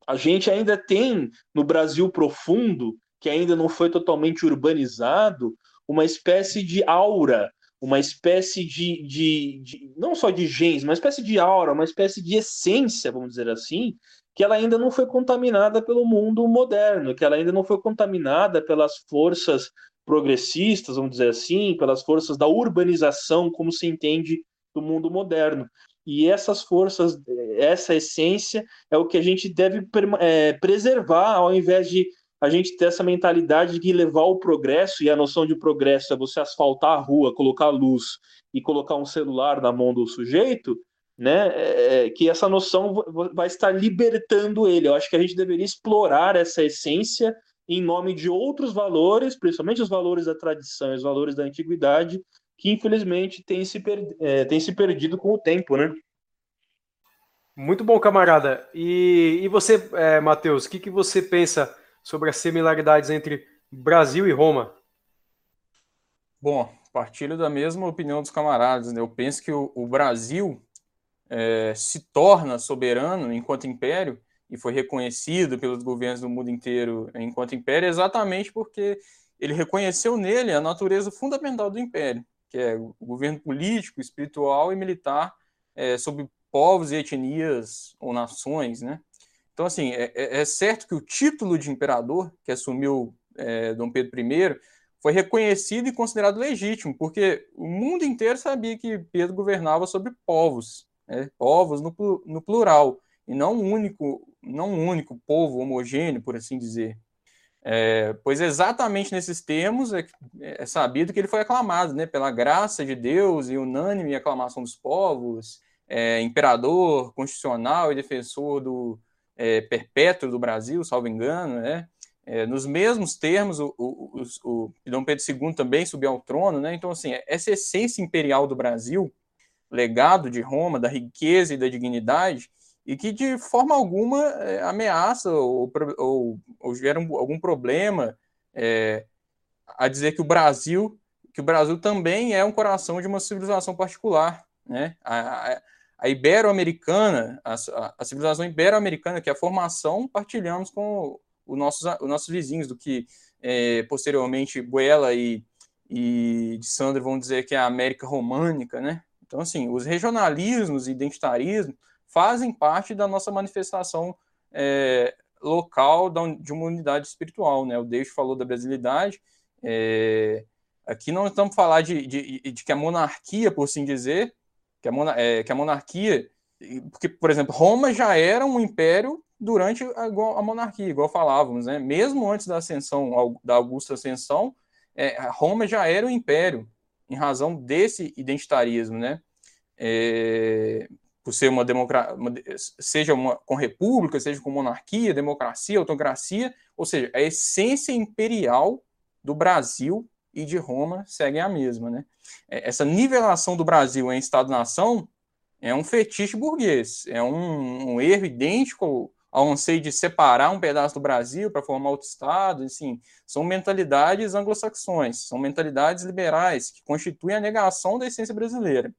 A gente ainda tem no Brasil profundo, que ainda não foi totalmente urbanizado, uma espécie de aura, uma espécie de, de, de, não só de genes, uma espécie de aura, uma espécie de essência, vamos dizer assim, que ela ainda não foi contaminada pelo mundo moderno, que ela ainda não foi contaminada pelas forças progressistas, vamos dizer assim, pelas forças da urbanização, como se entende do mundo moderno. E essas forças, essa essência, é o que a gente deve é, preservar, ao invés de a gente ter essa mentalidade de levar o progresso, e a noção de progresso é você asfaltar a rua, colocar luz e colocar um celular na mão do sujeito, né? É, é que essa noção vai estar libertando ele. Eu acho que a gente deveria explorar essa essência em nome de outros valores, principalmente os valores da tradição, os valores da antiguidade, que infelizmente tem se, per... é, tem se perdido com o tempo, né? Muito bom, camarada. E, e você, é, Matheus, o que, que você pensa sobre as similaridades entre Brasil e Roma? Bom, partilho da mesma opinião dos camaradas. Né? Eu penso que o, o Brasil é, se torna soberano enquanto império e foi reconhecido pelos governos do mundo inteiro enquanto império exatamente porque ele reconheceu nele a natureza fundamental do império, que é o governo político, espiritual e militar é, sobre povos e etnias ou nações, né? Então, assim, é, é, é certo que o título de imperador que assumiu é, Dom Pedro I foi reconhecido e considerado legítimo, porque o mundo inteiro sabia que Pedro governava sobre povos, né? povos no, no plural, e não um único, não um único povo homogêneo, por assim dizer. É, pois exatamente nesses termos é, é, sabido que ele foi aclamado, né, pela graça de Deus e unânime aclamação dos povos, é, imperador constitucional e defensor do é, perpétuo do Brasil, salvo engano, né, é, nos mesmos termos, o, o, o, o, Dom Pedro II também subiu ao trono, né, então, assim, essa essência imperial do Brasil, legado de Roma, da riqueza e da dignidade, e que de forma alguma é, ameaça ou, ou, ou, gera algum problema é, a dizer que o Brasil que o Brasil também é um coração de uma civilização particular, né? A, a, a ibero-americana, a, a, civilização ibero-americana, que é a formação, partilhamos com os nossos, os nossos vizinhos, do que é, posteriormente Buela e, e de Sandro vão dizer que é a América Românica, né? Então, assim, os regionalismos e identitarismo fazem parte da nossa manifestação é, local de uma unidade espiritual. Né? O Deixo falou da brasilidade. É, aqui não estamos falando de, de, de, que a monarquia, por assim dizer, que a, mona, é, que a monarquia, porque, por exemplo, Roma já era um império durante a, a monarquia, igual falávamos, né? mesmo antes da ascensão, da Augusta Ascensão, é, Roma já era um império, em razão desse identitarismo, né? É, por ser uma democracia, seja uma, com república, seja com monarquia, democracia, autocracia, ou seja, a essência imperial do Brasil e de Roma segue a mesma, né? É, essa nivelação do Brasil em Estado-nação é um fetiche burguês, é um, um, erro idêntico ao anseio de separar um pedaço do Brasil para formar outro Estado, assim, são mentalidades anglo-saxões, são mentalidades liberais que constituem a negação da essência brasileira.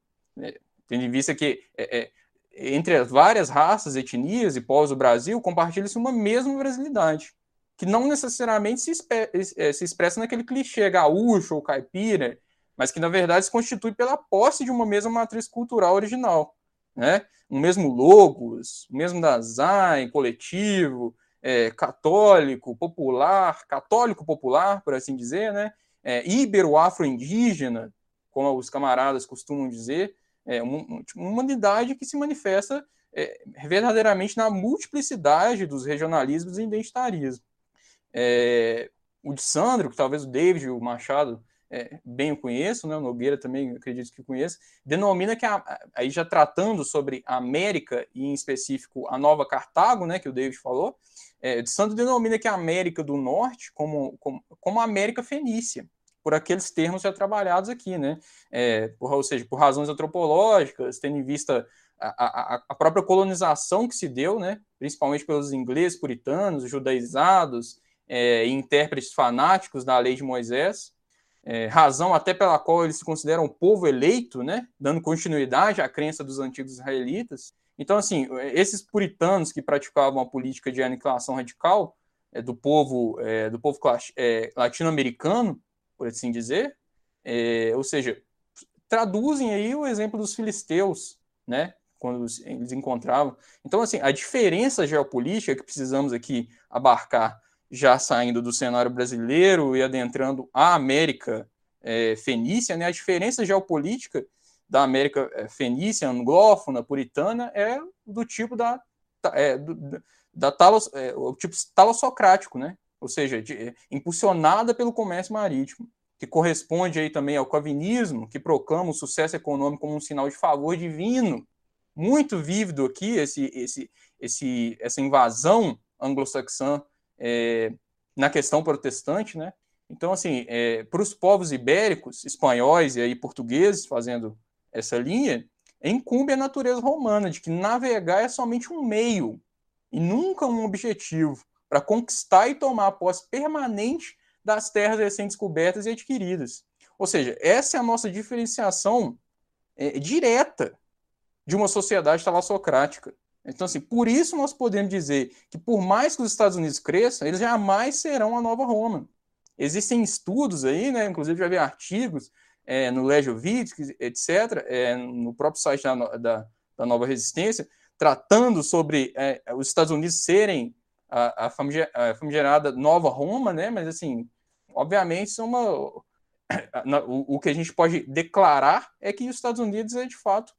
Tendo em vista que é, é, entre as várias raças, etnias e povos do Brasil, compartilha-se uma mesma brasilidade, que não necessariamente se, é, se, expressa naquele clichê gaúcho ou caipira, mas que na verdade se constitui pela posse de uma mesma matriz cultural original, né? Um mesmo logos, o mesmo design coletivo, é, católico, popular, católico popular, por assim dizer, né? É, ibero-afro-indígena, como os camaradas costumam dizer, é uma, uma humanidade que se manifesta é, verdadeiramente na multiplicidade dos regionalismos e identitarismo. É, o de Sandro, que talvez o David, o Machado, é, bem o conheço, né, o Nogueira também acredito que conheça, denomina que, a, aí já tratando sobre a América, e em específico a Nova Cartago, né, que o David falou, é, de Sandro denomina que a América do Norte como, como, como a América Fenícia por aqueles termos já trabalhados aqui, né? É, por, ou seja, por razões antropológicas, tendo em vista a, a, a, própria colonização que se deu, né? Principalmente pelos ingleses puritanos, judaizados é, intérpretes fanáticos da lei de Moisés, é, razão até pela qual eles se consideram povo eleito, né? Dando continuidade à crença dos antigos israelitas. Então, assim, esses puritanos que praticavam a política de aniquilação radical é, do povo, é, do povo é, latino-americano, por assim dizer, é, ou seja, traduzem aí o exemplo dos filisteus, né, quando eles encontravam. Então, assim, a diferença geopolítica que precisamos aqui abarcar, já saindo do cenário brasileiro e adentrando a América é, fenícia, né, a diferença geopolítica da América é, fenícia, anglófona, puritana, é do tipo da, é, do, da talos, é, o tipo talossocrático, né? Ou seja, de, impulsionada pelo comércio marítimo, que corresponde aí também ao calvinismo, que proclama o sucesso econômico como um sinal de favor divino. Muito vívido aqui esse, esse, esse, essa invasão anglo-saxã é, na questão protestante, né? Então, assim, é, para os povos ibéricos, espanhóis e aí portugueses fazendo essa linha, incumbe a natureza romana de que navegar é somente um meio e nunca um objetivo para conquistar e tomar a posse permanente das terras recém-descobertas e adquiridas. Ou seja, essa é a nossa diferenciação é, direta de uma sociedade talassocrática. Então, assim, por isso nós podemos dizer que, por mais que os Estados Unidos cresçam, eles jamais serão a nova Roma. Existem estudos aí, né, inclusive já vi artigos é, no Lejovic, etc., é, no próprio site da, da, da Nova Resistência, tratando sobre é, os Estados Unidos serem a, a, famigerada Nova Roma, né? Mas assim, obviamente, é uma, o, o que a gente pode declarar é que os Estados Unidos é de fato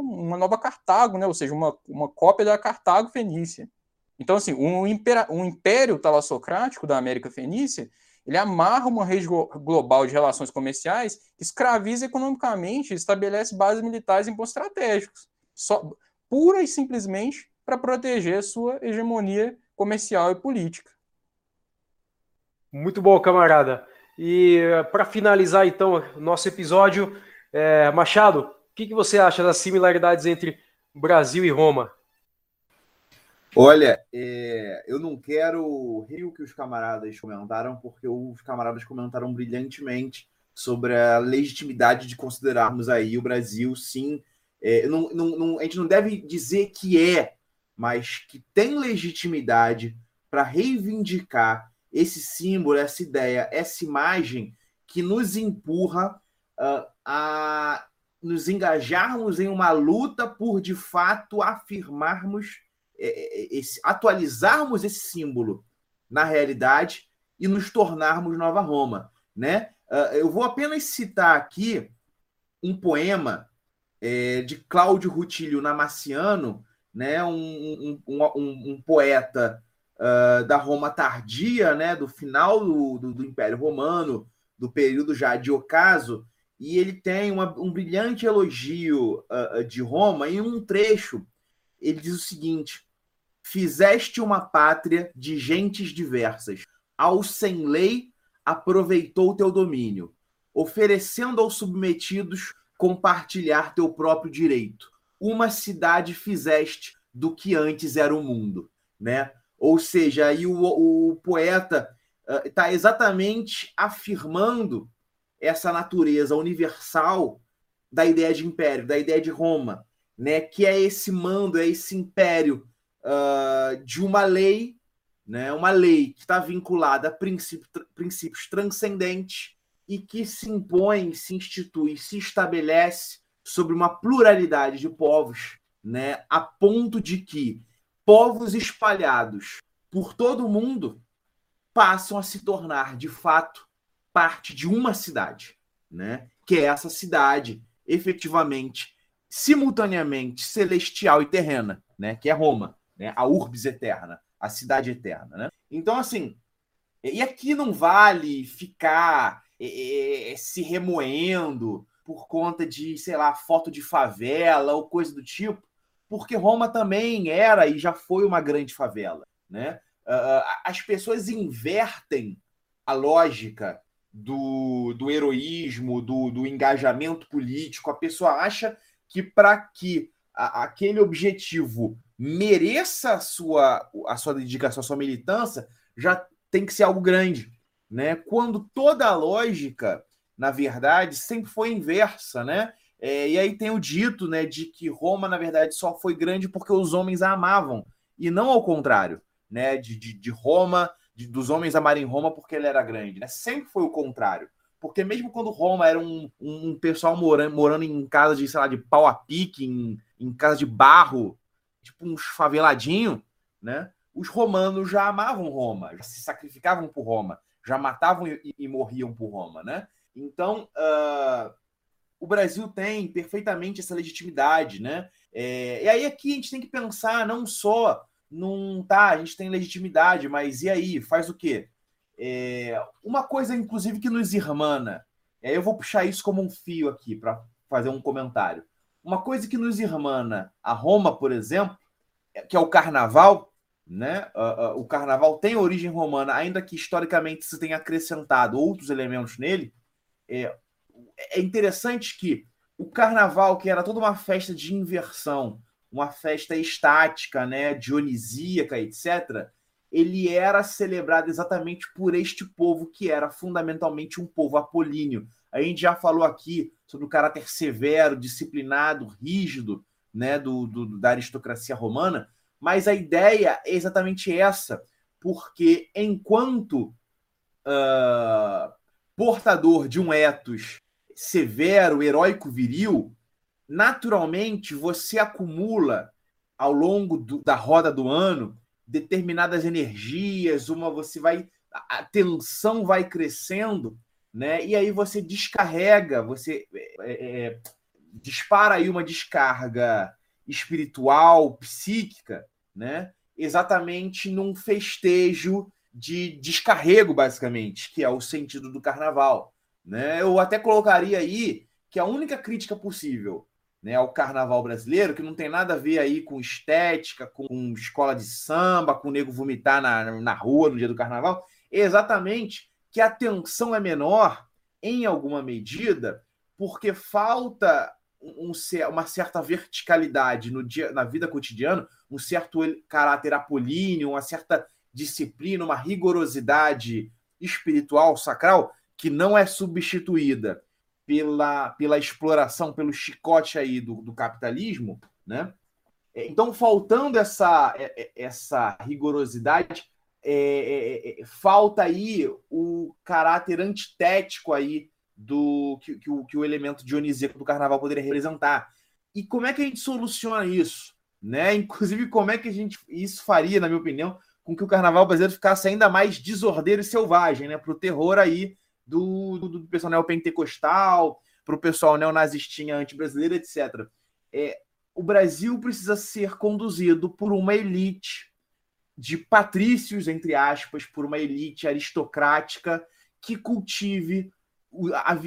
uma nova Cartago, né? Ou seja, uma, uma cópia da Cartago fenícia. Então, assim, um, impera, um império talassocrático da América Fenícia, ele amarra uma rede global de relações comerciais, escraviza economicamente, estabelece bases militares em pontos estratégicos, só, pura e simplesmente para proteger sua hegemonia comercial e política. Muito bom, camarada. E eh, para finalizar, então, nosso episódio, é, Machado, o que, que você acha das similaridades entre Brasil e Roma? Olha, é, eu não quero rir o que os camaradas comentaram, porque os camaradas comentaram brilhantemente sobre a legitimidade de considerarmos aí o Brasil, sim. É, não, não, não, a gente não deve dizer que é, mas que tem legitimidade para reivindicar esse símbolo, essa ideia, essa imagem que nos empurra uh, a nos engajarmos em uma luta por de fato afirmarmos é, é, esse, atualizarmos esse símbolo na realidade e nos tornarmos Nova Roma, né? Uh, eu vou apenas citar aqui um poema é, de Cláudio Rutilio Namaciano, né? Um, um, um, um poeta uh, da Roma tardia, né? Do final do, do, do, Império Romano, do período já de ocaso, e ele tem uma, um brilhante elogio uh, de Roma em um trecho. Ele diz o seguinte: Fizeste uma pátria de gentes diversas. Ao sem lei, aproveitou teu domínio, oferecendo aos submetidos compartilhar teu próprio direito. Uma cidade fizeste do que antes era o mundo, né? Ou seja, aí o, o poeta está uh, exatamente afirmando essa natureza universal da ideia de império, da ideia de Roma, né? Que é esse mando, é esse império uh, de uma lei, né, uma lei que está vinculada a princípio, princípios transcendentes e que se impõe, se institui, se estabelece sobre uma pluralidade de povos, né, a ponto de que povos espalhados por todo o mundo passam a se tornar, de fato, parte de uma cidade, né? Que é essa cidade, efetivamente, simultaneamente celestial e terrena, né? Que é Roma né? A urbis eterna, a cidade eterna, né? Então, assim, e aqui não vale ficar é, é, se remoendo por conta de, sei lá, foto de favela ou coisa do tipo, porque Roma também era e já foi uma grande favela, né? As pessoas invertem a lógica do, do heroísmo, do, do engajamento político. A pessoa acha que para que a, aquele objetivo mereça a sua, a sua dedicação, a sua militância, já tem que ser algo grande. Né? Quando toda a lógica, na verdade, sempre foi inversa, né? É, e aí tem o dito né, de que Roma, na verdade, só foi grande porque os homens a amavam, e não ao contrário, né? De, de, de Roma, de, dos homens amarem Roma porque ele era grande, né? Sempre foi o contrário. Porque mesmo quando Roma era um, um pessoal morando, morando em casa de, sei lá, de pau a pique, em, em casa de barro, tipo uns faveladinhos, né? Os romanos já amavam Roma, já se sacrificavam por Roma, já matavam e, e morriam por Roma, né? Então, uh, o Brasil tem perfeitamente essa legitimidade, né? É, e aí aqui a gente tem que pensar não só num tá, a gente tem legitimidade, mas e aí, faz o quê? É, uma coisa, inclusive, que nos irmana, aí eu vou puxar isso como um fio aqui para fazer um comentário. Uma coisa que nos irmana a Roma, por exemplo, é, que é o carnaval, né? Uh, uh, o carnaval tem origem romana, ainda que historicamente se tenha acrescentado outros elementos nele. É, é interessante que o carnaval, que era toda uma festa de inversão, uma festa estática, né, dionisíaca, etc., ele era celebrado exatamente por este povo que era fundamentalmente um povo apolíneo. A gente já falou aqui sobre o caráter severo, disciplinado, rígido né, do, do, da aristocracia romana, mas a ideia é exatamente essa, porque enquanto uh, portador de um ethos severo, heróico, viril, naturalmente você acumula ao longo do, da roda do ano determinadas energias, uma você vai a tensão vai crescendo, né? E aí você descarrega, você é, é, dispara aí uma descarga espiritual, psíquica, né? Exatamente num festejo de descarrego, basicamente, que é o sentido do carnaval. Né? Eu até colocaria aí que a única crítica possível né, ao carnaval brasileiro, que não tem nada a ver aí com estética, com escola de samba, com o nego vomitar na, na rua no dia do carnaval, é exatamente que a tensão é menor, em alguma medida, porque falta um, uma certa verticalidade no dia, na vida cotidiana, um certo caráter apolíneo, uma certa disciplina, uma rigorosidade espiritual, sacral, que não é substituída pela, pela exploração, pelo chicote aí do, do capitalismo, né? É, então, faltando essa, é, é, essa rigorosidade, é, é, falta aí o caráter antitético aí do que, que, o, que o elemento dionisíaco do carnaval poderia representar. E como é que a gente soluciona isso? Né? Inclusive, como é que a gente isso faria, na minha opinião, com que o carnaval brasileiro ficasse ainda mais desordeiro e selvagem, né? Para o terror aí do, do, do pessoal neopentecostal, para o pessoal neonazistinha anti-brasileiro, etc. É, o Brasil precisa ser conduzido por uma elite de patrícios, entre aspas, por uma elite aristocrática que cultive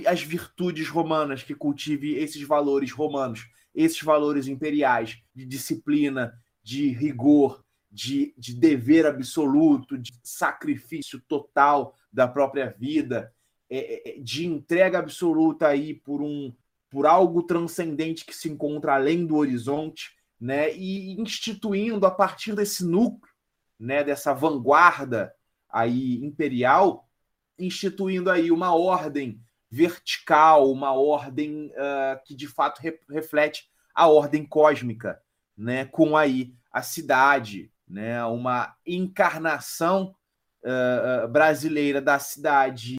as virtudes romanas, que cultive esses valores romanos, esses valores imperiais de disciplina, de rigor, de, de dever absoluto, de sacrifício total da própria vida, é, é, é, de entrega absoluta aí por um por algo transcendente que se encontra além do horizonte, né? E instituindo a partir desse núcleo, né, dessa vanguarda aí imperial, instituindo aí uma ordem vertical, uma ordem uh, que de fato re reflete a ordem cósmica, né, com aí a cidade, né, uma encarnação uh, brasileira da cidade